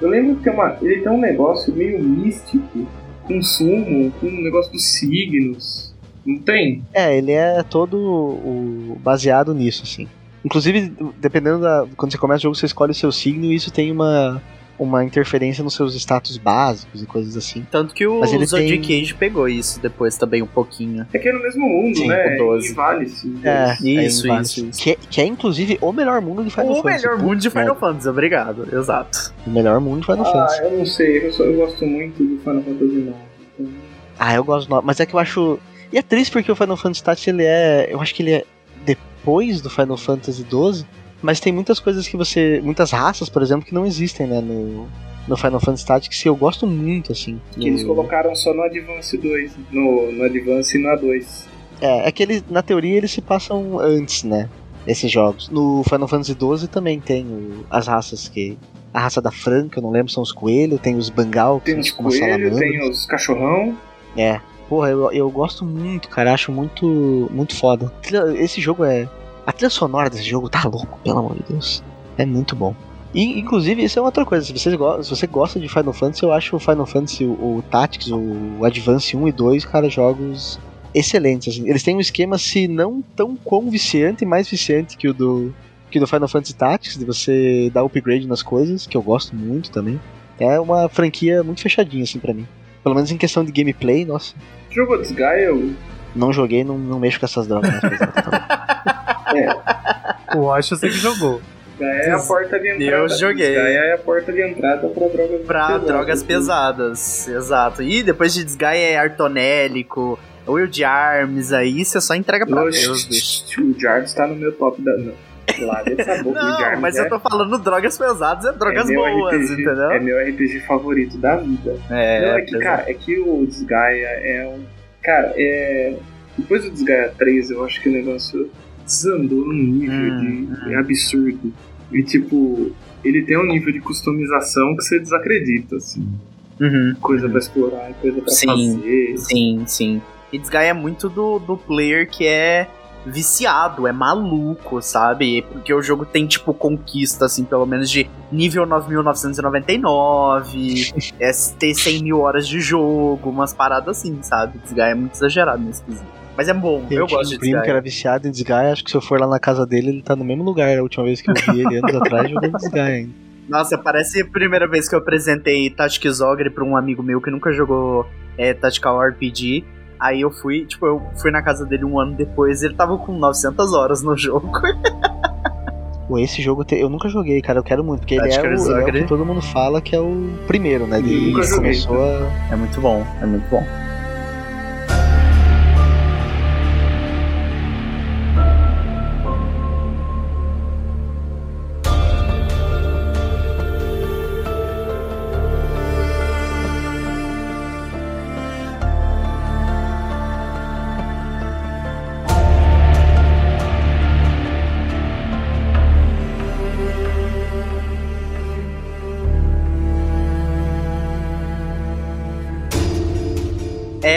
Eu lembro que tem uma, ele tem um negócio meio místico, com sumo, com um negócio dos signos. Não tem? É, ele é todo o, baseado nisso, assim. Inclusive, dependendo da. Quando você começa o jogo, você escolhe o seu signo e isso tem uma, uma interferência nos seus status básicos e coisas assim. Tanto que o Mas ele Zodiac tem- Age pegou isso depois também um pouquinho. É que é no mesmo mundo, Sim, né? o 12. E vale-se. É, Isso, é isso, isso. Que, é- que é inclusive o melhor mundo de Final O Fantasy. melhor mundo de Puta Final. Fantasy, obrigado. Exato. O melhor mundo de Final Ah, Fantasy. eu não sei, eu, só- eu gosto muito do Final Fantasy IX. Então, Ah, eu gosto do. Mas é que eu acho. E é triste porque o Final Fantasy Tactics ele é. Eu acho que ele é depois do Final Fantasy XII. Mas tem muitas coisas que você. Muitas raças, por exemplo, que não existem, né? No, no Final Fantasy Tactics que eu gosto muito, assim. que eles colocaram só no Advance 2. No, no Advance e no A2. É, é que eles, na teoria eles se passam antes, né? Esses jogos. No Final Fantasy XII também tem o- as raças que. A raça da Franca, eu não lembro, são os coelhos, tem os Bangal, que Tem os tipo coelhos, tem os cachorrão. É. Porra, eu, eu gosto muito, cara. Acho muito, muito foda. Esse jogo é. A trilha sonora desse jogo tá louco, pelo amor de Deus. É muito bom. E, inclusive, isso é outra coisa. Se, vocês se você gosta de Final Fantasy, eu acho o Final Fantasy, o, o Tactics, o Advance 1 e 2, cara, jogos excelentes. assim. Eles têm um esquema, se não tão quão viciante, mais viciante que o do, que do Final Fantasy Tactics, de você dar upgrade nas coisas, que eu gosto muito também. É uma franquia muito fechadinha, assim, pra mim. Pelo menos em questão de gameplay, nossa. Jogou Disgaea? Não joguei, não, não mexo com essas drogas Tá O Ash eu sei que jogou. Disgaea é a porta de entrada. Eu joguei. Disgaea é a porta de entrada pra drogas Pra pesadas. drogas pesadas, exato. E depois de Desgaia é artonélico, Wild Arms, aí você só entrega pra Oxe, Deus, bicho. O Jarvis tá no meu top da. Não. Lá dessa boca, Não, mas é, eu tô falando drogas pesadas, é drogas é boas, RPG, entendeu? É meu RPG favorito da vida. É, Não, é que, cara, é que o Desgaia é um. Cara, é. Depois do Desgaia 3, eu acho que o negócio desandou num nível Hum, de absurdo. E tipo, ele tem um nível de customização que você desacredita, assim. Uhum. Coisa pra explorar, coisa pra Sim. fazer. Sim, sim. E Desgaia é muito do, do player que é viciado, é maluco, sabe? Porque o jogo tem, tipo, conquista, assim, pelo menos de nível 9.999, é ter 100 mil horas de jogo, umas paradas assim, sabe? Desgaia é muito exagerado nesse quesito. Mas é bom, eu, tinha gosto um de primo que era viciado em Desgaia, acho que se eu for lá na casa dele, ele tá no mesmo lugar. A última vez que eu vi ele anos atrás jogando Desgaia ainda. Nossa, parece a primeira vez que eu apresentei Tactics Ogre pra um amigo meu que nunca jogou é, Tactical RPG. Aí eu fui, tipo, eu fui na casa dele um ano depois ele tava com 900 horas no jogo. Pô, esse jogo eu nunca joguei, cara. Eu quero muito, porque ele é, o, ele é o que todo mundo fala que é o primeiro, né? Ele começou a. É muito bom, é muito bom.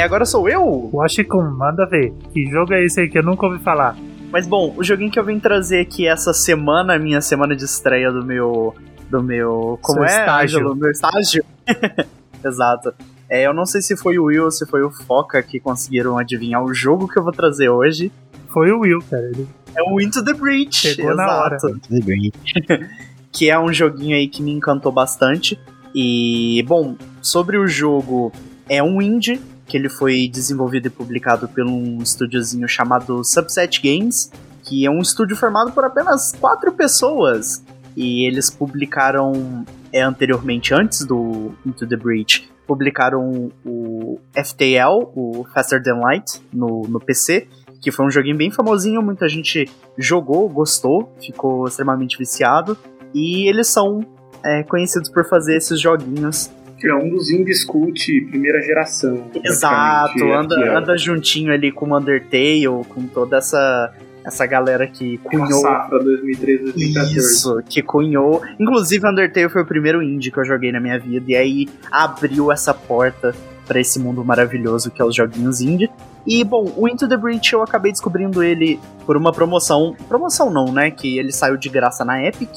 Agora sou eu? O Ashikun, manda ver. Que jogo é esse aí que eu nunca ouvi falar? Mas bom, o joguinho que eu vim trazer aqui essa semana, minha semana de estreia do meu. Do meu. Como Seu é? estágio. Ângelo? Meu estágio? Exato. É, eu não sei se foi o Will ou se foi o Foca que conseguiram adivinhar o jogo que eu vou trazer hoje. Foi o Will, cara. Ele É o Into the Breach. Chegou na hora. que é um joguinho aí que me encantou bastante. E, bom, sobre o jogo, é um indie, que ele foi desenvolvido e publicado por um estúdiozinho chamado Subset Games, que é um estúdio formado por apenas quatro pessoas. E eles publicaram é, anteriormente, antes do Into the Breach, publicaram o FTL, o Faster Than Light, no, no PC, que foi um joguinho bem famosinho, muita gente jogou, gostou, ficou extremamente viciado. E eles são é, conhecidos por fazer esses joguinhos Que é um dos indies cult primeira geração. Exato, anda, ó. anda juntinho ali com o Undertale, com toda essa, essa galera que cunhou. safra 2013, 2014. Isso, que cunhou. Inclusive, Undertale foi o primeiro indie que eu joguei na minha vida, e aí abriu essa porta pra esse mundo maravilhoso que é os joguinhos indie. E, bom, o Into the Breach eu acabei descobrindo ele por uma promoção. Promoção não, né? Que ele saiu de graça na Epic.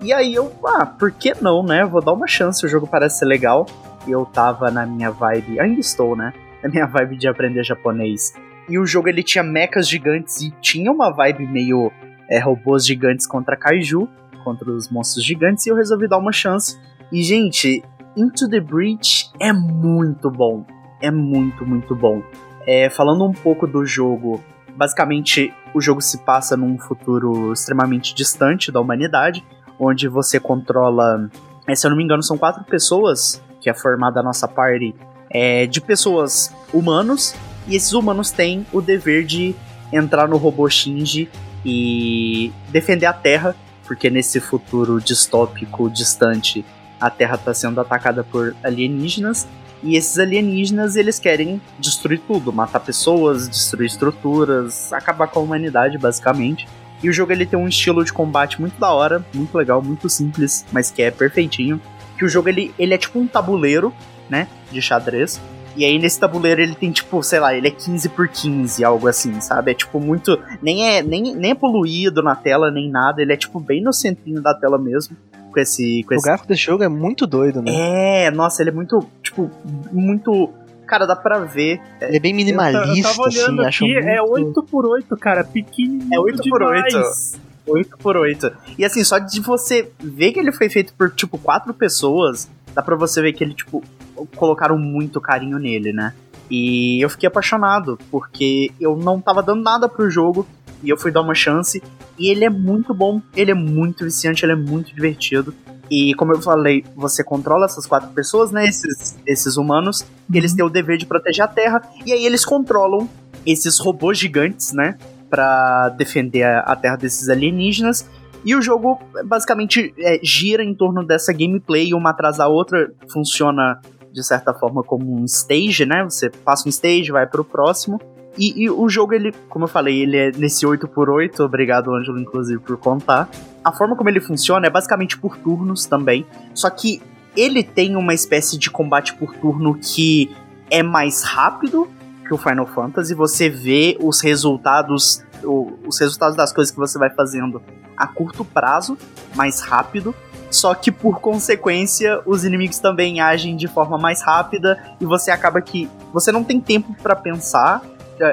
E aí eu, ah, por que não, né? Vou dar uma chance, o jogo parece ser legal. Eu tava na minha vibe, ainda estou, né? Na minha vibe de aprender japonês. E o jogo ele tinha mechas gigantes e tinha uma vibe meio é, robôs gigantes contra kaiju, contra os monstros gigantes, e eu resolvi dar uma chance. E, gente, Into the Breach é muito bom. É muito, muito bom. É, falando um pouco do jogo, basicamente o jogo se passa num futuro extremamente distante da humanidade, onde você controla, é, se eu não me engano, são quatro pessoas que é formada a nossa party é, de pessoas humanos, e esses humanos têm o dever de entrar no robô Shinji e defender a Terra, porque nesse futuro distópico distante a Terra está sendo atacada por alienígenas e esses alienígenas eles querem destruir tudo, matar pessoas, destruir estruturas, acabar com a humanidade basicamente. E o jogo ele tem um estilo de combate muito da hora, muito legal, muito simples, mas que é perfeitinho. Que o jogo ele, ele é tipo um tabuleiro, né, de xadrez. E aí nesse tabuleiro ele tem tipo, sei lá, ele é 15 por 15, algo assim, sabe? É tipo muito, nem é nem, nem é poluído na tela nem nada, ele é tipo bem no centrinho da tela mesmo, com esse com O esse gráfico desse jogo é muito doido, né? é, nossa, ele é muito, tipo, muito. Cara, dá pra ver. Ele é bem Eu, minimalista, tava olhando assim, acho aqui, muito... é 8x8, cara, pequenininho É 8 por 8. demais. 8 por 8 E assim, só de você ver que ele foi feito por, tipo, quatro pessoas, dá pra você ver que ele, tipo, colocaram muito carinho nele, né? E eu fiquei apaixonado, porque eu não tava dando nada pro jogo, e eu fui dar uma chance, e ele é muito bom, ele é muito viciante, ele é muito divertido. E como eu falei, você controla essas quatro pessoas, né? Esses, esses humanos, e eles têm o dever de proteger a Terra, e aí eles controlam esses robôs gigantes, né? Pra defender a, a Terra desses alienígenas. E o jogo basicamente é, gira em torno dessa gameplay, uma atrás da outra, funciona de certa forma como um stage, né? Você passa um stage, vai pro próximo. E, e o jogo, ele, como eu falei, ele é nesse 8x8, obrigado, Ângelo, inclusive, por contar. A forma como ele funciona é basicamente por turnos também, só que ele tem uma espécie de combate por turno que é mais rápido que o Final Fantasy, você vê os resultados, os resultados das coisas que você vai fazendo a curto prazo, mais rápido, só que por consequência os inimigos também agem de forma mais rápida e você acaba que você não tem tempo pra pensar,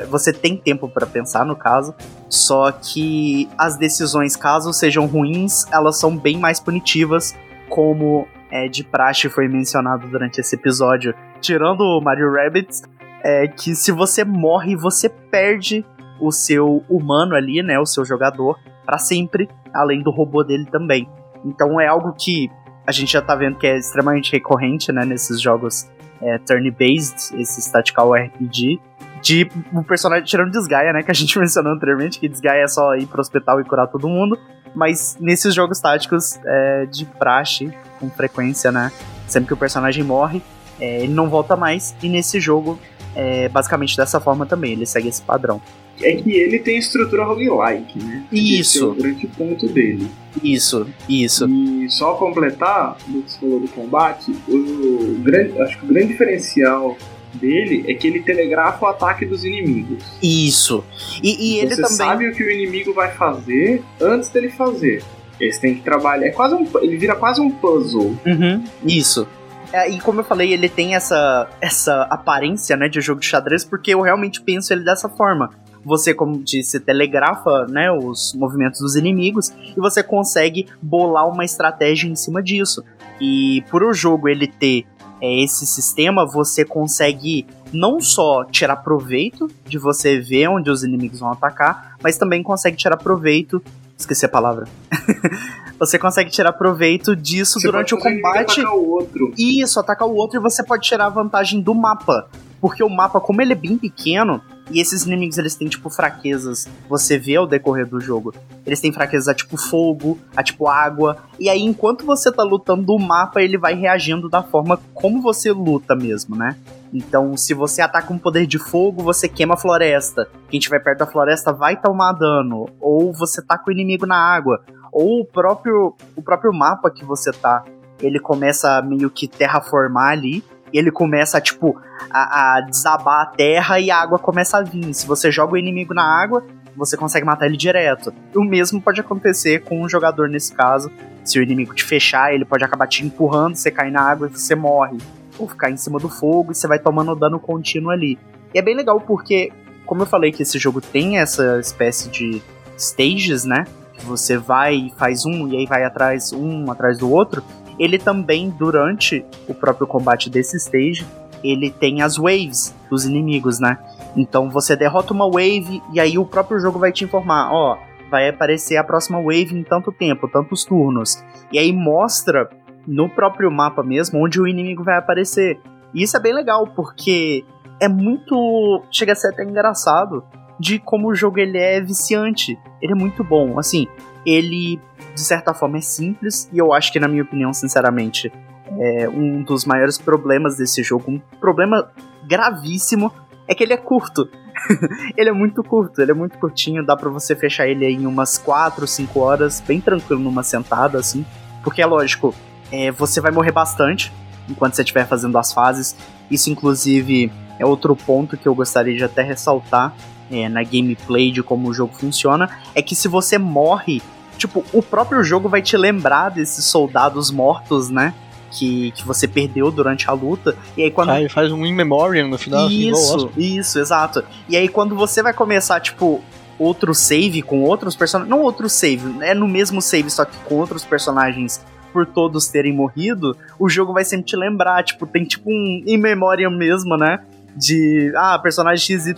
você tem tempo pra pensar no caso, só que as decisões, caso sejam ruins, elas são bem mais punitivas, como é, de praxe foi mencionado durante esse episódio, tirando o Mario Rabbids, é que se você morre, você perde o seu humano ali, né, o seu jogador, pra sempre, além do robô dele também. Então é algo que a gente já tá vendo que é extremamente recorrente, né, nesses jogos é, turn-based, esses tactical RPG, de um personagem tirando desgaia, né, que a gente mencionou anteriormente, que desgaia é só ir pro hospital e curar todo mundo, mas nesses jogos táticos é de praxe, com frequência, né, sempre que o personagem morre, é, ele não volta mais, e nesse jogo é basicamente dessa forma também, ele segue esse padrão. É que ele tem estrutura roguelike, né? Esse é Isso. o grande ponto dele. Isso, isso. E só completar do que você falou do combate, o grande, acho que o grande diferencial dele é que ele telegrafa o ataque dos inimigos. Isso. E, e ele você também. sabe o que o inimigo vai fazer antes dele fazer. Eles têm que trabalhar. É quase um, ele vira quase um puzzle. Uhum, isso. É, e como eu falei, ele tem essa, essa aparência né, de jogo de xadrez, porque eu realmente penso ele dessa forma. Você, como disse, telegrafa né, os movimentos dos inimigos e você consegue bolar uma estratégia em cima disso. E por o jogo ele ter é, esse sistema, você consegue não só tirar proveito de você ver onde os inimigos vão atacar, mas também consegue tirar proveito Esqueci a palavra. você consegue tirar proveito disso Você durante o combate. atacar o outro. Isso, ataca o outro e você pode tirar a vantagem do mapa. Porque o mapa, como ele é bem pequeno, e esses inimigos eles têm tipo fraquezas, você vê ao decorrer do jogo. Eles têm fraquezas a tipo fogo, a tipo água. E aí, enquanto você tá lutando, o mapa ele vai reagindo da forma como você luta mesmo, né? Então, se você ataca um poder de fogo, você queima a floresta. Quem estiver perto da floresta vai tomar dano. Ou você taca o inimigo na água. Ou o próprio, o próprio mapa que você tá, ele começa a meio que terraformar ali. Ele começa, tipo, a, a desabar a terra e a água começa a vir. Se você joga o inimigo na água, você consegue matar ele direto. O mesmo pode acontecer com um jogador nesse caso. Se o inimigo te fechar, ele pode acabar te empurrando, você cai na água e você morre. Ou ficar em cima do fogo e você vai tomando dano contínuo ali. E é bem legal porque, como eu falei que esse jogo tem essa espécie de stages, né? Que você vai e faz um e aí vai atrás, um atrás do outro. Ele também, durante o próprio combate desse stage, ele tem as waves dos inimigos, né? Então você derrota uma wave e aí o próprio jogo vai te informar, ó, vai aparecer a próxima wave em tanto tempo, tantos turnos. E aí mostra no próprio mapa mesmo onde o inimigo vai aparecer. E isso é bem legal porque é muito, chega a ser até engraçado de como o jogo ele é viciante. Ele é muito bom, assim, ele de certa forma é simples e eu acho que na minha opinião, sinceramente, é um dos maiores problemas desse jogo, um problema gravíssimo é que ele é curto. ele é muito curto, ele é muito curtinho, dá pra você fechar ele em umas 4, 5 horas, bem tranquilo numa sentada, assim. Porque é lógico, é, você vai morrer bastante enquanto você estiver fazendo as fases. Isso, inclusive, é outro ponto que eu gostaria de até ressaltar é, na gameplay de como o jogo funciona. É que se você morre, tipo, o próprio jogo vai te lembrar desses soldados mortos, né? Que, que você perdeu durante a luta. E aí quando. Ah, ele faz um in memoriam no final, assim, Isso, Oscar. isso, exato. E aí quando você vai começar, tipo, outro save com outros personagens. Não outro save, é no mesmo save, só que com outros personagens por todos terem morrido, o jogo vai sempre te lembrar, tipo, tem tipo um in memoriam mesmo, né? De, ah, personagem XYZ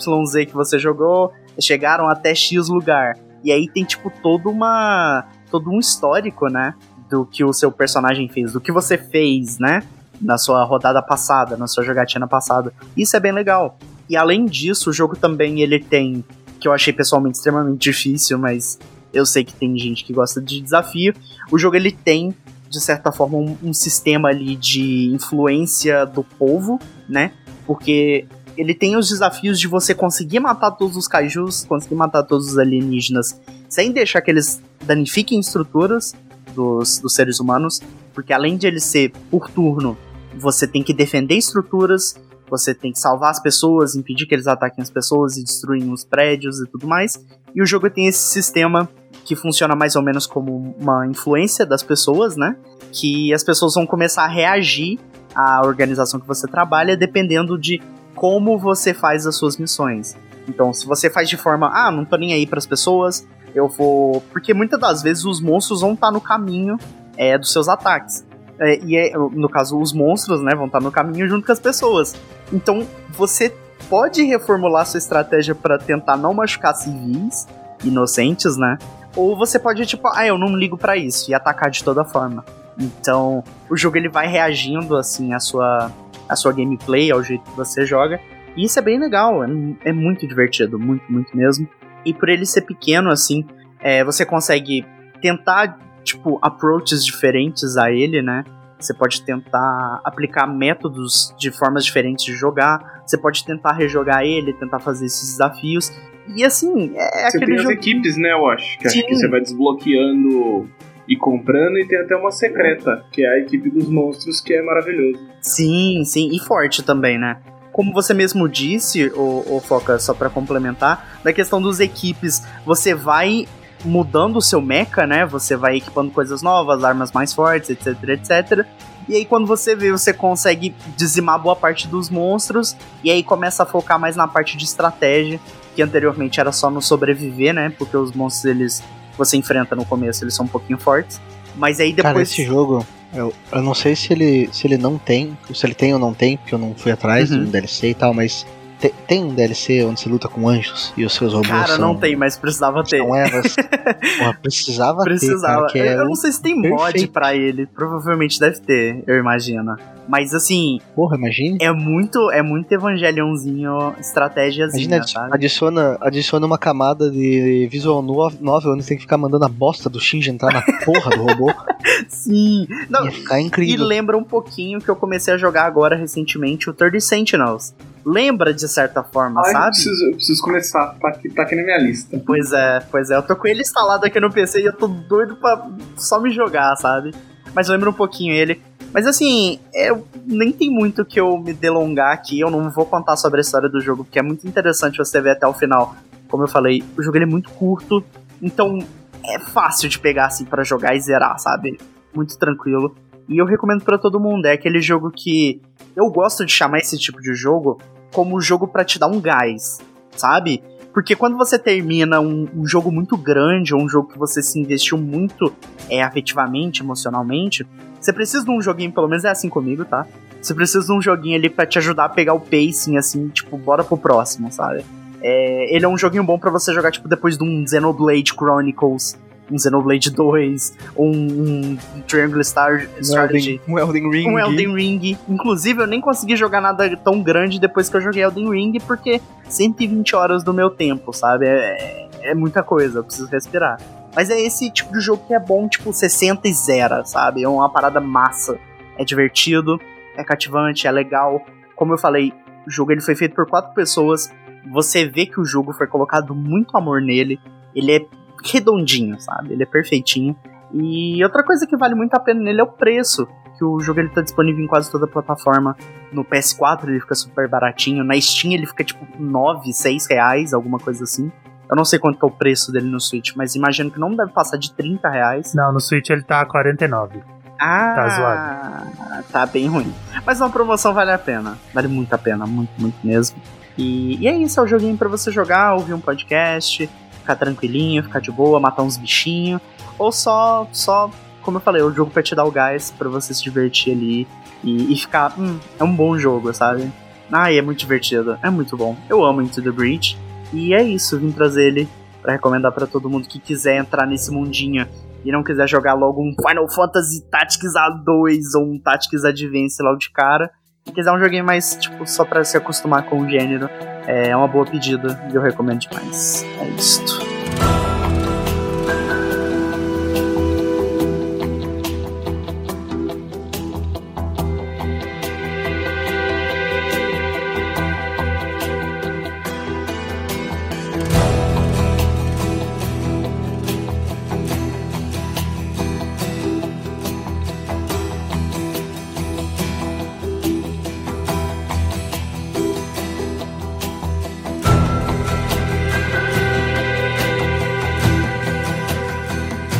que você jogou chegaram até X lugar. E aí tem, tipo, toda uma. todo um histórico, né? Do que o seu personagem fez, do que você fez, né? Na sua rodada passada, na sua jogatina passada. Isso é bem legal. E além disso, o jogo também ele tem, que eu achei pessoalmente extremamente difícil, mas eu sei que tem gente que gosta de desafio. O jogo ele tem, de certa forma, um, um sistema ali de influência do povo, né? Porque ele tem os desafios de você conseguir matar todos os kaijus, conseguir matar todos os alienígenas, sem deixar que eles danifiquem estruturas dos, dos seres humanos, porque além de ele ser por turno, você tem que defender estruturas, você tem que salvar as pessoas, impedir que eles ataquem as pessoas e destruem os prédios e tudo mais. E o jogo tem esse sistema que funciona mais ou menos como uma influência das pessoas, né? Que as pessoas vão começar a reagir à organização que você trabalha dependendo de como você faz as suas missões. Então, se você faz de forma, ah, não tô nem aí para as pessoas, eu vou. Porque muitas das vezes os monstros vão estar no caminho é, dos seus ataques. É, e é, no caso, os monstros, né, vão estar no caminho junto com as pessoas. Então, você pode reformular sua estratégia para tentar não machucar civis inocentes, né? Ou você pode, tipo, ah, eu não ligo para isso e atacar de toda forma. Então, o jogo ele vai reagindo assim à sua a sua gameplay, ao jeito que você joga. E isso é bem legal, é, é muito divertido, muito, muito mesmo. E por ele ser pequeno, assim, é, você consegue tentar, tipo, approaches diferentes a ele, né? Você pode tentar aplicar métodos de formas diferentes de jogar. Você pode tentar rejogar ele, tentar fazer esses desafios. E assim, é Você aquele tem as jogo. equipes, né, eu acho. Que acho que você vai desbloqueando e comprando, e tem até uma secreta, que é a equipe dos monstros, que é maravilhoso. Sim, sim, e forte também, né? Como você mesmo disse, o, Foca, só pra complementar, da questão dos equipes, você vai mudando o seu mecha, né? Você vai equipando coisas novas, armas mais fortes, etc, etc. E aí quando você vê, você consegue dizimar boa parte dos monstros, e aí começa a focar mais na parte de estratégia, que anteriormente era só no sobreviver, né? Porque os monstros, eles você enfrenta no começo, eles são um pouquinho fortes. Mas aí depois. Cara, esse jogo, eu, eu não sei se ele, se ele não tem, se ele tem ou não tem, porque eu não fui atrás Uhum. do DLC e tal, mas te- tem um DLC onde você luta com anjos e os seus robôs Cara, não tem, mas precisava ter. são Evas. Porra, precisava, Precisava. ter, cara, que é eu um- não sei se tem mod perfeito. pra ele. Provavelmente deve ter, eu imagino. Mas assim, Porra, imagine. é muito, é muito evangelhãozinho, estratégiazinha, Imagina, sabe? adiciona, adiciona uma camada de visual no- novel onde você tem que ficar mandando a bosta do Shinji entrar na porra do robô. Sim. Não, Ia ficar e incrível. lembra um pouquinho que eu comecei a jogar agora recentemente o 30 Sentinels. Lembra de certa forma, Ai, eu sabe? preciso, eu preciso começar. Tá aqui, tá aqui na minha lista. Pois é, pois é. Eu tô com ele instalado aqui no PC e eu tô doido pra só me jogar, sabe? Mas lembra um pouquinho ele. Mas assim, eu nem tem muito que eu me delongar aqui. Eu não vou contar sobre a história do jogo, porque é muito interessante você ver até o final. Como eu falei, o jogo ele é muito curto, então é fácil de pegar assim pra jogar e zerar, sabe? Muito tranquilo. E eu recomendo pra todo mundo. É aquele jogo que eu gosto de chamar esse tipo de jogo como jogo pra te dar um gás, sabe? Porque quando você termina um, um jogo muito grande, ou um jogo que você se investiu muito é, afetivamente, emocionalmente, você precisa de um joguinho, pelo menos é assim comigo, tá? Você precisa de um joguinho ali pra te ajudar a pegar o pacing, assim, tipo, bora pro próximo, sabe? É, ele é um joguinho bom pra você jogar, tipo, depois de um Xenoblade Chronicles, um Xenoblade 2, um, um Triangle Star Strategy. Um Elden Ring. Um Elden Ring. Inclusive, eu nem consegui jogar nada tão grande depois que eu joguei Elden Ring, porque 120 horas do meu tempo, sabe? É, é muita coisa, eu preciso respirar. Mas é esse tipo de jogo que é bom, tipo, 60 e zero, sabe? É uma parada massa. É divertido, é cativante, é legal. Como eu falei, o jogo ele foi feito por quatro pessoas. Você vê que o jogo foi colocado muito amor nele. Ele é redondinho, sabe? Ele é perfeitinho. E outra coisa que vale muito a pena nele é o preço. Que o jogo ele tá disponível em quase toda a plataforma. No PS4 ele fica super baratinho. Na Steam ele fica tipo 9, 6 reais, alguma coisa assim. Eu não sei quanto que é o preço dele no Switch, mas imagino que não deve passar de 30 reais. Não, no Switch ele tá a 49. Ah, Tá zoado. Tá bem ruim. Mas uma promoção vale a pena. Vale muito a pena, muito, muito mesmo. E, e é isso, é o joguinho pra você jogar, ouvir um podcast, ficar tranquilinho, ficar de boa, matar uns bichinhos. Ou só, só, como eu falei, o jogo pra te dar o gás, pra você se divertir ali e, e ficar, hum, é um bom jogo, sabe? Ai, é muito divertido, é muito bom. Eu amo Into the Breach. E é isso, vim trazer ele pra recomendar pra todo mundo que quiser entrar nesse mundinho e não quiser jogar logo um Final Fantasy Tactics A2 ou um Tactics Advance logo de cara, e quiser um joguinho mais, tipo, só pra se acostumar com o gênero, é uma boa pedida e eu recomendo demais. É isto.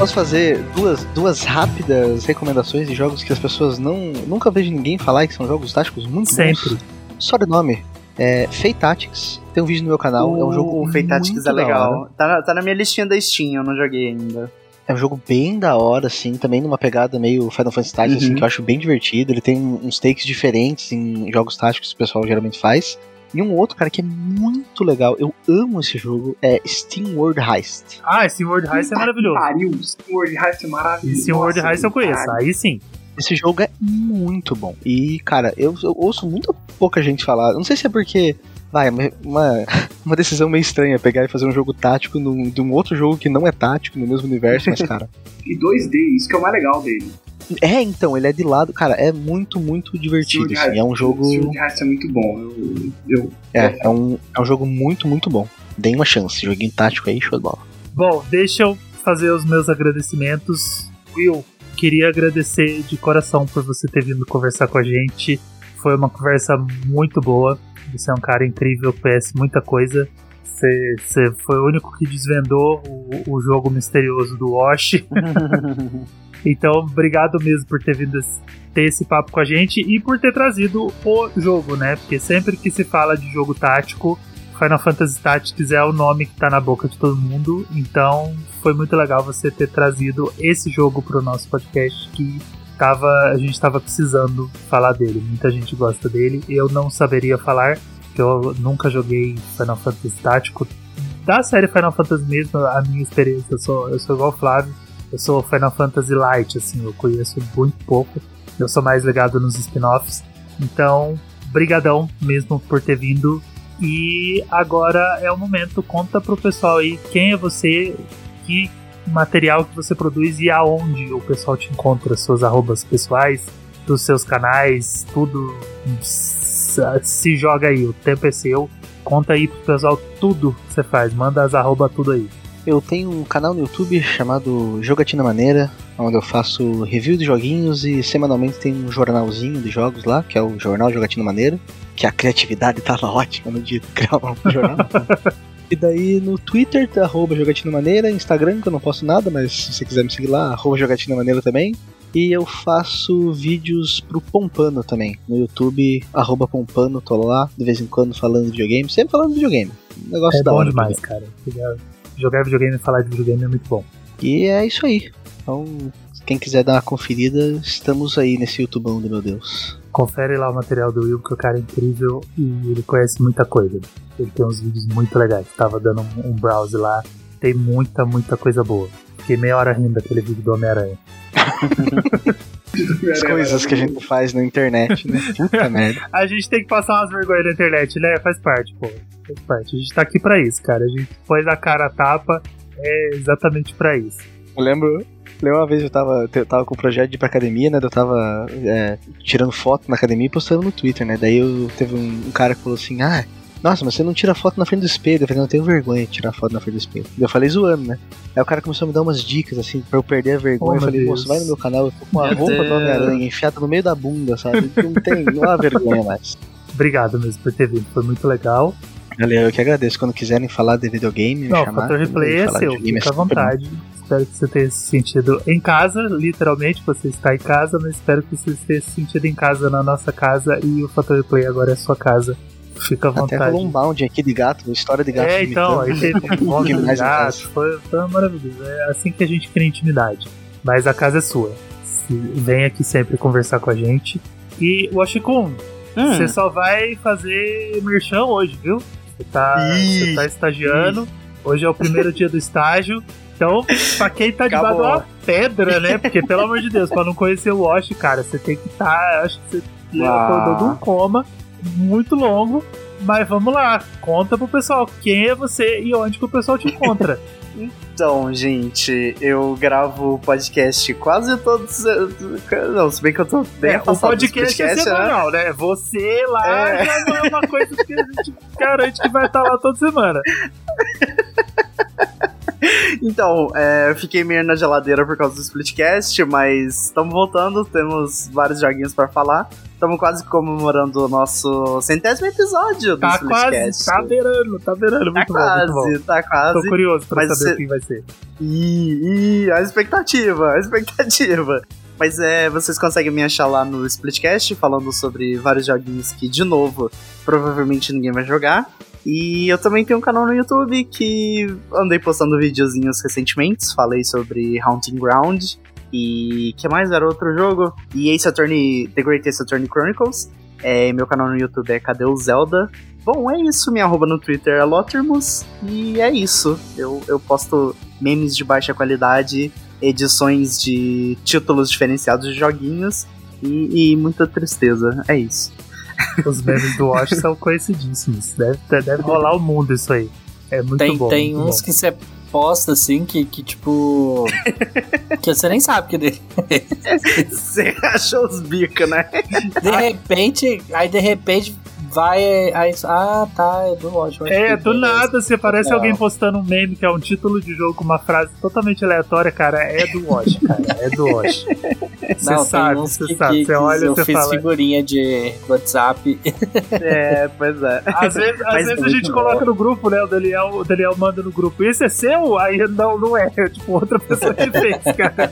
Posso fazer duas, duas rápidas recomendações de jogos que as pessoas não nunca vejo ninguém falar que são jogos táticos muito Sempre. bons. Só de nome. É, Fate Tactics. Tem um vídeo no meu canal. é um jogo O Fate Tactics muito é legal. Tá na, tá na minha listinha da Steam, eu não joguei ainda. É um jogo bem da hora, assim, também numa pegada meio Final Fantasy Tactics, assim, Uhum. que eu acho bem divertido. Ele tem uns takes diferentes em jogos táticos que o pessoal geralmente faz. E um outro, cara, que é muito legal, eu amo esse jogo, é Steam World Heist. Ah, esse World Heist é maravilhoso. Pariu, Sword Heist é maravilhoso. Esse World Heist eu conheço, aí sim. Esse jogo é muito bom. E, cara, eu, eu ouço muito pouca gente falar. Não sei se é porque. Vai, uma, uma- uma decisão meio estranha pegar e fazer um jogo tático num, de um outro jogo que não é tático no mesmo universo, mas, cara. E 2D, isso que é o mais legal dele. É, então, ele é de lado. Cara, é muito, muito divertido. Assim, é um jogo. É muito bom. Eu, eu, É, é um, é um jogo muito, muito bom. Deem uma chance. Joguinho tático aí, show de bola. Bom, deixa eu fazer os meus agradecimentos. Will, queria agradecer de coração por você ter vindo conversar com a gente. Foi uma conversa muito boa. Você é um cara incrível, conhece muita coisa. Você, você foi o único que desvendou o, o jogo misterioso do Wash. Então, obrigado mesmo por ter vindo ter esse papo com a gente e por ter trazido o jogo, né? Porque sempre que se fala de jogo tático, Final Fantasy Tactics é o nome que tá na boca de todo mundo. Então, foi muito legal você ter trazido esse jogo pro nosso podcast que tava, a gente tava precisando falar dele. Muita gente gosta dele. Eu não saberia falar, porque eu nunca joguei Final Fantasy Tático. Da série Final Fantasy mesmo, a minha experiência, eu sou, eu sou igual o Flávio, eu sou Final Fantasy Light, assim, eu conheço muito pouco. Eu sou mais ligado nos spin-offs. Então, brigadão mesmo por ter vindo. E agora é o momento, conta pro pessoal aí quem é você, que material que você produz e aonde o pessoal te encontra, suas arrobas pessoais, dos seus canais, tudo se joga aí, o tempo é seu. Conta aí pro pessoal tudo que você faz, manda as arrobas tudo aí. Eu tenho um canal no YouTube chamado Jogatina Maneira, onde eu faço review de joguinhos e semanalmente tem um jornalzinho de jogos lá, que é o Jornal Jogatina Maneira, que a criatividade tava ótima no dia de criar um jornal. E daí no Twitter, arroba Jogatina Maneira, Instagram, que eu não posto nada, mas se você quiser me seguir lá, arroba Jogatina Maneira também. E eu faço vídeos pro Pompano também. No YouTube, arroba Pompano, tô lá, de vez em quando falando de videogame, sempre falando de videogame. Um negócio É da bom hora. demais, cara. Jogar videogame e falar de videogame é muito bom. E é isso aí. Então, quem quiser dar uma conferida, estamos aí nesse YouTubão do meu Deus. Confere lá o material do Will, que o cara é incrível e ele conhece muita coisa. Ele tem uns vídeos muito legais. Tava dando um, um browse lá, tem muita, muita coisa boa. Fiquei meia hora rindo daquele vídeo do Homem-Aranha. As coisas que a gente faz na internet, né? Puta merda. A gente tem que passar umas vergonhas na internet, né? Faz parte, pô. Faz parte. A gente tá aqui pra isso, cara. A gente pôs a cara a tapa, é exatamente pra isso. Eu lembro, lembro uma vez eu tava, eu tava com um projeto de ir pra academia, né? Eu tava é, tirando foto na academia e postando no Twitter, né? Daí eu, teve um, um cara que falou assim: Ah, nossa, mas você não tira foto na frente do espelho. Eu falei: Não, eu tenho vergonha de tirar foto na frente do espelho. Eu falei zoando, né? Aí o cara começou a me dar umas dicas, assim, pra eu perder a vergonha. Oh, eu falei: Moço, vai no meu canal, eu tô com a Meu roupa do. Homem-Aranha enfiada no meio da bunda, sabe? Não tem, não há vergonha mais. Obrigado mesmo por ter vindo, foi muito legal. Galera, eu que agradeço. Quando quiserem falar de videogame, me Não, o chamar. Fator Replay é seu, videogame fica à vontade. Espero que você tenha se sentido em casa, literalmente, você está em casa, mas espero que você tenha se sentido em casa na nossa casa e o Fator Replay agora é sua casa. Fica à Até vontade. rolou um bound aqui de gato, história de gato. É, então, aí teve um de gato, foi, foi maravilhoso. É assim que a gente cria intimidade. Mas a casa é sua. Se- Vem aqui sempre conversar com a gente. E, Washikun, Hum. você só vai fazer merchan hoje, viu? Você tá, Ih, você tá estagiando. Hoje é o primeiro dia do estágio. Então, pra quem tá debaixo de uma pedra, né? Porque, pelo amor de Deus, pra não conhecer o Wash, cara, você tem que estar. acho que você Ah. acordou de um coma muito longo. Mas vamos lá, conta pro pessoal quem é você e onde que o pessoal te encontra. Então, gente, eu gravo podcast quase todos. Não, se bem que eu tô bem É, o podcast é né? semanal, né? Você lá É. já não é uma coisa que a gente garante que vai estar lá toda semana. Então, é, eu fiquei meio na geladeira por causa do Splitcast, mas estamos voltando, temos vários joguinhos pra falar. Estamos quase comemorando o nosso centésimo episódio do Tá quase, tá beirando, tá beirando. Tá Muito bom, muito bom. quase, tá Tô quase. curioso pra saber cê- quem vai ser. Ih, ih, a expectativa, a expectativa. Mas é, vocês conseguem me achar lá no Splitcast, falando sobre vários joguinhos que, de novo, provavelmente ninguém vai jogar. E eu também tenho um canal no YouTube que andei postando videozinhos recentemente. Falei sobre Haunting Ground. E que mais era outro jogo? E Ace Attorney, The Great Ace Attorney Chronicles. É, meu canal no YouTube é Cadê o Zelda? Bom, é isso. Minha arroba no Twitter é Lotermus. E é isso. Eu, eu posto memes de baixa qualidade, edições de títulos diferenciados de joguinhos e, e muita tristeza. É isso. Os memes do Wash são conhecidíssimos. Deve, deve rolar o mundo isso aí. É muito Tem, bom. tem muito uns bom. que você posta assim que, que tipo. que você nem sabe que Você achou os bicos, né? de repente. Aí de repente vai. Aí, ah, tá, é do Watch. Watch É, do beleza. nada você parece alguém postando um meme que é um título de jogo com uma frase totalmente aleatória, cara. É do Wash, cara. É do Wash. Você Não, sabe, tem uns você que, sabe. que- Você olha e eu você fiz fala. figurinha de WhatsApp. É, pois é. Às vezes, às vezes a gente bom. coloca no grupo, né? O Daniel, o Daniel manda no grupo. Esse é seu? Aí não, não é. É tipo outra pessoa que fez, cara.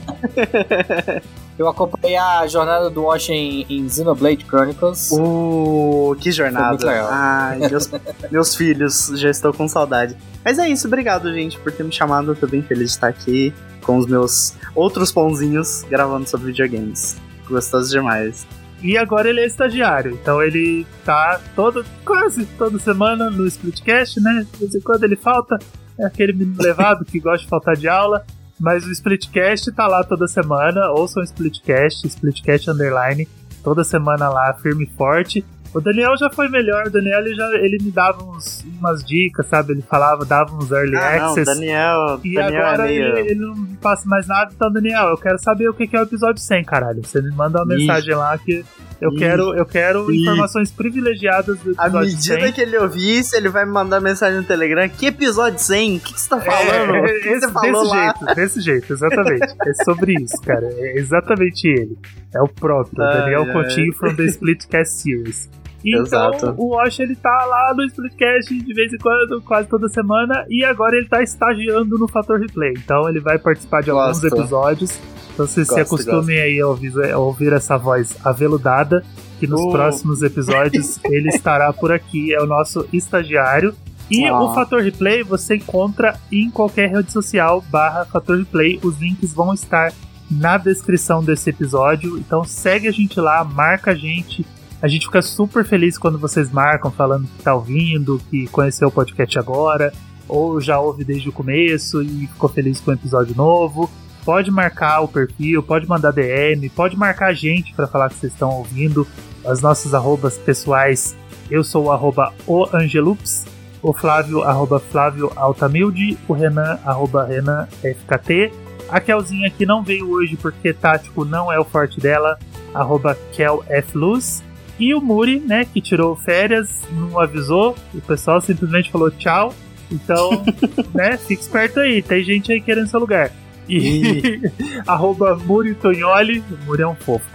Eu acompanhei a jornada do Watch em, em Xenoblade Chronicles. Uh, que jornada. Legal. Ai, meus, meus filhos, já estou com saudade. Mas é isso, obrigado, gente, por ter me chamado. Eu tô bem feliz de estar aqui com os meus outros pãozinhos gravando sobre videogames. Gostoso demais. E agora ele é estagiário, então ele tá todo, quase toda semana no Splitcast, né? De vez em quando ele falta, é aquele menino levado que gosta de faltar de aula. Mas o Splitcast tá lá toda semana, ouçam o Splitcast, Splitcast Underline, toda semana lá, firme e forte. O Daniel já foi melhor, o Daniel ele, já, ele me dava uns, umas dicas, sabe? Ele falava, dava uns early Ah, não, access. Daniel, E Daniel agora é meio... ele, ele não me passa mais nada, então, Daniel, eu quero saber o que que é o episódio 100, caralho. Você me manda uma Ixi. mensagem lá que eu Ixi. quero, eu quero Ixi. informações privilegiadas do À episódio medida 100. que ele ouvir isso, ele vai me mandar mensagem no Telegram. Que episódio 100? O que, que você tá falando? É, que, que esse- falou desse lá? jeito, desse jeito, exatamente. É sobre isso, cara. É exatamente ele. É o próprio, Ai, Daniel ai. Coutinho from the Splitcast Series. E Exato. Então, o Wash ele tá lá no Splitcast de vez em quando, quase toda semana, e agora ele tá estagiando no Fator Replay. Então ele vai participar de alguns Gosto. episódios. Então vocês se Gosto, acostumem aí a ouvir, a ouvir essa voz aveludada, que nos Uh. próximos episódios ele estará por aqui. É o nosso estagiário. E Ah. o Fator Replay você encontra em qualquer rede social barra Fator Replay. Os links vão estar na descrição desse episódio. Então segue a gente lá, marca a gente. A gente fica super feliz quando vocês marcam, falando que tá ouvindo, que conheceu o podcast agora, ou já ouve desde o começo e ficou feliz com o episódio novo. Pode marcar o perfil, pode mandar DM, pode marcar a gente para falar que vocês estão ouvindo. As nossas arrobas pessoais, eu sou o arroba o Angelups, o Flávio, arroba Flávio Altamilde, o Renan, arroba Renan FKT. A Kelzinha que não veio hoje porque tático não é o forte dela, arroba Kel F Luz. E o Muri, né, que tirou férias, não avisou, o pessoal simplesmente falou tchau. Então, né, fique esperto aí, tem gente aí querendo seu lugar. E arroba Muri Tognoli, o Muri é um fofo.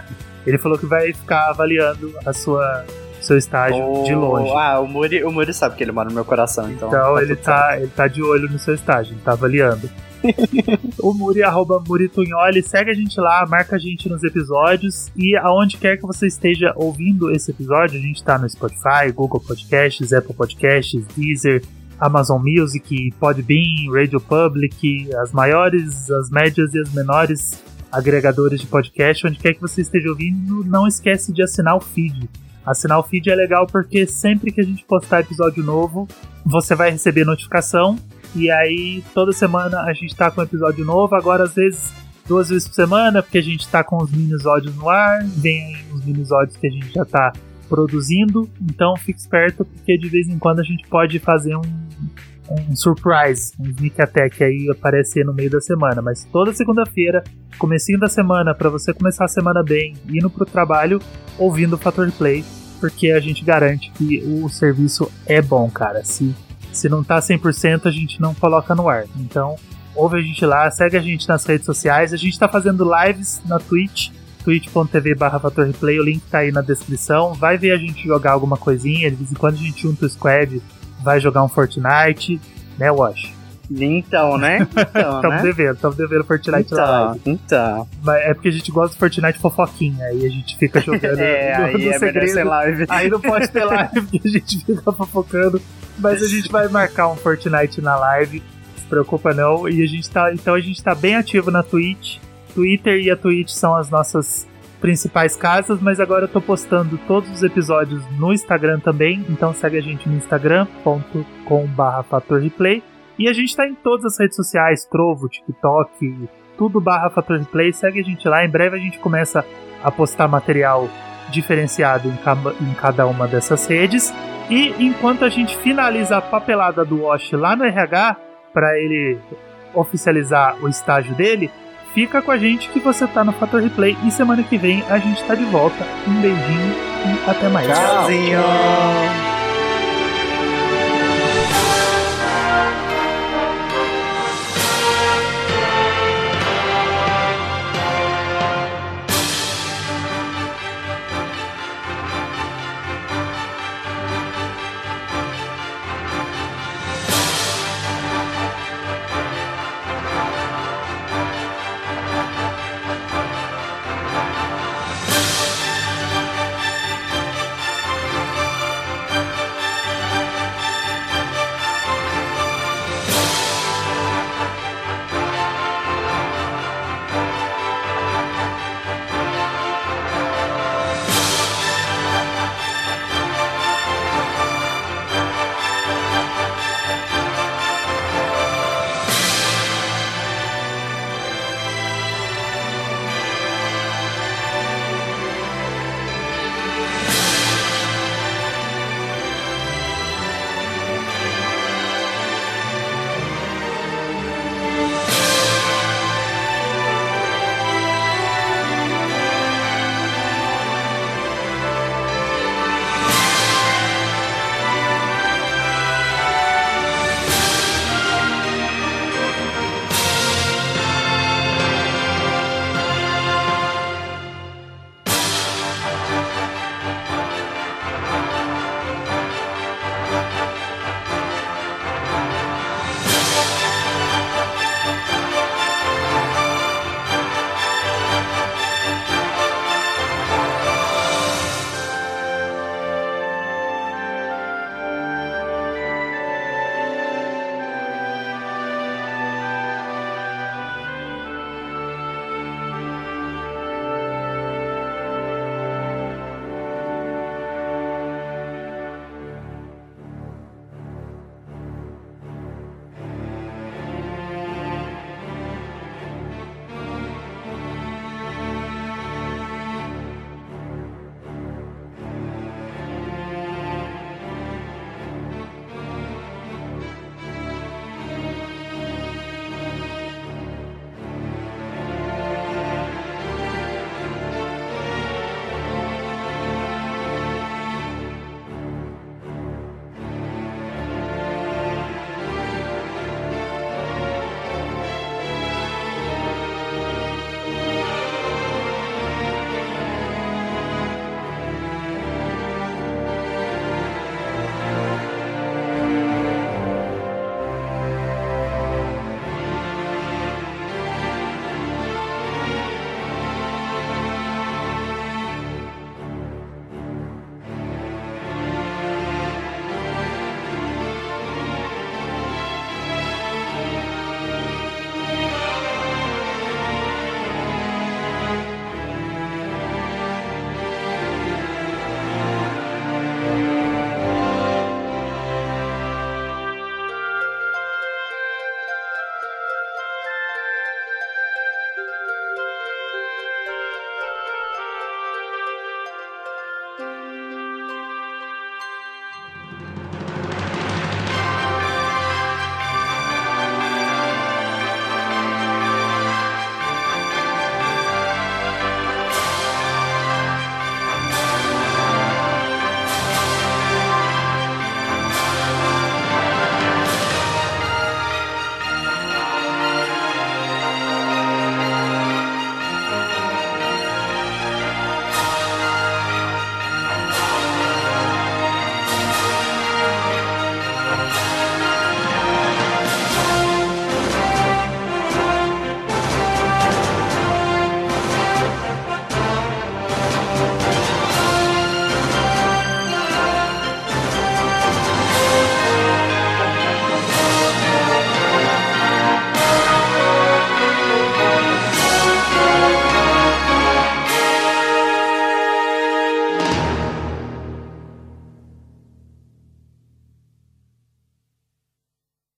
Ele falou que vai ficar avaliando a sua seu estágio de longe. Ah, o Muri, o Muri sabe que ele mora no meu coração, então. Então ele tudo certo. tá, ele tá de olho no seu estágio, ele tá avaliando. o Muri, arroba Muri Tunholi, segue a gente lá, marca a gente nos episódios e aonde quer que você esteja ouvindo esse episódio, a gente tá no Spotify, Google Podcasts, Apple Podcasts, Deezer, Amazon Music, Podbean, Radio Public, as maiores, as médias e as menores agregadores de podcast, onde quer que você esteja ouvindo, não esquece de assinar o feed. Assinar o feed é legal porque sempre que a gente postar episódio novo, você vai receber notificação. E aí, toda semana a gente tá com episódio novo. Agora, às vezes, duas vezes por semana, porque a gente tá com os minisódios no ar. Vem aí os minisódios que a gente já tá produzindo. Então, fique esperto, porque de vez em quando a gente pode fazer um, um surprise, um sneak attack aí aparecer no meio da semana. Mas toda segunda-feira, comecinho da semana, para você começar a semana bem, indo pro trabalho, ouvindo o Fator Play, porque a gente garante que o serviço é bom, cara. Se, se não tá 100%, a gente não coloca no ar. Então, ouve a gente lá, segue a gente nas redes sociais. A gente tá fazendo lives na Twitch, twitch.tv barra Replay, o link tá aí na descrição. Vai ver a gente jogar alguma coisinha, de vez em quando a gente junta o squad, vai jogar um Fortnite, né, Wash? Então, né? Então, Estamos né? devendo, estamos devendo Fortnite na live. Então, então. Mas é porque a gente gosta do Fortnite fofoquinha, aí a gente fica jogando É, no, aí no é segredo. ser live. Aí não pode ter live porque a gente fica fofocando. Mas a gente vai marcar um Fortnite na live. Não se preocupa não. E a gente tá. Então a gente tá bem ativo na Twitch. Twitter e a Twitch são as nossas principais casas, mas agora eu tô postando todos os episódios no Instagram também. Então segue a gente no instagram.com/barra Fator Replay. E a gente tá em todas as redes sociais, Trovo, TikTok, tudo barra Fator Replay. Segue a gente lá. Em breve a gente começa a postar material diferenciado em, ca- em cada uma dessas redes. E enquanto a gente finaliza a papelada do Wash lá no RH, para ele oficializar o estágio dele, fica com a gente que você tá no Fator Replay. E semana que vem a gente tá de volta. Um beijinho e até mais. Tchauzinho.